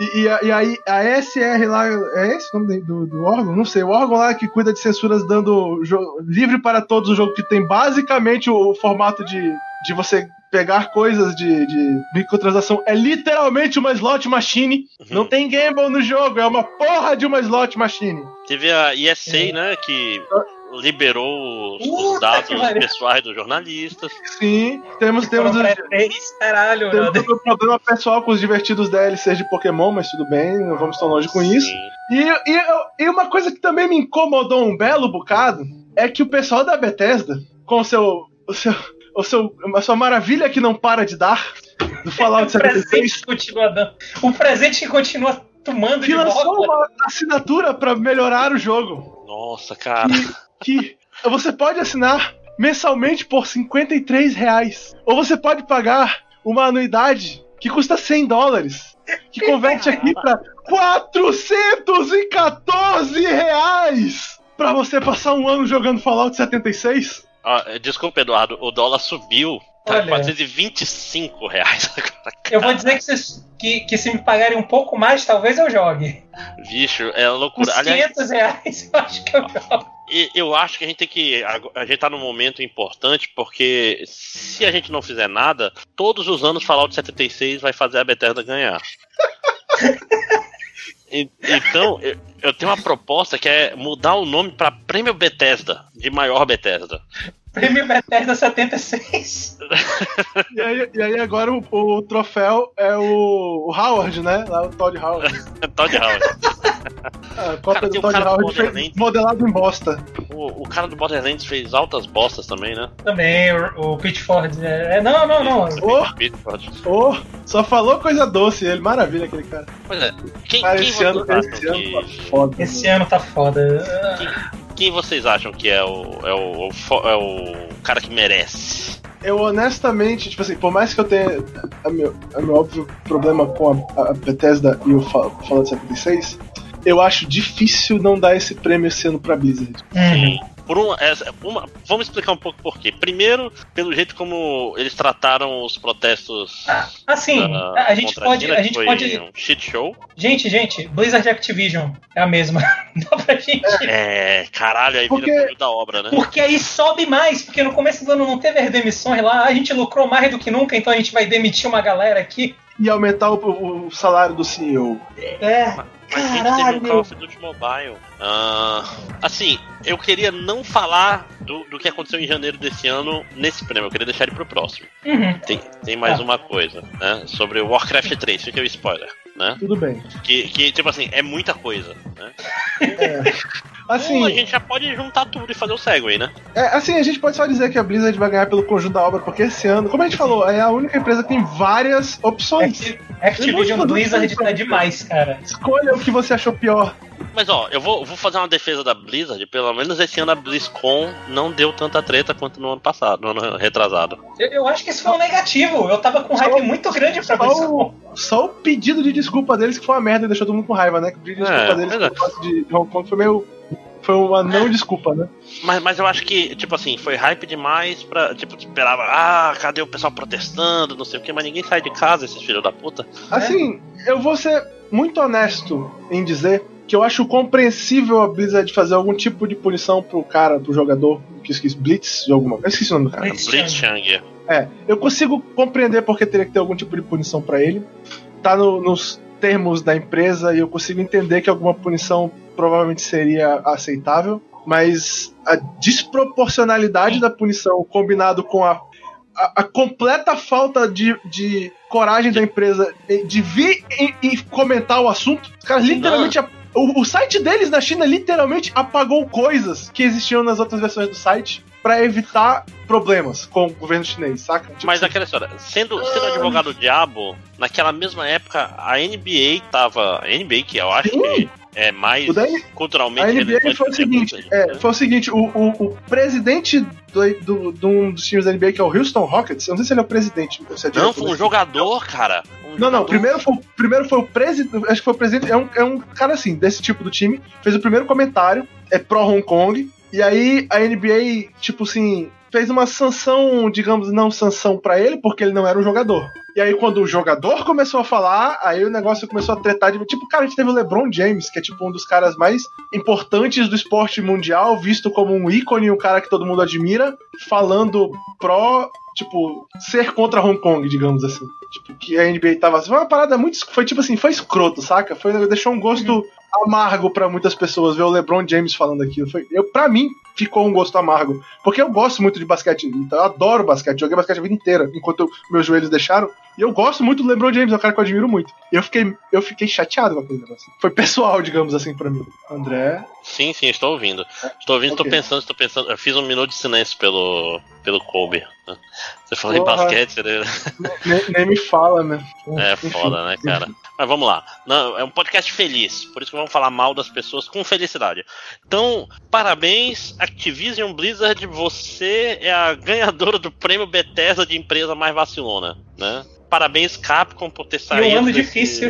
E, e, e, aí a SR lá, é esse o nome do, do, órgão? Não sei, o órgão lá que cuida de censuras dando livre para todos o jogo que tem basicamente o, o formato de, de você pegar coisas de, de microtransação. É literalmente uma slot machine. Uhum. Não tem gamble no jogo, é uma porra de uma slot machine. Teve a ESA, é. né, que ah, liberou os, os dados pessoais dos jornalistas. Sim, temos temos, caralho, temos um problema pessoal com os divertidos DLCs de Pokémon, mas tudo bem, não vamos tão longe com Sim. isso. E, e, e uma coisa que também me incomodou um belo bocado é que o pessoal da Bethesda, com o seu, o seu, o seu, a sua maravilha que não para de dar, do Fallout [LAUGHS] 76. presente continua dando. Um presente que continua tomando que de lançou volta. uma assinatura para melhorar o jogo. Nossa, cara [LAUGHS] que você pode assinar mensalmente por 53 reais. Ou você pode pagar uma anuidade que custa 100 dólares. Que converte aqui para 414 reais para você passar um ano jogando Fallout 76. Ah, desculpa, Eduardo, o dólar subiu Tá Olha, 425 reais agora. Eu vou dizer que, vocês, que, que, se me pagarem um pouco mais, talvez eu jogue. Bicho, é loucura. Uns 500 Aliás, reais eu acho que eu jogo. Eu acho que a gente tem que. A gente tá num momento importante, porque se a gente não fizer nada, todos os anos Fallout 76 vai fazer a Bethesda ganhar. Então, eu tenho uma proposta que é mudar o nome para Prêmio Bethesda, de maior Bethesda. Prêmio Bethesda 76. e, aí, e aí agora o, o troféu é o, o, Howard, né? Lá o Todd Howard. [LAUGHS] Todd Howard. a cópia cara, do Todd Howard do modelado em bosta. O, o, cara do Borderlands fez altas bostas também, né? Também, o, o Pitchford. É, é, não, não, não. Oh, oh, só falou coisa doce ele. Maravilha aquele cara. Pois é. Quem, cara, quem esse, ano, esse que... ano tá foda. Esse né? ano tá foda. Quem... Quem vocês acham que é o, é o, é o cara que merece? Eu honestamente, tipo assim, por mais que eu tenha a meu, a meu óbvio problema com a, a Bethesda e o Fallout 76, eu acho difícil não dar esse prêmio esse ano pra Blizzard. Sim. Por uma, uma, vamos explicar um pouco por quê. Primeiro, pelo jeito como eles trataram os protestos. Ah, assim, a, a gente pode. a gente pode. Um shit show. Gente, gente, Blizzard Activision é a mesma. [LAUGHS] Dá pra gente. É, caralho, aí porque, vira da obra, né? Porque aí sobe mais, porque no começo do ano não teve as demissões lá, a gente lucrou mais do que nunca, então a gente vai demitir uma galera aqui. E aumentar o, o salário do CEO. É. Mas Caralho. a gente teve um Call of Duty Mobile. Uh, assim, eu queria não falar do, do que aconteceu em janeiro desse ano nesse prêmio, eu queria deixar ele pro próximo. Uhum. Tem, tem mais ah. uma coisa, né? Sobre o Warcraft 3, fica o spoiler, né? Tudo bem. Que, que, tipo assim, é muita coisa, né? É. Assim, Ou a gente já pode juntar tudo e fazer o Segway, né? É, assim, a gente pode só dizer que a Blizzard vai ganhar pelo conjunto da obra, porque esse ano, como a gente falou, é a única empresa que tem várias opções. Activision Blizzard tá demais, cara. Escolha o que você achou pior. Mas ó, eu vou, vou fazer uma defesa da Blizzard, pelo menos esse ano a BlizzCon não deu tanta treta quanto no ano passado, no ano retrasado. Eu, eu acho que isso foi um negativo. Eu tava com hype muito grande pra só BlizzCon. O, só o pedido de desculpa deles que foi uma merda e deixou todo mundo com raiva, né? O pedido de desculpa é, deles é. de Hong Kong foi meio foi uma não desculpa, né? Mas, mas eu acho que, tipo assim, foi hype demais pra. Tipo, esperava, ah, cadê o pessoal protestando, não sei o que, mas ninguém sai de casa, esses filhos da puta. Assim, é. eu vou ser muito honesto em dizer que eu acho compreensível a Blizzard fazer algum tipo de punição pro cara, pro jogador, que esqueci, Blitz, de alguma Eu esqueci o nome do cara. Blitzchang. É, eu consigo compreender porque teria que ter algum tipo de punição para ele. Tá no, nos termos da empresa e eu consigo entender que alguma punição provavelmente seria aceitável, mas a desproporcionalidade da punição combinado com a a, a completa falta de, de coragem da empresa de vir e, e comentar o assunto. Os caras literalmente. O, o, site deles na China literalmente apagou coisas que existiam nas outras versões do site para evitar problemas com o governo chinês, saca? Tipo Mas assim. aquela história, sendo, sendo advogado do diabo, naquela mesma época a NBA tava. A NBA, que eu acho Sim. que é mais culturalmente. A NBA foi o seguinte: é, foi o seguinte, o, o, o presidente do, do, de um dos times da NBA, que é o Houston Rockets, eu não sei se ele é o presidente. É não, foi um jogador, cara. Um não, jogador. não, primeiro foi, primeiro foi o presidente, acho que foi o presidente, é um, é um cara assim, desse tipo do time, fez o primeiro comentário, é pró Hong Kong, e aí a NBA, tipo assim, fez uma sanção, digamos, não sanção para ele, porque ele não era um jogador. E aí, quando o jogador começou a falar, aí o negócio começou a tretar de. Tipo, cara, a gente teve o LeBron James, que é tipo um dos caras mais importantes do esporte mundial, visto como um ícone, um cara que todo mundo admira, falando pró, tipo, ser contra Hong Kong, digamos assim. Tipo, que a NBA tava. Foi uma parada muito. Foi tipo assim, foi escroto, saca? Foi, deixou um gosto. Uhum amargo para muitas pessoas ver o LeBron James falando aquilo. Foi, eu, para mim, ficou um gosto amargo. Porque eu gosto muito de basquete. Então eu adoro basquete. Joguei basquete a vida inteira, enquanto eu, meus joelhos deixaram. E eu gosto muito do LeBron James, é um cara que eu admiro muito. E eu fiquei, eu fiquei chateado com aquele negócio. Foi pessoal, digamos assim, para mim. André. Sim, sim, estou ouvindo. Estou ouvindo, estou okay. pensando, estou pensando. Eu fiz um minuto de silêncio pelo, pelo Kobe. Né? Você falou em basquete, né? [LAUGHS] Nem, nem, me fala, né? É foda, né, cara? Mas vamos lá. Não, é um podcast feliz, por isso que vamos falar mal das pessoas com felicidade. Então, parabéns, Activision Blizzard, você é a ganhadora do prêmio Bethesda de empresa mais vacilona, né? parabéns, Capcom, por ter saído. Um ano desse, difícil.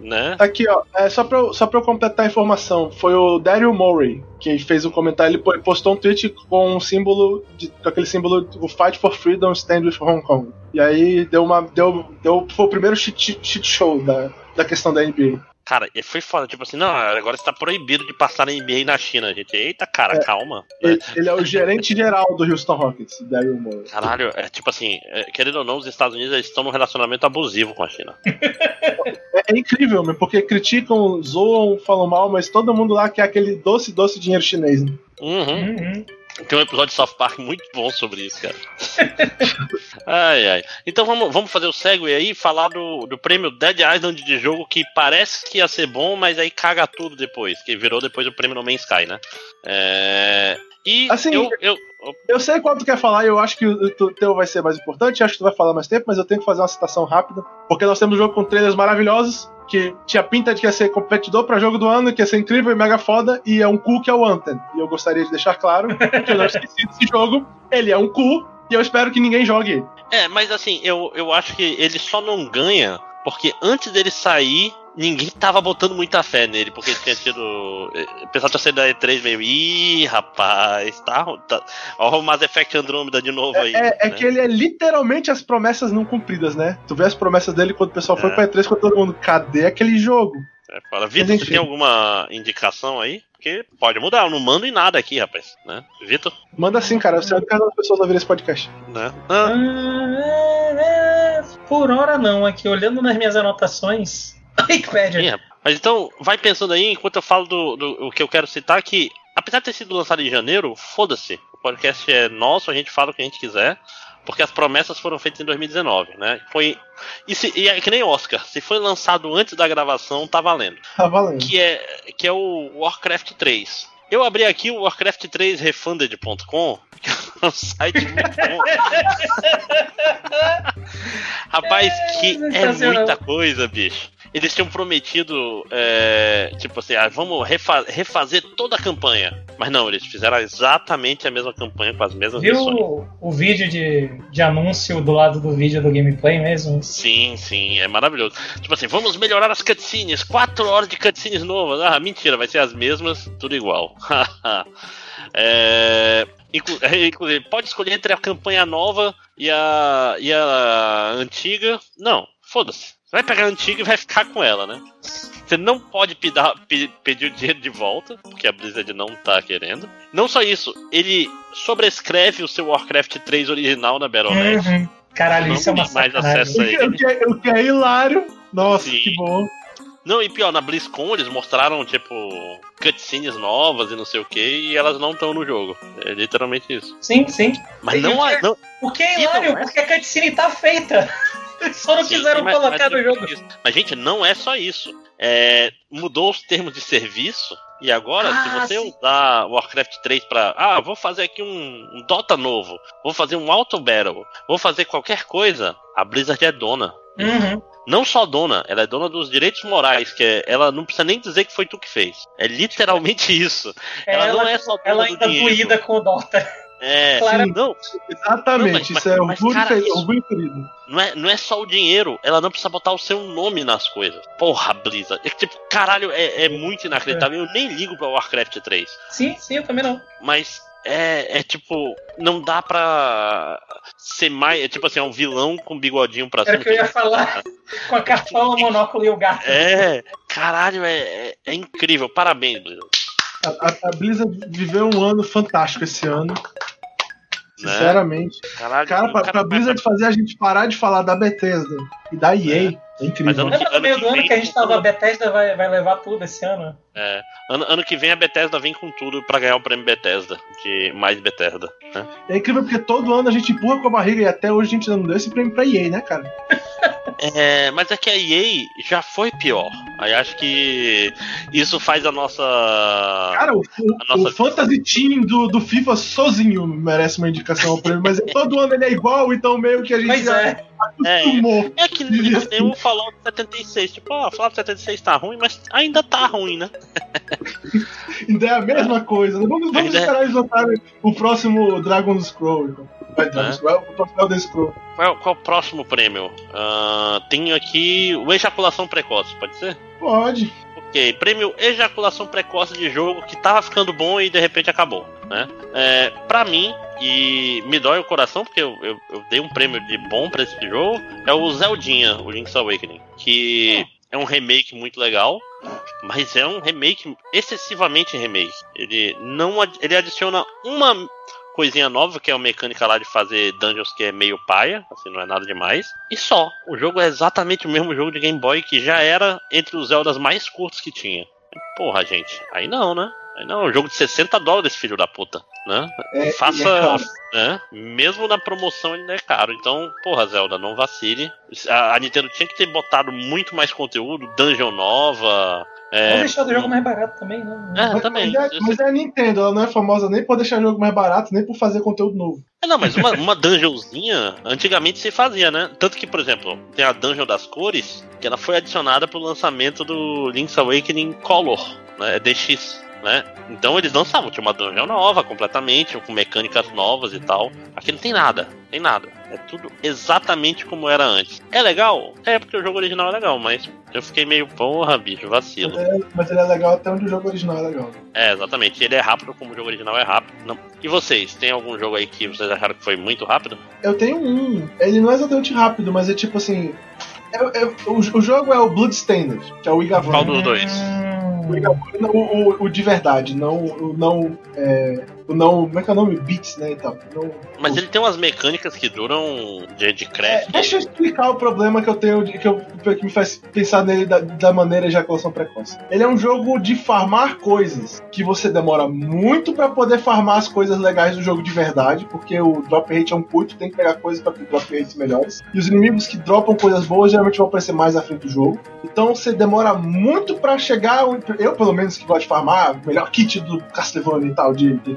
Né? Aqui, ó, é, só, pra, só pra eu completar a informação, foi o Daryl Murray que fez um comentário. Ele postou um tweet com um símbolo, de, com aquele símbolo, o Fight for Freedom Stand with Hong Kong. E aí deu uma. Deu, deu, foi o primeiro shit, shit show da, da questão da NBA. Cara, foi foda, tipo assim, não, agora está proibido de passar na NBA na China, gente. Eita, cara, é, calma. Ele, ele, é o gerente geral do Houston Rockets, Daryl Moore. Caralho, é tipo assim, é, querendo ou não, os Estados Unidos estão num relacionamento abusivo com a China. é, é, incrível, meu, porque criticam, zoam, falam mal, mas todo mundo lá quer aquele doce, doce dinheiro chinês, né? Uhum. uhum. Tem um episódio de South Park muito bom sobre isso, cara. [LAUGHS] ai, ai. Então vamos, vamos fazer o segue aí e falar do, do prêmio Dead Island de jogo que parece que ia ser bom, mas aí caga tudo depois, que virou depois o prêmio No Man's Sky, né? É... E assim, eu, eu, eu sei quanto tu quer falar e eu acho que o teu vai ser mais importante, acho que tu vai falar mais tempo, mas eu tenho que fazer uma citação rápida, porque nós temos um jogo com trailers maravilhosos, que tinha pinta de que ia ser competidor para jogo do ano, que ia ser incrível e mega foda, e é um cu que é o Anthem. E eu gostaria de deixar claro que eu não esqueci desse [LAUGHS] jogo, ele é um cu, e eu espero que ninguém jogue ele. É, mas assim, eu, eu acho que ele só não ganha porque antes dele sair, ninguém tava botando muita fé nele, porque tinha tido. O pessoal tinha saído da E3 meio. Ih, rapaz, tá. tá ó, o Mass Effect Andromeda de novo aí. É, é, é né? que ele é literalmente as promessas não cumpridas, né? Tu vê as promessas dele quando o pessoal é. foi pra E3 com todo mundo. Cadê aquele jogo? É, fala, Vitor, você tem alguma indicação aí? Porque pode mudar, eu não mando em nada aqui, rapaz. Né? Vitor? Manda sim, cara. Você é o das pessoas ouvir esse podcast. Né? Ah. Por hora não, aqui olhando nas minhas anotações. [LAUGHS] Wikipedia. Mas então, vai pensando aí, enquanto eu falo do, do o que eu quero citar, que apesar de ter sido lançado em janeiro, foda-se. O podcast é nosso, a gente fala o que a gente quiser. Porque as promessas foram feitas em 2019, né? Foi. E, se, e é que nem Oscar, se foi lançado antes da gravação, tá valendo. Tá valendo. Que é, que é o Warcraft 3. Eu abri aqui o Warcraft3refunded.com, que é [LAUGHS] um site muito bom. Rapaz, que é muita coisa, bicho eles tinham prometido, é, tipo assim, ah, vamos refa refazer toda a campanha. Mas não, eles fizeram exatamente a mesma campanha com as mesmas Viu missões. O, o vídeo de, de anúncio do lado do vídeo do gameplay mesmo? Sim, sim, é maravilhoso. Tipo assim, vamos melhorar as cutscenes, quatro horas de cutscenes novas. Ah, mentira, vai ser as mesmas, tudo igual. [LAUGHS] é, [LAUGHS] inclusive, pode escolher entre a campanha nova e a, e a antiga. Não, foda-se vai pegar a antiga e vai ficar com ela, né? Você não pode pedir o dinheiro de volta, porque a Blizzard não tá querendo. Não só isso, ele sobrescreve o seu Warcraft 3 original na Battle.net. Uhum. Caralho, isso é uma mais acesso a ele. [LAUGHS] O que, é, o que é hilário. Nossa, Sim. que bom. Não, e pior, na BlizzCon eles mostraram, tipo, cutscenes novas e não sei o que, e elas não estão no jogo. É literalmente isso. Sim, sim. Mas não, não, O que é hilário, é... porque a cutscene tá feita. [LAUGHS] Só não Sim, quiseram mas, colocar mas, no jogo. Mas, gente, não é só isso. É, mudou os termos de serviço. E agora, ah, se você sim. usar Warcraft 3 para, ah, vou fazer aqui um, um, Dota novo, vou fazer um Auto Battle, vou fazer qualquer coisa, a Blizzard é dona. Uhum. Não só dona, ela é dona dos direitos morais, que é, ela não precisa nem dizer que foi tu que fez. É literalmente [LAUGHS] isso. Ela, ela não é só dona Ela ainda doída com o Dota. É, [LAUGHS] Claro. não. Exatamente, não, mas, isso é orgulho, cara, orgulho querido. Não é, não é só o dinheiro, ela não precisa botar o seu nome nas coisas. Porra, Blizzard. É tipo, caralho, é, é muito inacreditável. É. Eu nem ligo pra Warcraft 3. Sim, sim, eu também não. Mas é, é tipo, não dá pra ser mais. É tipo assim, é um vilão com bigodinho pra cima. É que eu ia falar. [LAUGHS] com a cartola, o monóculo e o gato. É, caralho, é, é, é incrível. Parabéns, Blizzard. A, a, Blizzard viveu um ano fantástico esse ano. Né? Sinceramente. Caralho, cara, pra, pra Blizzard fazer a gente parar de falar da Bethesda e da EA. É. É incrível. Mas Lembra no meio do ano que a gente tava, a Bethesda vai, vai levar tudo esse ano? É. Ano, ano que vem a Bethesda vem com tudo pra ganhar o prêmio Bethesda, de mais Bethesda. Né? É incrível porque todo ano a gente empurra com a barriga e até hoje a gente não deu esse prêmio pra EA, né, cara? É, mas é que a EA já foi pior. Aí acho que isso faz a nossa. Cara, o, o, nossa... o Fantasy Team do, do FIFA sozinho merece uma indicação ao prêmio, mas todo ano ele é igual, então meio que a gente. Mas já... é. Acostumou. É, é que nem o Fallout 76. Tipo, ó, oh, Fallout 76 tá ruim, mas ainda tá ruim, né? ainda é a mesma coisa. Vamos, vamos é- esperar eles lançarem o próximo Dragon Scroll. Então. Vai, Dragon é. O. Qual, qual é o próximo prêmio? Uh, tenho aqui o Ejaculação Precoce, pode ser? Pode. Ok, prêmio Ejaculação Precoce de jogo que tava ficando bom e de repente acabou. Né? É, pra mim, e me dói o coração porque eu, eu, eu dei um prêmio de bom pra esse jogo, é o Zeldinha, o Link's Awakening. Que é um remake muito legal, mas é um remake excessivamente remake. Ele não ele adiciona uma coisinha nova, que é a mecânica lá de fazer dungeons que é meio paia, assim, não é nada demais. E só. O jogo é exatamente o mesmo jogo de Game Boy que já era entre os Zeldas mais curtos que tinha. Porra, gente, aí não, né? Não, é um jogo de 60 dólares, filho da puta, né? É, Faça, é né? Mesmo na promoção ele é caro. Então, porra, Zelda, não vacile. A, a Nintendo tinha que ter botado muito mais conteúdo, dungeon nova, é... Vou deixar o jogo mais barato também, né? É, mas, também. Mas é, mas é, a Nintendo, ela não é famosa nem por deixar o jogo mais barato, nem por fazer conteúdo novo. É, não, mas uma, uma dungeonzinha, antigamente se fazia, né? Tanto que, por exemplo, tem a Dungeon das Cores, que ela foi adicionada pro lançamento do Link's Awakening Color, né? É DX. Né? Então eles lançavam, tinha uma dungeon nova completamente, com mecânicas novas e tal. Aqui não tem nada, tem nada. É tudo exatamente como era antes. É legal? É, porque o jogo original é legal, mas eu fiquei meio, porra, bicho, vacilo. Mas, é, mas ele é legal até onde o jogo original é legal. É, exatamente. Ele é rápido como o jogo original é rápido. Não. E vocês, tem algum jogo aí que vocês acharam que foi muito rápido? Eu tenho um. Ele não é exatamente rápido, mas é tipo assim. É, é, o, o, jogo é o Bloodstained, que é o Igavan. Qual dos dois? O, o, o, de verdade, não, não. É, não. Como é que é o nome? Beats, né? Então, não, Mas ele tem umas mecânicas que duram de, de craft. É, deixa eu explicar o problema que eu tenho, de, que, eu, que me faz pensar nele da, da maneira ejaculação precoce. Ele é um jogo de farmar coisas que você demora muito para poder farmar as coisas legais do jogo de verdade, porque o drop rate é um curto, tem que pegar coisas para ter drop rates melhores. E os inimigos que dropam coisas boas geralmente vão aparecer mais à frente do jogo. Então você demora muito para chegar eu, pelo menos, que gosto de farmar, melhor kit do Castlevania e tal, de, de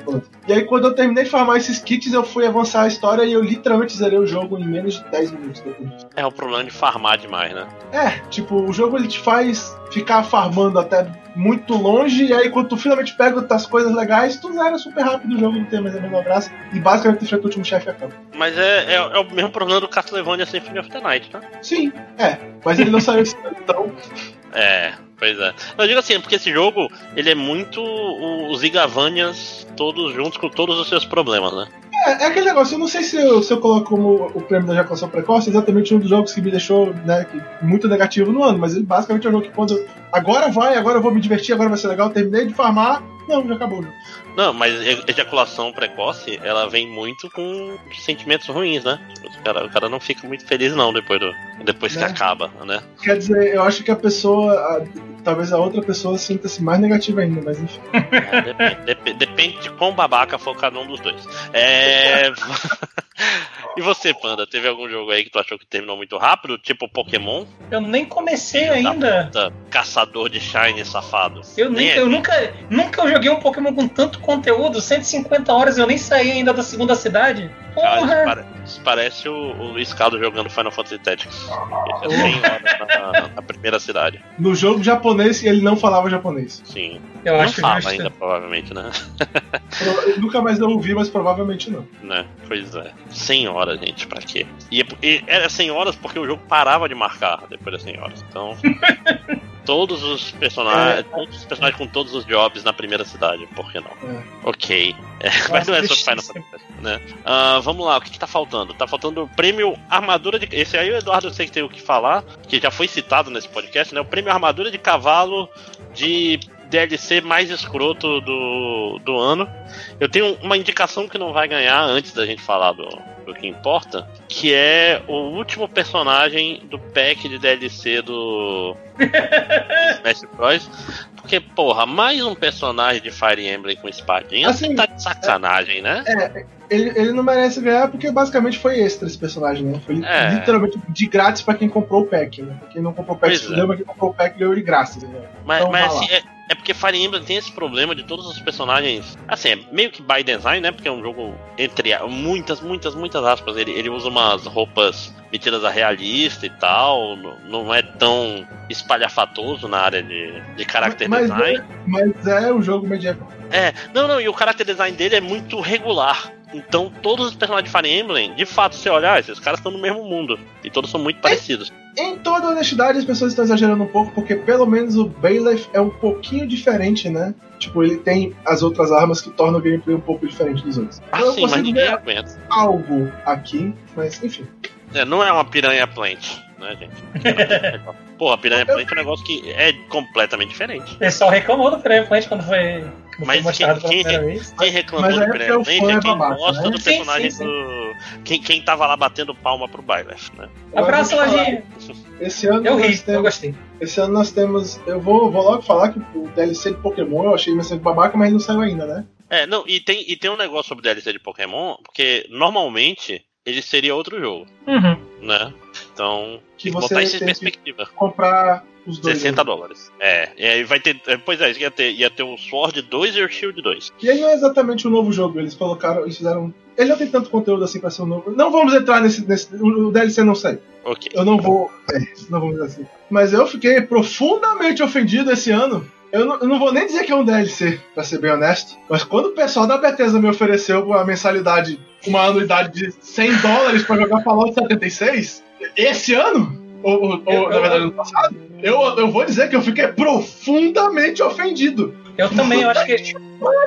E aí, quando eu terminei de farmar esses kits, eu fui avançar a história e eu literalmente zerei o jogo em menos de 10 minutos depois. É o problema de farmar demais, né? É, tipo, o jogo ele te faz ficar farmando até muito longe, e aí quando tu finalmente pega as coisas legais, tu zera super rápido o jogo, não tem mais a mesma graça, e basicamente tu enfrenta o último chefe a campo. Mas é, é, é, o mesmo problema do Castlevania Symphony of the Night, tá? Sim, é, mas ele não saiu então... É, Pois é. Eu digo assim, porque esse jogo, ele é muito os Igavanias todos juntos com todos os seus problemas, né? É, é aquele negócio, eu não sei se eu, se eu coloco como o prêmio da ejaculação precoce exatamente um dos jogos que me deixou né, muito negativo no ano, mas basicamente é um jogo que quando agora vai, agora eu vou me divertir, agora vai ser legal, terminei de farmar, não, já acabou. Já. Não, mas ejaculação precoce, ela vem muito com sentimentos ruins, né? O cara, o cara não fica muito feliz não depois, do, depois que né? acaba, né? Quer dizer, eu acho que a pessoa, a, talvez a outra pessoa sinta-se mais negativa ainda, mas enfim. É, depende, depende, de quão babaca for cada um dos dois. É... [LAUGHS] E você, Panda, teve algum jogo aí que tu achou que terminou muito rápido, tipo Pokémon? Eu nem comecei ainda. Puta, caçador de Shine safado. Eu, nem, eu nunca, nunca joguei um Pokémon com tanto conteúdo, 150 horas eu nem saí ainda da segunda cidade. Cara, isso, pare, isso parece o, o Luiz Caldo jogando Final Fantasy Tactics. É 100 horas na, na, primeira cidade. No jogo japonês, ele não falava japonês. Sim. Eu não acho fala ainda, provavelmente, né? Eu nunca mais não ouvi, mas provavelmente não. Né? Pois é. 100 horas, gente, pra quê? E, e era 100 horas porque o jogo parava de marcar depois das 100 horas. Então. [LAUGHS] todos os personagens. É. Todos os personagens com todos os jobs na primeira cidade, por que não? É. Ok. É, mas não é só Final Fantasy, né? Uh, vamos lá, o que, que tá faltando? Tá faltando o prêmio Armadura de. Esse aí o Eduardo eu sei que tem o que falar, que já foi citado nesse podcast, né? O prêmio Armadura de Cavalo de DLC mais escroto do, do ano. Eu tenho uma indicação que não vai ganhar antes da gente falar do, do que importa, que é o último personagem do pack de DLC do [LAUGHS] Smash Bros. Porque, porra, mais um personagem de Fire Emblem com espadinha, assim, tá de sacanagem, é, né? É, ele, ele não merece ganhar porque basicamente foi extra esse personagem, né? Foi é. literalmente de grátis pra quem comprou o pack, né? Quem não comprou o pack, se é. mas quem comprou o pack ganhou de graça. Né? Mas, então, mas assim, é, é, porque Fire Emblem tem esse problema de todos os personagens. Assim, é meio que by design, né? Porque é um jogo entre muitas, muitas, muitas aspas. Ele, ele usa umas roupas metidas a realista e tal. Não é tão espalhafatoso na área de, de character mas, design. É, mas é um jogo medieval. É, não, não, e o character design dele é muito regular. Então, todos os personagens de Fire Emblem, de fato, se olhar, esses caras estão no mesmo mundo. E todos são muito parecidos. Em toda honestidade, as pessoas estão exagerando um pouco, porque pelo menos o Bailiff é um pouquinho diferente, né? Tipo, ele tem as outras armas que tornam o gameplay um pouco diferente dos outros. Ah, então, sim, mas ninguém aguenta. Algo aqui, mas enfim. É, não é uma piranha plant né, gente? [LAUGHS] Pô, a Piranha Plant é um negócio que é completamente diferente. O pessoal reclamou do Piranha Plant quando foi, quando mas foi mostrado quem, pela primeira vez. Quem reclamou do é Piranha Plant é quem gosta né? do personagem sim, sim, sim. do. Quem, quem tava lá batendo palma pro Byleth, né? Abraço, Lojinha! Esse ano eu ri, temos, eu gostei. Esse ano nós temos. Eu vou, vou logo falar que o DLC de Pokémon eu achei bastante babaca, mas não saiu ainda, né? É, não, e tem, e tem um negócio sobre o DLC de Pokémon, porque normalmente ele seria outro jogo. Uhum. Né? Então, que você botar isso em perspectiva. comprar os dois. 60 dólares. É, e aí vai ter. É, pois é, ia ter, ia ter o Sword 2 e o Shield 2. E aí não é exatamente um novo jogo, eles colocaram, eles fizeram. Ele não tem tanto conteúdo assim pra ser um novo. Não vamos entrar nesse. nesse o DLC não sai. Ok. Eu não vou. É, não vamos assim. Mas eu fiquei profundamente ofendido esse ano eu não, eu não, vou nem dizer que é um DLC, pra ser bem honesto. Mas quando o pessoal da Bethesda me ofereceu uma mensalidade, uma anuidade de 100 dólares pra jogar Fallout 76, esse ano, ou, ou, na verdade ano passado, eu, eu vou dizer que eu fiquei profundamente ofendido. Eu também, eu acho que eles,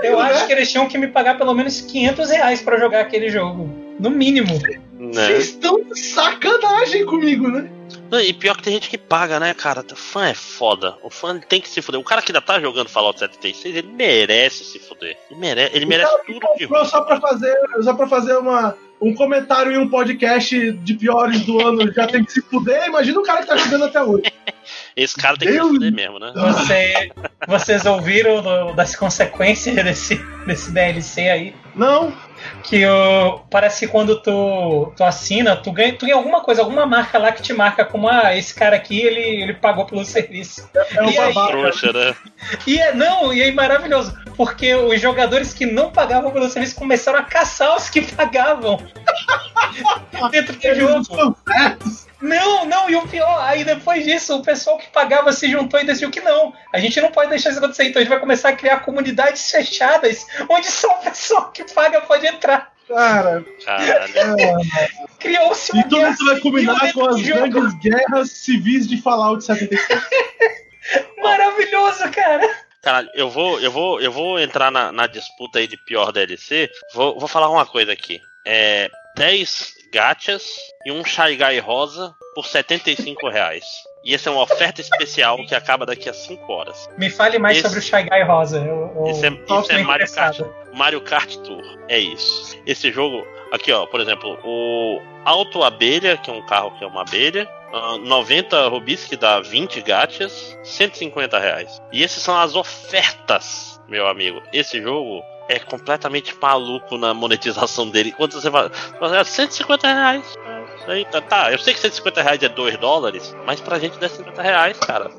eu acho né? que eles tinham que me pagar pelo menos 500 reais pra jogar aquele jogo. No mínimo. Né? Vocês estão de sacanagem comigo, né? Não, e pior que tem gente que paga, né, cara? O fã é foda. O fã tem que se fuder. O cara que ainda tá jogando Fallout 76, ele merece se fuder. Ele merece, ele merece tudo de ruim. Só pra fazer, só pra fazer uma, um comentário em um podcast de piores do ano já tem que se fuder. Imagina o cara que tá jogando até hoje. [LAUGHS] Esse cara tem que Deus se fuder mesmo, né? Você, vocês ouviram do, das consequências desse, desse DLC aí? Não que o, parece que quando tu, tu assina, tu ganha, tu ganha alguma coisa, alguma marca lá que te marca como ah, esse cara aqui, ele, ele pagou pelo [LAUGHS] serviço. É um babaca. Trouxa, né? E é, não, e é maravilhoso, porque os jogadores que não pagavam pelo serviço começaram a caçar os que [LAUGHS] pagavam [LAUGHS] dentro do jogo. Não, não, e o pior, aí depois disso, o pessoal que pagava se juntou e decidiu que não. A gente não pode deixar isso acontecer, então a gente vai começar a criar comunidades fechadas, onde só o pessoal que paga pode entrar. Cara, criou-se um. E tudo isso vai combinar com as grandes guerras civis de Fallout 76. [LAUGHS] Maravilhoso, cara. Caralho, eu vou, eu vou, eu vou entrar na, na disputa aí de pior DLC. Vou, vou falar uma coisa aqui. É, 10 gachas e um Shy Guy rosa por 75 reais. E essa é uma oferta especial que acaba daqui a 5 horas. Me fale mais esse, sobre o Shy Guy rosa. Eu, eu esse é, isso é Mario Kart, Mario Kart Tour. É isso. Esse jogo, aqui ó, por exemplo, o Auto Abelha, que é um carro que é uma abelha. Uh, 90 rubis, que dá 20 gachas, 150 reais. E essas são as ofertas, meu amigo. Esse jogo é completamente maluco na monetização dele. Quando você vai. 150 reais. Aí, tá, eu sei que 150 reais é 2 dólares, mas pra gente dá 50 reais, cara.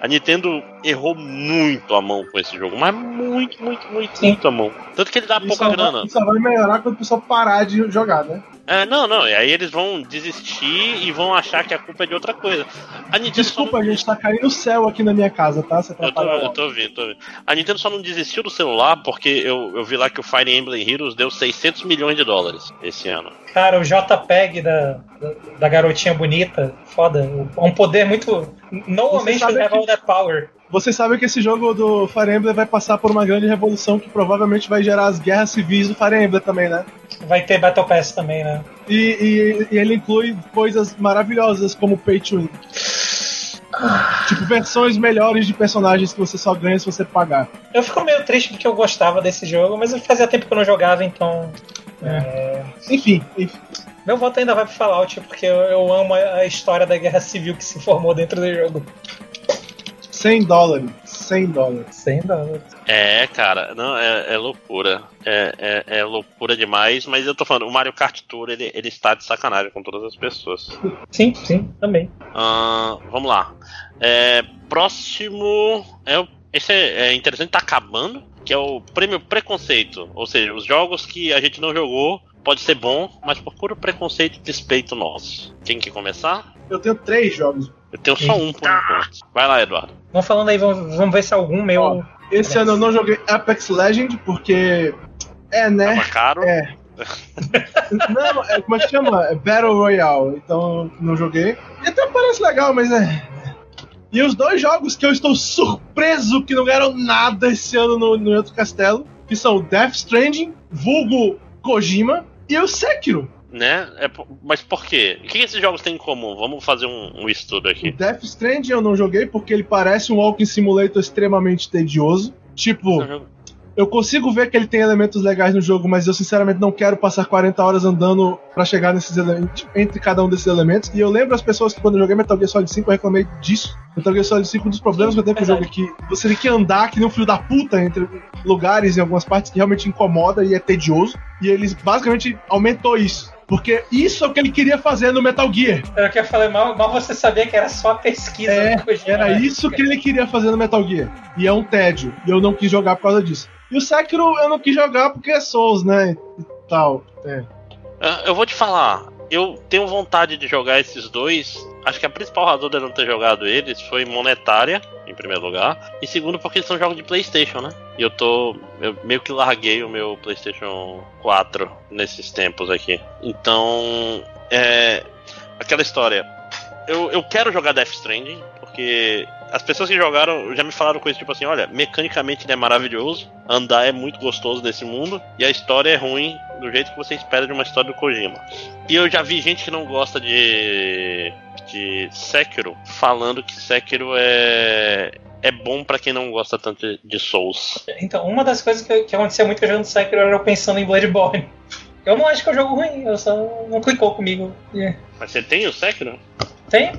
A Nintendo errou muito a mão com esse jogo, mas muito, muito, muito, Sim. muito a mão. Tanto que ele dá isso pouca grana. Isso vai melhorar quando o pessoal parar de jogar, né? É, não, não, e aí eles vão desistir e vão achar que a culpa é de outra coisa. A Nintendo Desculpa, não... gente, tá caindo o céu aqui na minha casa, tá? Você eu, tô, eu tô ouvindo, tô ouvindo. A Nintendo só não desistiu do celular porque eu, eu vi lá que o Fire Emblem Heroes deu 600 milhões de dólares esse ano. Cara, o JPEG da, da, da garotinha bonita, foda. É um poder muito. Normalmente leva all that power. Vocês sabem que esse jogo do Fire Emblem vai passar por uma grande revolução que provavelmente vai gerar as guerras civis do Fire Emblem também, né? Vai ter Battle Pass também, né? E, e, e ele inclui coisas maravilhosas como Pay to Win. Tipo, versões melhores de personagens que você só ganha se você pagar. Eu fico meio triste porque eu gostava desse jogo, mas fazia tempo que eu não jogava, então. É. É... Enfim, enfim. Meu voto ainda vai pro Fallout, porque eu, eu amo a história da guerra civil que se formou dentro do jogo. 100 dólares. 100 dólares. 100 dólares. É, cara, não, é, é loucura. É, é, é, loucura demais, mas eu tô falando, o Mario Kart Tour ele, ele está de sacanagem com todas as pessoas. Sim, sim, também. Uh, vamos lá. É, próximo. É, esse é, é interessante, tá acabando, que é o prêmio Preconceito. Ou seja, os jogos que a gente não jogou pode ser bom, mas por puro preconceito e despeito nosso. Quem quer começar? Eu tenho três jogos. Eu tenho só um por enquanto. Vai lá, Eduardo. Vamos falando aí, vamos, vamos ver se algum meu. Ó, esse ano eu não joguei Apex Legend porque. É, né? Tava caro. É. [LAUGHS] não, é, como é que chama? É Battle Royale. Então não joguei. E até parece legal, mas é. E os dois jogos que eu estou surpreso que não ganharam nada esse ano no, no outro castelo, que são Death Stranding, vulgo Kojima, e o Sekiro né? É, mas por quê? O que esses jogos têm em comum? Vamos fazer um, um estudo aqui. O Death Stranding eu não joguei porque ele parece um Walking Simulator extremamente tedioso. Tipo, uhum. eu consigo ver que ele tem elementos legais no jogo, mas eu sinceramente não quero passar 40 horas andando para chegar nesses elementos, entre cada um desses elementos. E eu lembro as pessoas que quando eu joguei Metal Gear Solid 5 eu reclamei disso. Metal Gear Solid 5, um dos problemas que eu tenho com o jogo é que você tem que andar que nem um filho da puta entre lugares em algumas partes que realmente incomoda e é tedioso. E eles basicamente aumentou isso. Porque isso é o que ele queria fazer no Metal Gear. Era o que eu falei, mal, mal você sabia que era só pesquisa. É, era né? isso que ele queria fazer no Metal Gear. E é um tédio. E eu não quis jogar por causa disso. E o Sekiro eu não quis jogar porque é Souls, né? E tal. É. Ah, eu vou te falar, eu tenho vontade de jogar esses dois Acho que a principal razão de eu não ter jogado eles foi monetária, em primeiro lugar. E segundo, porque são jogos de PlayStation, né? E eu tô. Eu meio que larguei o meu PlayStation 4 nesses tempos aqui. Então. É. Aquela história. Eu, eu quero jogar Death Stranding, porque as pessoas que jogaram já me falaram coisas tipo assim: olha, mecanicamente ele é maravilhoso, andar é muito gostoso nesse mundo, e a história é ruim do jeito que você espera de uma história do Kojima. E eu já vi gente que não gosta de, de Sekiro falando que Sekiro é, é bom para quem não gosta tanto de Souls. Então, uma das coisas que, que acontecia muito jogando Sekiro era eu pensando em Bloodborne. Eu não acho que é um jogo ruim, eu só não clicou comigo. Yeah. Mas você tem o Sekiro? Tem.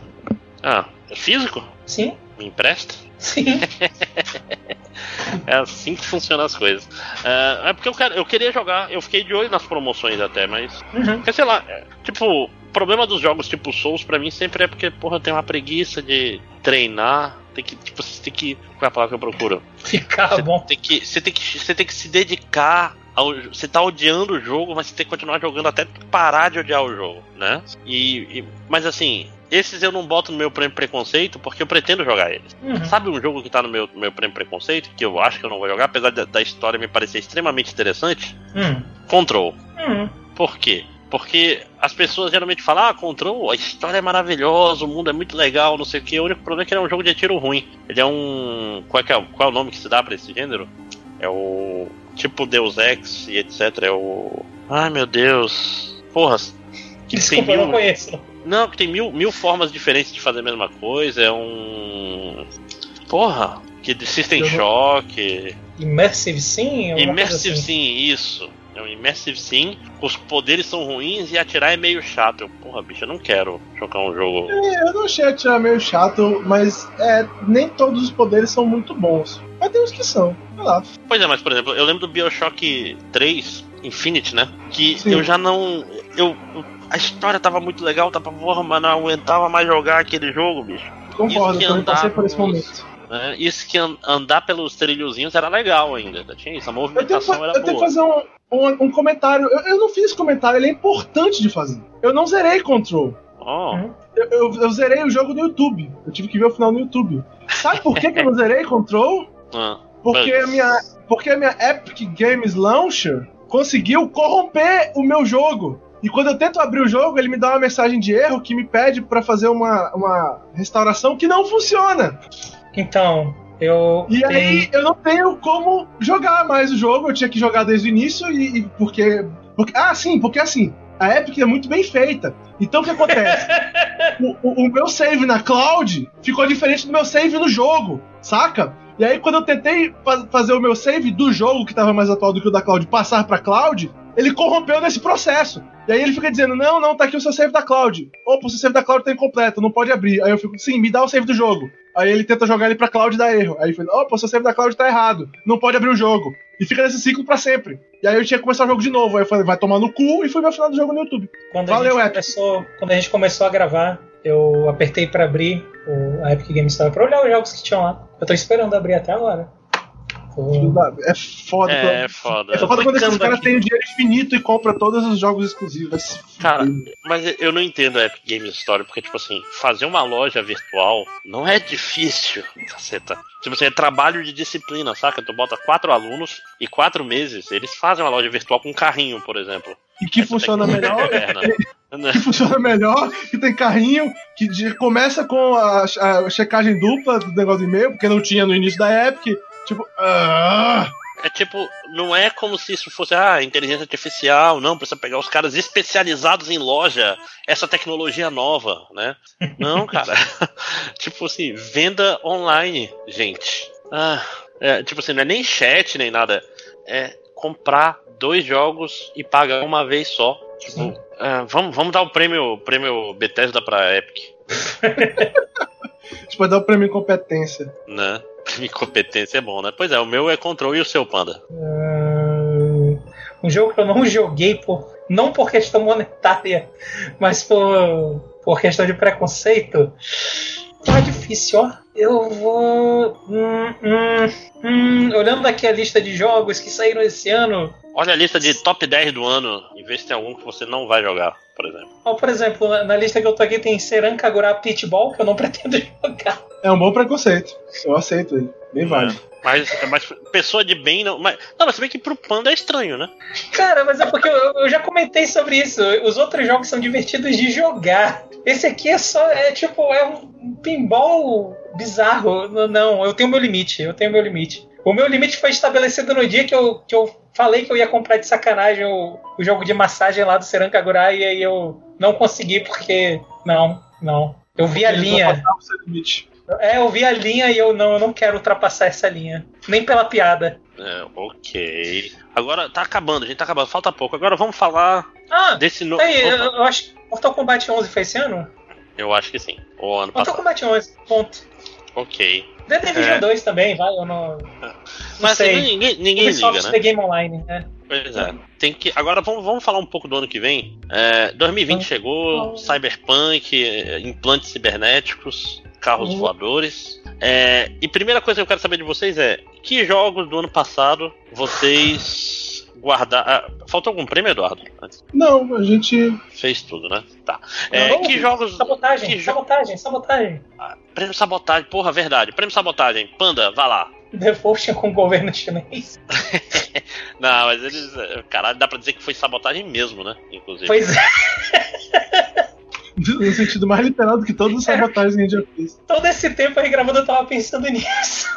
Ah, é físico? Sim. Me empresta? Sim. [LAUGHS] é assim que funcionam as coisas. É, é porque eu, quero, eu queria jogar, eu fiquei de olho nas promoções até, mas. Uhum. Porque, sei lá, é, tipo, o problema dos jogos tipo Souls pra mim sempre é porque, porra, eu tenho uma preguiça de treinar. Tem que, tipo, você tem que. Qual é a palavra que eu procuro? Ficar você bom. Tem que, você, tem que, você tem que se dedicar ao, você tá odiando o jogo, mas você tem que continuar jogando até parar de odiar o jogo, né? E, e mas assim, esses eu não boto no meu prêmio preconceito porque eu pretendo jogar eles. Uhum. Sabe um jogo que tá no meu, meu prêmio preconceito, que eu acho que eu não vou jogar, apesar da, da história me parecer extremamente interessante? Uhum. Control. Uhum. Por quê? Porque as pessoas geralmente falam, ah, Control, a história é maravilhosa, o mundo é muito legal, não sei o que. O único problema é que ele é um jogo de tiro ruim. Ele é um. Qual é, é, qual é o nome que se dá para esse gênero? É o. Tipo Deus Ex e etc. É o. Ai meu Deus. Porra. Que Desculpa, eu não conheço. Não, que tem mil, mil formas diferentes de fazer a mesma coisa. É um. Porra! Que System Shock. Immersive Sim? Immersive assim. Sim, isso. É um Immersive Sim, os poderes são ruins e atirar é meio chato. Eu, porra, bicho, eu não quero jogar um jogo. É, eu não achei atirar meio chato, mas é, nem todos os poderes são muito bons. Mas tem uns que são, sei lá. Pois é, mas por exemplo, eu lembro do Bioshock 3, Infinite, né? Que Sim. eu já não. Eu, a história tava muito legal, tava porra, mas não aguentava mais jogar aquele jogo, bicho. Concordo, eu também passei por esse momento. Né? Isso que andar pelos trilhozinhos era legal ainda. Tinha isso, a movimentação eu era eu boa. Eu tenho que fazer um, um, um comentário. Eu, eu, não fiz comentário, ele é importante de fazer. Eu não zerei Control. Oh. Eu, eu, eu, zerei o jogo no YouTube. Eu tive que ver o final no YouTube. Sabe por que, que eu não zerei Control? [LAUGHS] Ah, porque, a minha, porque a minha Epic Games Launcher conseguiu corromper o meu jogo. E quando eu tento abrir o jogo, ele me dá uma mensagem de erro que me pede para fazer uma, uma restauração que não funciona. Então, eu. E tenho... aí eu não tenho como jogar mais o jogo, eu tinha que jogar desde o início e, e porque, porque. Ah, sim, porque assim, a Epic é muito bem feita. Então o que acontece? [LAUGHS] o, o, o, meu save na cloud ficou diferente do meu save no jogo, saca? E aí quando eu tentei fa fazer o meu save do jogo, que estava mais atual do que o da cloud, passar pra cloud, ele corrompeu nesse processo. E aí ele fica dizendo: Não, não, tá aqui o seu save da cloud. Opa, o seu save da cloud tá incompleto, não pode abrir. Aí eu fico: Sim, me dá o save do jogo. Aí ele tenta jogar ele pra cloud e dá erro. Aí ele fala: Opa, o seu save da cloud tá errado, não pode abrir o jogo. E fica nesse ciclo para sempre. E aí eu tinha que começar o jogo de novo. Aí eu falei: Vai tomar no cu. E fui meu final do jogo no YouTube. Quando Valeu, a gente começou, Quando a gente começou a gravar, eu apertei para abrir o, a Epic Games Store pra olhar os jogos que tinham lá. Eu tô esperando abrir até agora. É foda. É, é foda. É foda quando esses caras têm o dinheiro infinito e compram todos os jogos exclusivos. Cara, mas eu não entendo a Epic Games Store, porque, tipo assim, fazer uma loja virtual não é difícil, caceta. Tipo assim, é trabalho de disciplina, saca? Tu bota quatro alunos e quatro meses, eles fazem uma loja virtual com um carrinho, por exemplo. E que funciona melhor. [LAUGHS] que funciona melhor, que tem carrinho, que começa com a, a checagem dupla do negócio de e-mail, porque não tinha no início da Epic Tipo. Uh... É tipo, não é como se isso fosse ah, inteligência artificial, não, precisa pegar os caras especializados em loja, essa tecnologia nova, né? Não, cara. [LAUGHS] tipo assim, venda online, gente. Ah, é, tipo assim, não é nem chat nem nada. É comprar dois jogos e pagar uma vez só. Tipo, é, vamos, vamos dar o prêmio, prêmio Bethesda pra Epic. [LAUGHS] A gente pode dar o prêmio competência. Né? [LAUGHS] Incompetência é bom, né? Pois é, o meu é Control e o seu, Panda? Uh, um jogo que eu não [LAUGHS] joguei por. Não por questão monetária, mas por, por questão de preconceito. Tá difícil, ó. Eu vou. Hum, hum, hum, olhando aqui a lista de jogos que saíram esse ano. Olha a lista de top 10 do ano e vê se tem algum que você não vai jogar, por exemplo. Ó, por exemplo, na, na lista que eu tô aqui tem Seran Kagura Pitball, que eu não [LAUGHS] pretendo jogar. É um bom preconceito. Eu aceito ele. Bem válido. Mas, mas pessoa de bem não. Mas, não, mas você vê que pro Panda é estranho, né? Cara, mas é porque eu, eu, já comentei sobre isso. Os outros jogos são divertidos de jogar. Esse aqui é só. É tipo, é um pinball bizarro. Não, eu tenho meu limite. Eu tenho meu limite. O meu limite foi estabelecido no dia que eu, que eu falei que eu ia comprar de sacanagem o, o jogo de massagem lá do Serankagurai e aí eu não consegui porque. Não, não. Eu vi a linha. É, eu vi a linha e eu não, eu não quero ultrapassar essa linha. Nem pela piada. É, ok. Agora tá acabando, a gente tá acabando, falta pouco. Agora vamos falar ah, desse novo. Aí, eu, eu acho que Mortal Kombat 11 foi esse ano? Eu acho que sim. O ano Mortal passado. Kombat 11, ponto. Ok. The Division é. 2 também, vai, eu não. não Mas sei. Assim, ninguém, ninguém liga, né? The Game Online, né? Pois é. Tem que, agora vamos, vamos falar um pouco do ano que vem. É, 2020 chegou, Cyberpunk, é, implantes cibernéticos, carros uhum. voadores. É, e primeira coisa que eu quero saber de vocês é: que jogos do ano passado vocês guardaram? Ah, faltou algum prêmio, Eduardo? Não, a gente. Fez tudo, né? Tá. É, que jogos. Sabotagem, que sabotagem, sabotagem. Ah, prêmio sabotagem, porra, verdade. Prêmio sabotagem. Panda, vá lá. Devotion com o governo chinês. [LAUGHS] Não, mas eles. Caralho, dá pra dizer que foi sabotagem mesmo, né? Inclusive. Pois é. [LAUGHS] no sentido mais literal do que todos os sabotagens que a gente já fez. Todo esse tempo aí gravando eu tava pensando nisso.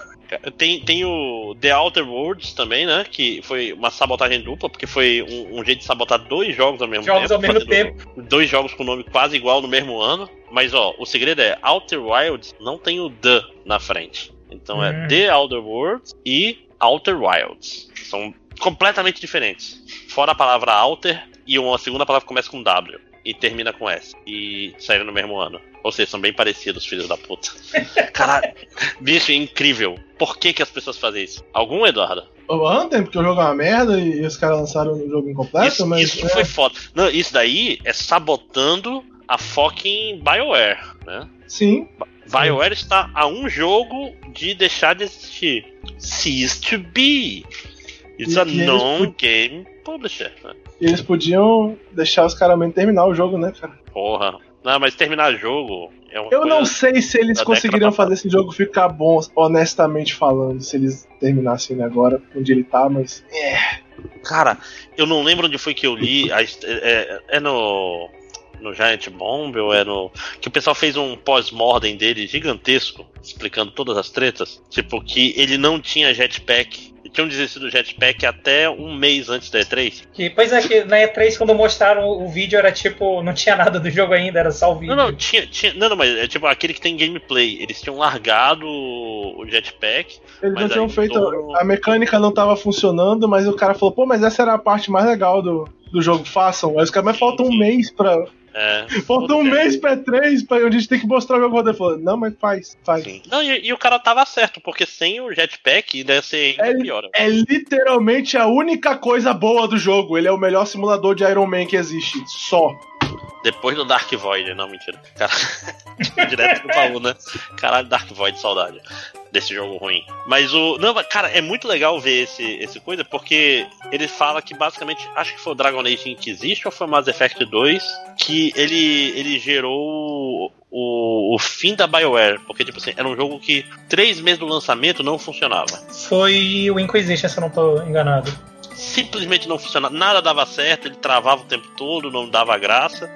Tem, tem o The Outer Worlds também, né? Que foi uma sabotagem dupla, porque foi um, um jeito de sabotar dois jogos ao mesmo jogos tempo. Ao mesmo tempo. Dois jogos com nome quase igual no mesmo ano. Mas ó, o segredo é Outer Wilds não tem o The na frente. Então é hum. é The Outer Worlds e Outer Wilds. São completamente diferentes. Fora a palavra alter e uma segunda palavra que começa com W e termina com S. E saíram no mesmo ano. Ou seja, são bem parecidos, filhos da puta. [LAUGHS] Caralho, bicho, é incrível. Por que, que as pessoas fazem isso? Algum, Eduardo? O Anthem, porque o jogo é uma merda e os caras lançaram um jogo incompleto, Isso, mas. isso é, foi foda. Não, isso daí é sabotando a fucking BioWare, né? Sim. BioWare está a um jogo de deixar de existir. Cease to be. It's E- a e non-game publisher. Né? Eles podiam deixar os caras terminar o jogo, né, cara? Porra. Não, mas terminar jogo é Eu não sei se eles conseguiriam fazer esse jogo ficar bom, honestamente falando, se eles terminassem ele agora, onde ele tá, mas. Cara, eu não lembro onde foi que eu li. a hist- é, é no. No Giant Bomb ou é no. Que o pessoal fez um pós-mortem dele gigantesco, explicando todas as tretas. Tipo, que ele não tinha jetpack. E tinham desistido do jetpack até um mês antes da E3. Que, pois é, que na E3, quando mostraram o, vídeo, era tipo, não tinha nada do jogo ainda, era só o vídeo. Não, não, tinha, tinha. Não, não, mas é tipo aquele que tem gameplay. Eles tinham largado o jetpack. Eles Mas não tinham feito. todo- A mecânica não tava funcionando, mas o cara falou, pô, mas essa era a parte mais legal do, do jogo, façam. Aí os caras, mas falta um mês pra. É, [LAUGHS] Falta um mês pra E3, pra onde a gente tem que mostrar o jogo rodando. Ele falou, não, mas faz, faz. Sim. Não, e, e o cara tava certo, porque sem o jetpack deve ser ainda É, pior. É literalmente a única coisa boa do jogo. Ele é o melhor simulador de Iron Man que existe. Só. Depois do Dark Void, não, mentira. Cara, [LAUGHS] direto pro baú, né? Caralho, Dark Void, saudade desse jogo ruim. Mas o. Não, cara, é muito legal ver esse, esse coisa, porque ele fala que basicamente. Acho que foi o Dragon Age Inquisition ou foi o Mass Effect 2 que ele, ele gerou o, o fim da BioWare. Porque, tipo assim, era um jogo que três meses do lançamento não funcionava. Foi o Inquisition, se eu não tô enganado. simplesmente não funcionava, nada dava certo, ele travava o tempo todo, não dava graça.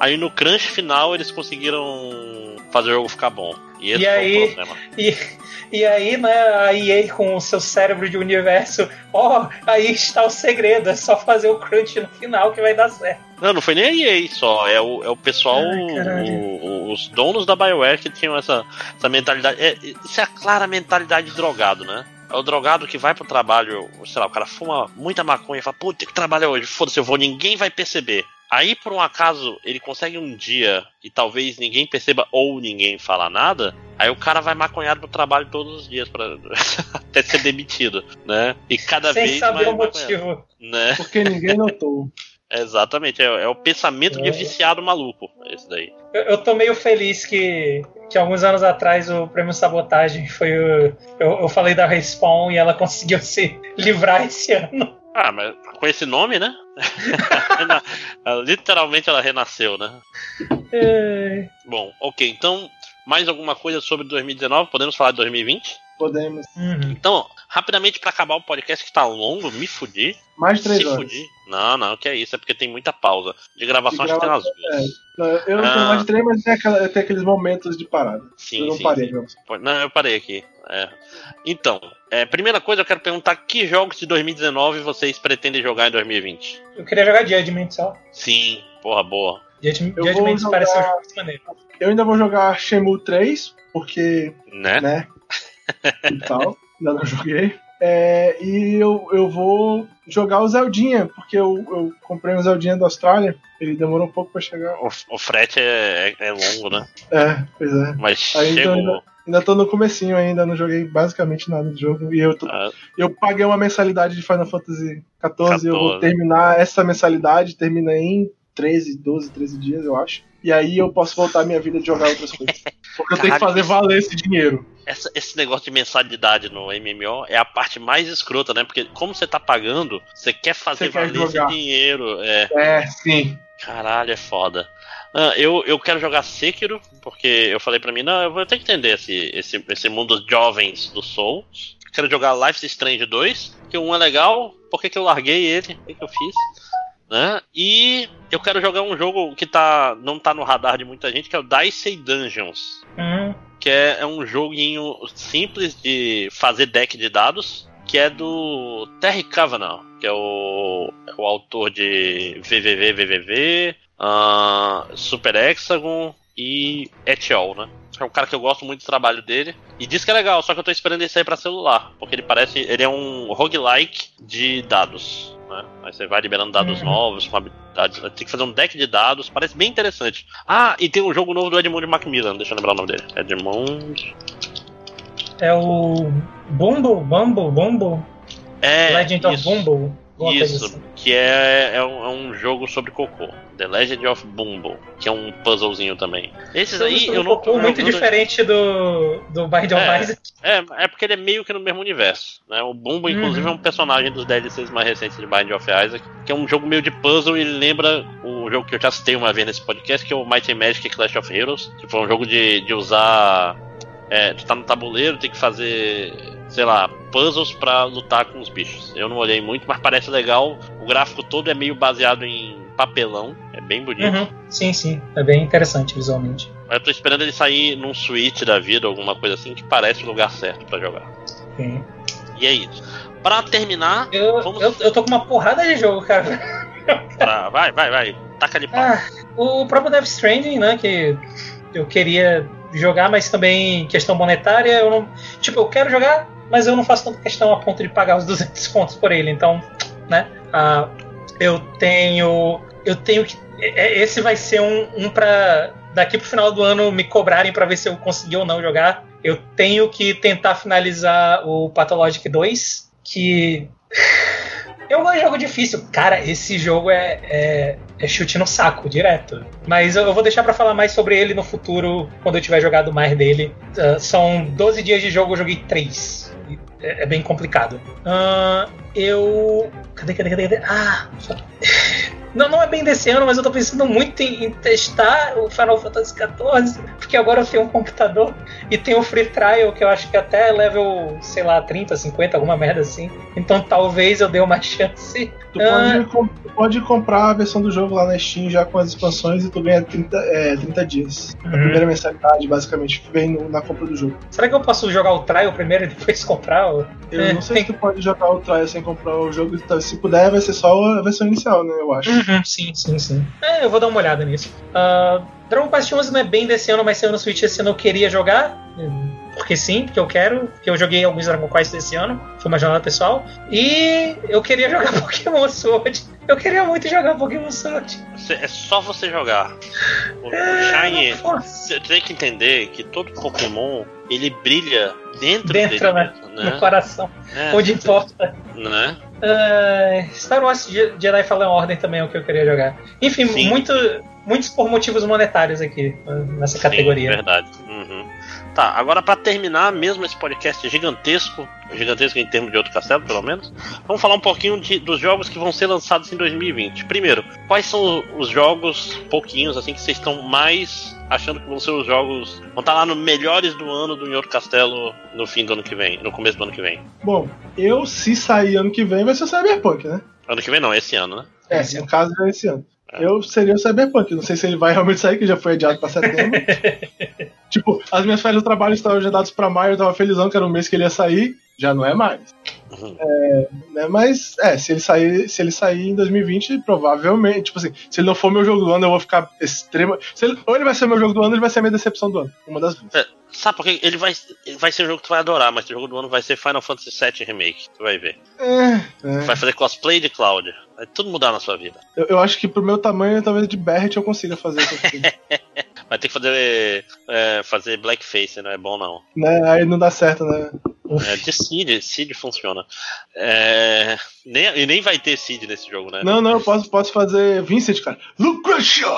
Aí no crunch final eles conseguiram fazer o jogo ficar bom. E esse E foi aí- o problema. E, e aí, né, a EA com o seu cérebro de universo, ó, aí está o segredo, é só fazer o crunch no final que vai dar certo. Não, não foi nem a EA só, é o, é o pessoal, Ai, o- os donos da BioWare que tinham essa, essa mentalidade. É, isso é a clara mentalidade de drogado, né? É o drogado que vai pro trabalho, sei lá, o cara fuma muita maconha e fala, puta, que trabalho é hoje? Foda-se, eu vou, ninguém vai perceber. Aí, por um acaso, ele consegue um dia e talvez ninguém perceba ou ninguém fala nada. Aí o cara vai maconhado pro trabalho todos os dias pra, [LAUGHS] até ser demitido, né? E cada sem vez saber mais o maconhado, motivo. né? Porque ninguém notou. [LAUGHS] Exatamente, é, é o pensamento de É. viciado maluco, esse daí. Eu, eu tô meio feliz que, que alguns anos atrás o prêmio Sabotagem foi o. Eu, eu falei da Respawn e ela [LAUGHS] conseguiu se livrar esse ano. Ah, mas com esse nome, né? [LAUGHS] Literalmente ela renasceu, né? É, Bom, ok, então, mais alguma coisa sobre 2019? Podemos falar de 2020? Podemos. uhum. Então, rapidamente pra acabar o podcast que tá longo, me fudi. Mais de três se horas. fudir. Não, não, que é isso, é porque tem muita pausa. De gravação De acho que tem umas gravação, duas. Não, Eu não tenho Ah. mais de três, mas tem, aquela, tem aqueles momentos de parada. Sim, eu não sim, parei, sim. não. Não, eu parei aqui. é. Então, é, primeira coisa, eu quero perguntar que jogos de 2019 vocês pretendem jogar em 2020? Eu queria jogar Judgment só. Sim, porra, boa. Judgment, Eu Judgment jogar- parece um jogo maneiro. Eu ainda vou jogar Shenmue 3, porque, Né? né? E tal. Ainda não joguei. É, e eu, eu vou jogar o Zeldinha, porque eu, eu comprei um Zeldinha da Austrália. Ele demorou um pouco pra chegar. O, o frete é, é- é longo, né? É, pois é. Mas Aí, então, chegou. Ainda tô no comecinho ainda, não joguei basicamente nada do jogo. E eu, tô- ah, eu paguei uma mensalidade de Final Fantasy XIV, eu vou 14. terminar essa mensalidade, termina em 13, 12, 13 dias, eu acho. E aí eu posso voltar à minha vida de jogar outras coisas. Porque eu tenho que fazer valer esse dinheiro. essa- esse negócio de mensalidade no MMO é a parte mais escrota, né? Porque como você tá pagando, você quer fazer Você quer valer jogar. esse dinheiro. É, É, sim. caralho, é foda. Ah, eu, eu quero jogar Sekiro, porque eu falei pra mim, não, eu vou ter que entender esse, esse, esse mundo dos jovens do Soul. Quero jogar Life is Strange 2, que um é legal, por que, que eu larguei ele? O que, que eu fiz? Né? E eu quero jogar um jogo que tá, não tá no radar de muita gente, que é o Dicey Dungeons. Hum, Que é, é um joguinho simples de fazer deck de dados, que é do Terry Kavanagh, que é o, é o autor de VVV, VVV, ah, Super Hexagon e Etiol, né? É um cara que eu gosto muito do trabalho dele. E diz que é legal, só que eu tô esperando ele sair pra celular. Porque ele parece. Ele é um roguelike de dados. Né? Aí você vai liberando dados uhum. novos, com habilidades. Tem que fazer um deck de dados, parece bem interessante. Ah, e tem um jogo novo do Edmund Macmillan, deixa eu lembrar o nome dele. Edmund. É o. Bumble, Bumble, Bumble? É. Legend isso. of Bumble. Isso, assim. que é, é um, é, um, jogo sobre cocô. The Legend of Bumble, que é um puzzlezinho também. Esses aí eu não tô muito diferente do, do Bind of é, Isaac. É, é porque ele é meio que no mesmo universo. Né? O Bumble, inclusive, uhum. é um personagem dos DLCs mais recentes de Bind of Isaac, que é um jogo meio de puzzle e ele lembra o jogo que eu já citei uma vez nesse podcast, que é o Mighty Magic Clash of Heroes. Tipo, é um jogo de, de usar. É, tu tá no tabuleiro, tem que fazer sei lá, puzzles para lutar com os bichos. Eu não olhei muito, mas parece legal. O gráfico todo é meio baseado em papelão, é bem bonito. Uhum. Sim, sim, é bem interessante visualmente. Eu tô esperando ele sair num Switch da vida, alguma coisa assim, que parece o lugar certo para jogar. Sim. E é isso. Pra terminar, eu, vamos... eu, eu tô com uma porrada de jogo, cara. [LAUGHS] Pra, vai, vai, vai. Taca de pau. Ah, o próprio Death Stranding, né, que eu queria jogar, mas também questão monetária, eu não. Tipo, eu quero jogar, mas eu não faço tanta questão a ponto de pagar os [LAUGHS] 200 contos por ele. Então, né? Uh, eu tenho. Eu tenho que. É, é, esse vai ser um, um para daqui pro final do ano me cobrarem para ver se eu consegui ou não jogar. Eu tenho que tentar finalizar o Pathologic 2, que. Eu gosto de jogo difícil. Cara, esse jogo é, é, é chute no saco, direto. Mas eu, vou deixar para falar mais sobre ele no futuro, quando eu tiver jogado mais dele. Uh, são 12 dias de jogo, eu joguei 3 é, é bem complicado. Uh, eu. Cadê, cadê, cadê, cadê? Ah! [LAUGHS] Não, não é bem desse ano, mas eu tô pensando muito em, em, testar o Final Fantasy XIV, porque agora eu tenho um computador e tem o Free Trial, que eu acho que até level, sei lá, 30, 50, alguma merda assim. Então talvez eu dê uma [LAUGHS] chance. Tu pode, uh, pode comprar a versão do jogo lá na Steam já com as expansões e tu ganha 30, é, 30 dias. Uhum. A primeira mensalidade, basicamente, vem no, na compra do jogo. Será que eu posso jogar o Trial primeiro e depois [LAUGHS] comprar? Ou... Eu é, não sei tem... se tu pode jogar o Trial sem comprar o jogo. Então, se puder, vai ser só a versão inicial, né? Eu acho. Uhum, sim, sim, sim. É, eu vou dar uma olhada nisso. Uh, Dragon Quest 11 não é bem desse ano, mas saiu no Switch esse ano eu queria jogar. Porque sim, porque eu quero, porque eu joguei alguns Dragon Quest esse ano, foi uma jornada pessoal. E eu queria [LAUGHS] jogar Pokémon Sword. Eu queria muito jogar Pokémon Sword. É só você jogar. O é, Shiny. Você tem que entender que todo Pokémon ele brilha dentro, dentro dele, né? né? no coração, é, onde importa. Né? Uh, Star Wars Jedi Fallen Order também é o que eu queria jogar. Enfim, muito, muitos por motivos monetários aqui nessa Sim, categoria. Verdade. Uhum. Tá, agora para terminar mesmo esse podcast gigantesco, gigantesco em termos de outro castelo, pelo menos, vamos falar um pouquinho de, dos jogos que vão ser lançados em 2020. Primeiro, quais são os jogos, pouquinhos, assim, que vocês estão mais achando que vão ser os jogos. vão estar tá lá no melhores do ano do Nhoro Castelo no fim do ano que vem, no começo do ano que vem? Bom, eu, se sair ano que vem, vai ser Cyberpunk, né? Ano que vem não, esse ano, né? É, no caso é esse ano. É. Eu seria o Cyberpunk. Não sei se ele vai realmente sair, que já foi adiado pra setembro. [LAUGHS] tipo, as minhas férias do trabalho estavam agendadas pra maio, eu tava felizão que era o mês que ele ia sair. Já não é mais. Uhum. É, né, mas, é, se ele, sair, se ele sair em 2020, provavelmente, tipo assim, se ele não for meu jogo do ano, eu vou ficar extremo. Ele, ou ele vai ser meu jogo do ano, ou ele vai ser a minha decepção do ano. Uma das duas. É, sabe por quê? Ele vai, vai ser um jogo que tu vai adorar, mas o jogo do ano vai ser Final Fantasy VII Remake. Tu vai ver. É, é. Vai fazer cosplay de Cloud. Vai tudo mudar na sua vida. Eu, eu acho que pro meu tamanho, talvez de Barret eu consiga fazer isso [LAUGHS] Vai ter que fazer, é, fazer blackface, não é bom não. Né? Aí não dá certo, né? É, de Seed, Seed funciona. É, nem, e nem vai ter Seed nesse jogo, né? Não, não, eu posso, posso fazer Vincent, cara. Lucretia!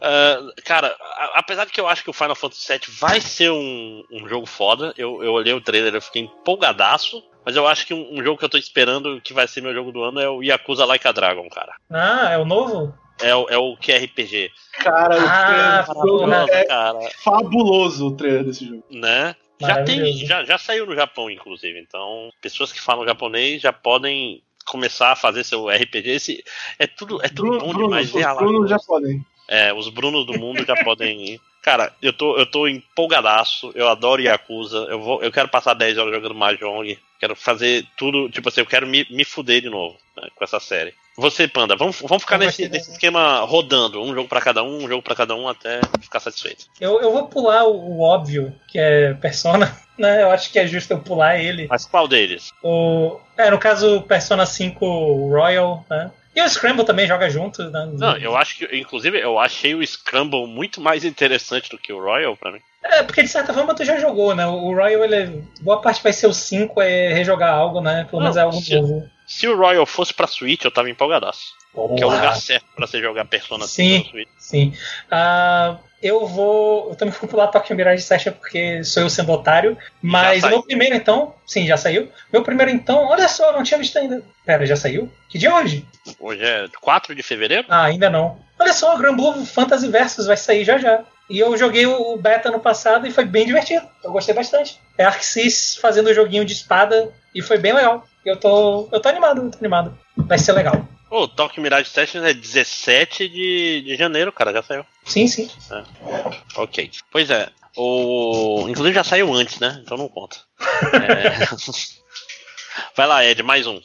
Uh, [LAUGHS] cara, apesar de que eu acho que o Final Fantasy VII vai ser um, um jogo foda, eu, eu olhei o trailer, eu fiquei empolgadaço. Mas eu acho que um, um, jogo que eu tô esperando que vai ser meu jogo do ano é o Yakuza Like a Dragon, cara. Ah, é o novo? É o, é o QRPG. Cara, ah, o trailer é cara. fabuloso o trailer desse jogo. Né? Já, tem, já, já saiu no Japão, inclusive. Então, pessoas que falam japonês já podem começar a fazer seu RPG. Esse, é tudo, é tudo Bruno, bom demais. Bruno, os Bruno já podem. É, os Brunos do mundo já podem ir. Cara, eu tô, eu tô empolgadaço, eu adoro Yakuza, eu, vou, eu quero passar 10 horas jogando Mahjong, quero fazer tudo, tipo assim, eu quero me, me fuder de novo né, com essa série. Você, Panda, vamos, vamos ficar nesse, nesse esquema rodando, um jogo para cada um, um jogo para cada um até ficar satisfeito. Eu, eu vou pular o, o óbvio, que é Persona, [LAUGHS] né? Eu acho que é justo eu pular ele. Mas qual deles? O, é, no caso, Persona 5 Royal, né? E o Scramble também joga junto, né? Não, eu acho que, inclusive, eu achei o Scramble muito mais interessante do que o Royal para mim. É, porque de certa forma tu já jogou, né? O Royal, ele, boa parte vai ser o 5, é rejogar algo, né? Pelo menos é algo novo. Se o Royal fosse pra Switch, eu tava empolgadaço. Que é o lugar certo pra você jogar Persona 5 Sim. no Switch. Sim. Ah, eu vou. Eu também vou pular Tokyo Mirage Session porque sou eu sendo otário. Mas meu primeiro, então. Sim, já saiu. Meu primeiro, então. Olha só, não tinha visto ainda. Pera, já saiu? Que dia é hoje? Hoje é 4 de fevereiro? Ah, ainda não. Olha só, o Grand Blue Fantasy Versus vai sair já já. E eu joguei o beta no passado e foi bem divertido. Eu gostei bastante. É Arxis fazendo o joguinho de espada e foi bem legal. Eu tô, eu tô animado, eu tô animado. Vai ser legal. Ô, Tokyo Mirage Sessions é 17 de, de janeiro, cara, já saiu. Sim, sim. Ok. Pois é. O... Inclusive já saiu antes, né? Então não conta. É... [LAUGHS] Vai lá, Ed, mais um.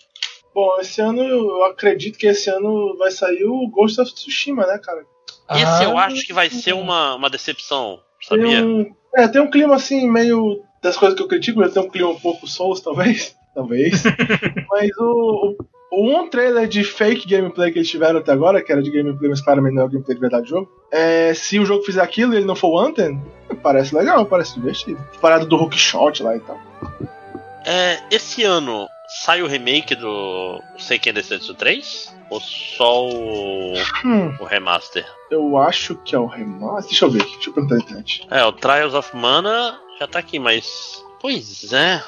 Bom, esse ano eu acredito que esse ano vai sair o Ghost of Tsushima, né, cara? Esse Ah, eu acho que vai ser uma, uma decepção, Tem sabia? um, é, tem um clima assim, meio. Das coisas que eu critico, tem um clima um pouco Souls, talvez. Talvez. [LAUGHS] Mas o, o, um trailer de fake gameplay que eles tiveram até agora, que era de gameplay, mas claramente não é o gameplay de verdade do jogo. É, se o jogo fizer aquilo e ele não for o Anthem, parece legal, parece divertido. Parado do hookshot lá e tal. É, esse ano sai o remake do Seiken Densetsu 3? Ou só o, Hum, o remaster? eu acho que é o remaster. Deixa eu ver aqui, deixa eu perguntar na internet. É, o Trials of Mana já tá aqui, mas. Pois é.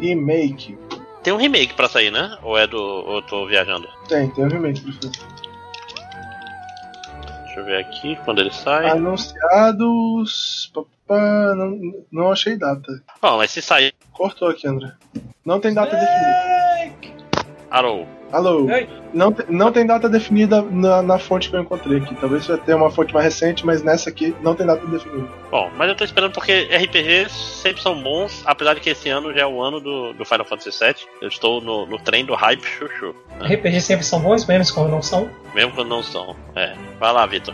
Remake. Tem um remake pra sair, né? Ou é do. Ou eu tô viajando? Tem, tem um remake. professor. Deixa eu ver aqui quando ele sai. Anunciados. Papá, não, não achei data. Bom, mas se sair. Cortou aqui, André. Não tem data definida. Arou. Alô? Não, não tem data definida na, na fonte que eu encontrei aqui. Talvez vai ter uma fonte mais recente, mas nessa aqui não tem data definida. Bom, mas eu tô esperando porque RPGs sempre são bons, apesar de que esse ano já é o ano do, do Final Fantasy VII. Eu estou no, no trem do hype chuchu. Né? RPG sempre são bons, menos quando não são. Mesmo quando não são. É. Vai lá, Vitor.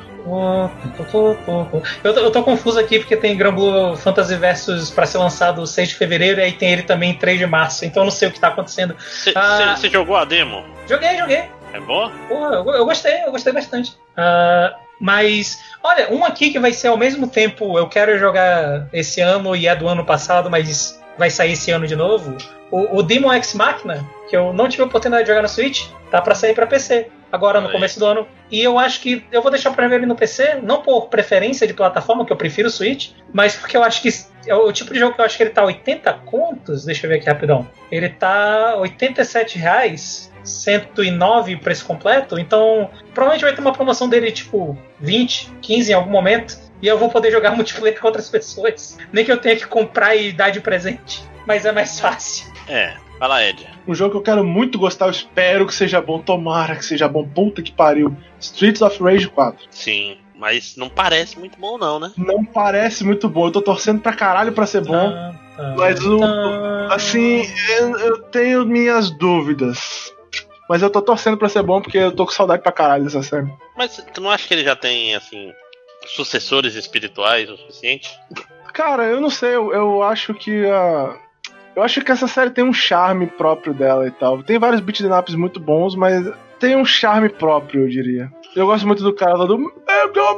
Eu tô, eu tô confuso aqui porque tem Grand Blue Fantasy Versus pra ser lançado 6 de fevereiro e aí tem ele também 3 de março, então eu não sei o que tá acontecendo. Você Ah. jogou a demo? Joguei, joguei. É boa? Porra, eu, eu gostei, eu gostei bastante. Ah, mas, olha, um aqui que vai ser ao mesmo tempo, eu quero jogar esse ano e é do ano passado, mas vai sair esse ano de novo. O, o Demon X Machina, que eu não tive a oportunidade de jogar no Switch, tá pra sair pra PC. Agora no começo do ano. E eu acho que eu vou deixar pra ver ele no PC, não por preferência de plataforma, que eu prefiro o Switch, mas porque eu acho que é o tipo de jogo que eu acho que ele tá 80 contos. Deixa eu ver aqui rapidão. Ele tá 87 reais. 109 preço completo, então provavelmente vai ter uma promoção dele tipo 20, 15 em algum momento, e eu vou poder jogar [LAUGHS] multiplayer com outras pessoas. Nem que eu tenha que comprar e dar de presente, mas é mais fácil. É. Lá, Ed. Um jogo que eu quero muito gostar, eu espero que seja bom, tomara que seja bom, puta que pariu. Streets of Rage 4. Sim. Mas não parece muito bom, não, né? Não parece muito bom, eu tô torcendo pra caralho pra ser bom. Tá, tá, Mas o- tá. Assim, eu, eu tenho minhas dúvidas. Mas eu tô torcendo pra ser bom porque eu tô com saudade pra caralho dessa série. Mas tu não acha que ele já tem, assim, sucessores espirituais o suficiente? Cara, eu não sei, eu, eu acho que a. Eu acho que essa série tem um charme próprio dela e tal. Tem vários beat'em ups muito bons, mas tem um charme próprio, eu diria. Eu gosto muito do cara lá do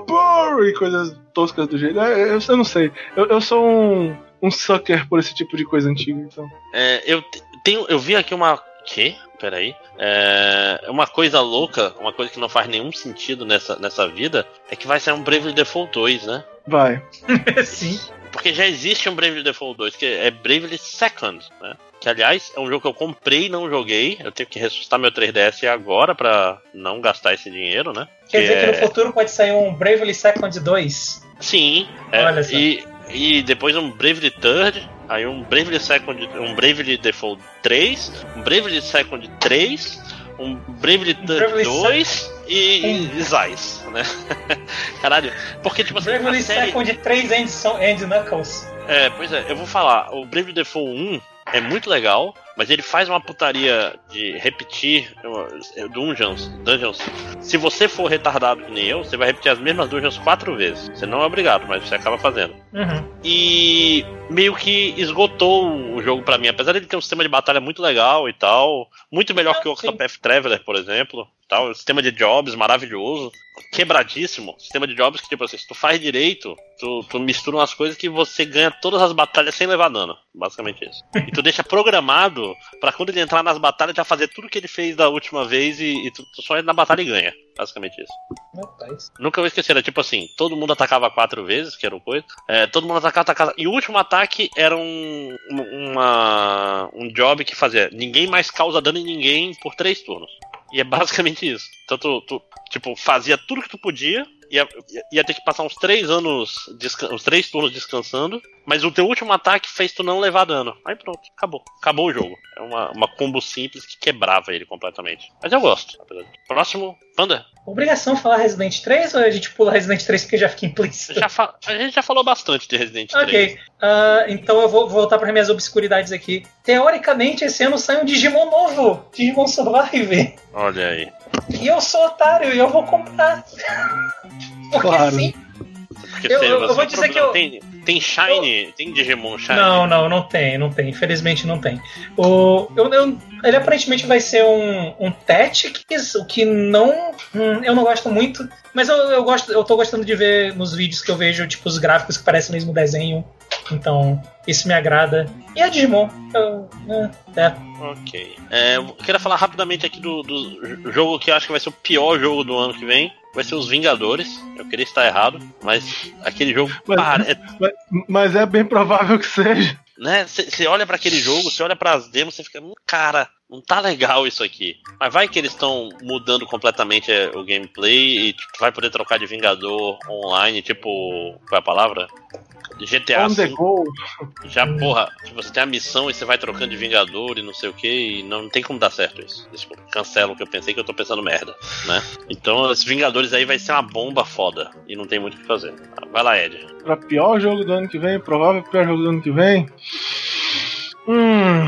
burn", e coisas toscas do jeito. É, Eu, eu não sei. Eu, eu sou um, um sucker por esse tipo de coisa antiga, então. É, eu te- tenho, eu vi aqui uma. Que? Peraí. É, uma coisa louca, uma coisa que não faz nenhum sentido nessa, nessa vida, é que vai sair um Bravely Default 2, né? Vai. [LAUGHS] Sim. Porque já existe um Bravely Default 2, que é Bravely Second, né? Que aliás é um jogo que eu comprei e não joguei. Eu tenho que ressuscitar meu 3DS agora pra não gastar esse dinheiro, né? Quer dizer que é- no futuro pode sair um Bravely Second 2 Sim, é, Olha só. e, e depois um Bravely Third, aí um Bravely Second, um Bravely Default 3, um Bravely Second 3, um Bravely Third Bravely 2 e, e Zeiss, né? [LAUGHS] Caralho, porque tipo assim, Bravely série, Second 3 End, End Knuckles. é, pois é, eu vou falar, o Bravely Default 1 é muito legal, mas ele faz uma putaria de repetir dungeons, dungeons. Se você for retardado que nem eu, você vai repetir as mesmas dungeons quatro vezes. Você não é obrigado, mas você acaba fazendo. Uhum. E meio que esgotou o jogo para mim, apesar de ele ter um sistema de batalha muito legal e tal, muito melhor que o Octopath Traveler, por exemplo tal. Sistema de jobs maravilhoso, quebradíssimo. Sistema de jobs que, tipo assim, se tu faz direito, tu, tu mistura umas coisas que você ganha todas as batalhas sem levar dano. Basicamente isso. E tu deixa programado para quando ele entrar nas batalhas já fazer tudo que ele fez da última vez e, e tu, tu, só entra na batalha e ganha. Basicamente isso. Rapaz. Nunca vou esquecer, era tipo assim, todo mundo atacava quatro vezes, que era o coisa. É, todo mundo atacava, atacava. E o último ataque era um, uma, um job que fazia ninguém mais causa dano em ninguém por três turnos. E é basicamente isso. Então tu, tu tipo, fazia tudo que tu podia, ia, ia ter que passar uns três anos, uns três turnos descansando, mas o teu último ataque fez tu não levar dano. Aí pronto, acabou. Acabou o jogo. É uma, uma combo simples que quebrava ele completamente. Mas eu gosto. Próximo, Panda. Obrigação falar Resident 3 ou a gente pula Resident 3 porque já fica implícito? Já a gente já falou bastante de Resident 3. Ok, uh, então eu vou voltar para minhas obscuridades aqui. Teoricamente, esse ano sai um Digimon novo Digimon Survive. Olha aí. E eu sou otário e eu vou comprar. Porque claro. sim. Porque eu, eu, eu vou dizer que eu. Tem, tem Shine? Eu... Tem Digimon Shine? Não, não, não tem, não tem. Infelizmente não tem. O, eu, eu, ele aparentemente vai ser um, um Tactics, o que não. Hum, eu não gosto muito. Mas eu, eu, gosto, eu tô gostando de ver nos vídeos que eu vejo, tipo, os gráficos que parecem o mesmo desenho. Então, isso me agrada. E a Digimon? Eu, é, é. Ok. É, eu queria falar rapidamente aqui do, do jogo que eu acho que vai ser o pior jogo do ano que vem vai ser os Vingadores. Eu queria estar errado, mas aquele jogo. [LAUGHS] Mas, é... Mas, mas é bem provável que seja. Né? Você olha para aquele jogo, você olha para as demos, você fica, hum, cara, não tá legal isso aqui. Mas vai que eles estão mudando completamente é, o gameplay e tipo, vai poder trocar de Vingador online, tipo, qual é a palavra? GTA On go. Já, porra, tipo, você tem a missão e você vai trocando de Vingador e não sei o que, e não, não tem como dar certo isso. Desculpa, cancela o que eu pensei que eu tô pensando merda, né? Então, esses Vingadores aí vai ser uma bomba foda e não tem muito o que fazer. Vai lá, Ed. Pra pior jogo do ano que vem, provável pior jogo do ano que vem. Hum,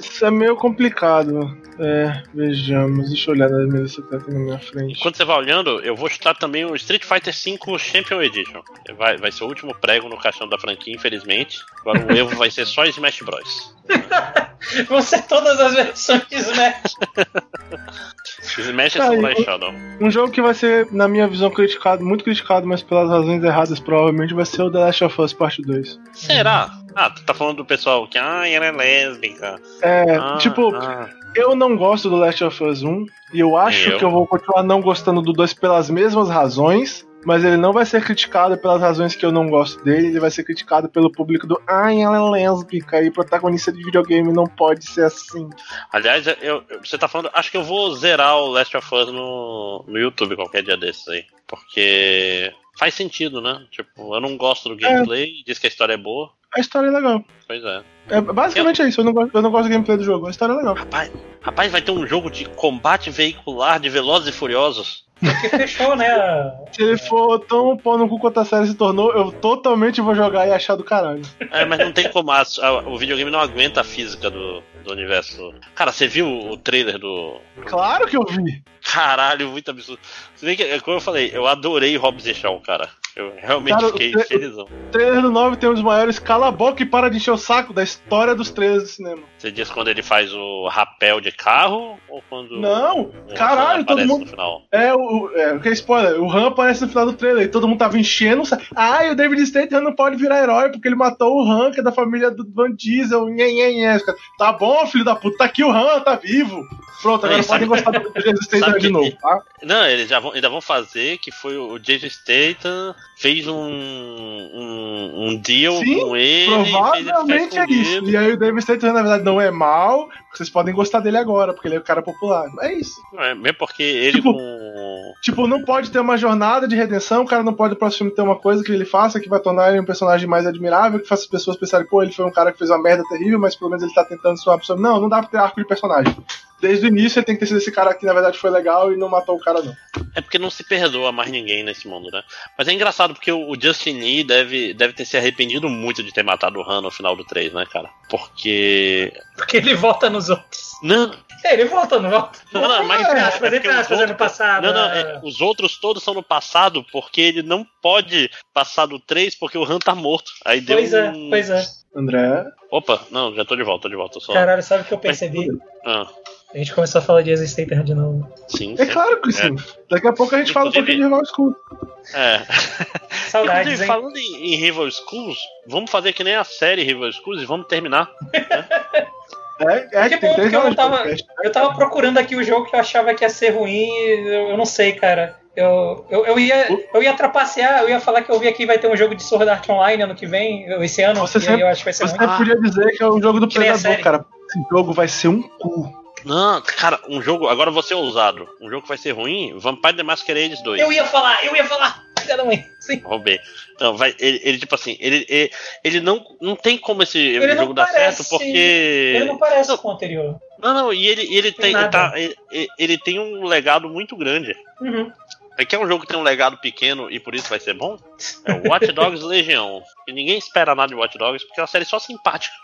isso é meio complicado. É, vejamos. Deixa eu olhar na minha lista que tá na minha frente. Enquanto você vai olhando, eu vou chutar também o Street Fighter V Champion Edition. Vai, vai ser o último prego no caixão da franquia, infelizmente. Agora o Evo vai ser só Smash Bros. [LAUGHS] Vão ser todas as versões de Smash. [LAUGHS] Smash é Samurai Shadow. Um jogo que vai ser, na minha visão, criticado, muito criticado, mas pelas razões erradas, provavelmente vai ser o The Last of Us Part 2. Será? Ah, tu tá falando do pessoal que, ah, ela é lésbica. É, ah, tipo, ah. Eu não gosto do Last of Us 1 e eu acho eu? que eu vou continuar não gostando do 2 pelas mesmas razões mas ele não vai ser criticado pelas razões que eu não gosto dele, ele vai ser criticado pelo público do ai, ela é lésbica e protagonista de videogame não pode ser assim. Aliás, eu, você tá falando, acho que eu vou zerar o Last of Us no, no YouTube qualquer dia desses aí, porque faz sentido, né? Tipo, eu não gosto do gameplay, é. diz que a história é boa. A história é legal. Pois é. É basicamente eu... é isso, eu não, gosto, eu não gosto do gameplay do jogo, a história é legal. Rapaz, rapaz, vai ter um jogo de combate veicular de Velozes e Furiosos. Porque fechou, né? Se ele for tão pau no cu quanto a série se tornou, eu totalmente vou jogar e achar do caralho. É, mas não tem como. A, a, o videogame não aguenta a física do, do universo. Cara, você viu o trailer do. Claro que eu vi! Caralho, muito absurdo. Você vê que, como eu falei, eu adorei Hobbs e Shaw, cara. Eu realmente cara, fiquei felizão. Trailer do 9 tem um dos maiores cala a boca e para de encher o saco da história dos trailers do cinema. Você diz quando ele faz o rapel de carro ou quando. Não! Caralho, todo mundo. É, o, é, que é spoiler, o Han aparece no final do trailer e todo mundo tava enchendo. Ah, e o David Statham não pode virar herói porque ele matou o Han, que é da família do Van Diesel. Nhê, nhê, nhê. Tá bom, filho da puta, tá aqui o Han, tá vivo. Pronto, agora podem gostar do Jason Statham de novo, tá? Não, eles já vão, ainda vão fazer que foi o Jason Statham fez um, um, um deal Sim, com ele. Provavelmente é isso. Ele. E aí o David Statham, na verdade, não é mal. Vocês podem gostar dele agora, porque ele é um cara popular. É isso. É, mesmo porque ele tipo, com. Tipo, não pode ter uma jornada de redenção, o cara não pode no próximo filme ter uma coisa que ele faça que vai tornar ele um personagem mais admirável, que faça as pessoas pensarem, pô, ele foi um cara que fez uma merda terrível, mas pelo menos ele tá tentando ser uma pessoa. Não, não dá pra ter arco de personagem. desde o início ele tem que ter sido esse cara que na verdade foi legal e não matou o cara, não. É porque não se perdoa mais ninguém nesse mundo, né? Mas é engraçado porque o Justin Lee deve, deve ter se arrependido muito de ter matado o Han no final do 3, né, cara? Porque. Porque ele volta nos outros. Não. É, ele volta, não volta? Não, não, mas, é, é, mas ele tá fazendo outros, passado. Não, não, é, os outros todos são no passado porque ele não pode passar do 3 porque o Han tá morto. Aí deu Pois é, um... pois é. André. Opa, não, já tô de volta, tô de volta. Só... Caralho, sabe o que eu percebi? Ah, A gente começou a falar de Existem Terra de novo. sim. É sim. claro que sim. Daqui a pouco a gente fala um Inclusive- pouquinho de Rival School. É. [LAUGHS] Saudades, Inclusive, hein? falando em, em Rival Schools, vamos fazer que nem a série Rival Schools e vamos terminar. É, é Que bom, porque eu tava-. Eu tava procurando aqui o jogo que eu achava que ia ser ruim, eu, eu não sei, cara. Eu, eu, eu, ia, eu ia trapacear, eu ia falar que eu vi aqui vai ter um jogo de Sword Art Online ano que vem, esse ano, Você e aí sempre- eu acho que vai ser Você ruim. Podia dizer que é um jogo do Que Predador, cara. Esse jogo vai ser um cu. Não, cara, um jogo. Agora você é ousado. Um jogo que vai ser ruim: Vampire the Masquerade 2. Eu ia falar, eu ia falar! Sim. Roubei. Não, vai, ele, ele, tipo assim, ele, ele, ele não, não tem como esse Ele jogo dar parece- certo porque. Ele não parece Não. com o anterior. Não, não, e ele, ele, Tem tem, tá, ele, ele tem um legado muito grande. Uhum. É que é um jogo que tem um legado pequeno e por isso vai ser bom? É o Watch Dogs [LAUGHS] Legião. E ninguém espera nada de Watch Dogs porque é uma série só simpática.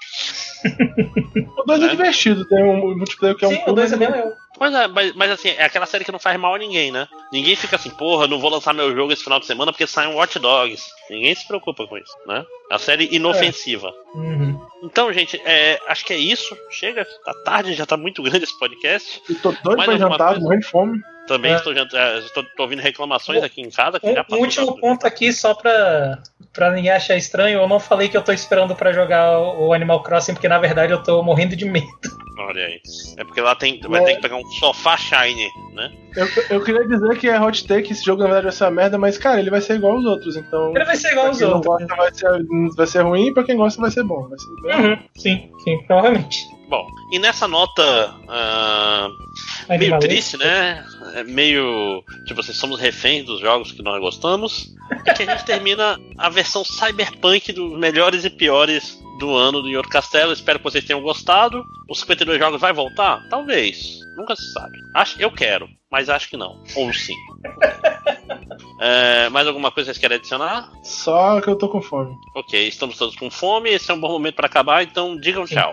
[LAUGHS] O 2 é É. divertido, tem um multiplayer que é um Sim, o 2 é mas- bem legal. Mas, é, mas, mas assim, é aquela série que não faz mal a ninguém, né? Ninguém fica assim, porra, não vou lançar meu jogo esse final de semana porque sai um Watch Dogs. Ninguém se preocupa com isso, né? É uma série inofensiva. Uhum. Então, gente, é, acho que é isso. Chega, tá tarde, já tá muito grande esse podcast. Eu tô doido Mais pra jantar, coisa? morrendo de fome. Também É. estou, jant- é, estou, estou ouvindo reclamações aqui em casa. Que Um, já último ponto aqui, só pra, pra ninguém achar estranho, eu não falei que eu tô esperando pra jogar o Animal Crossing, porque na verdade eu tô morrendo de medo. Olha aí. É porque lá tem, vai É. ter que pegar um sofá shiny, né? Eu, eu queria dizer que é hot take, esse jogo na verdade vai ser uma merda, mas cara, ele vai ser igual aos outros, então. Ele vai ser igual aos outros. gosta vai ser, vai ser ruim, e pra quem gosta vai ser bom. Vai ser Uhum, sim, sim, provavelmente. Bom, e nessa nota ah, meio triste, né? É meio. Tipo assim, somos reféns dos jogos que nós gostamos. É que a gente termina a versão cyberpunk dos melhores e piores do ano do York Castelo. Espero que vocês tenham gostado. Os 52 jogos vai voltar? Talvez. Nunca se sabe. Acho, eu quero, mas acho que não. Ou sim. [LAUGHS] É, mais alguma coisa que vocês querem adicionar? Só que eu tô com fome. Ok, estamos todos com fome. Esse é um bom momento para acabar, então digam tchau.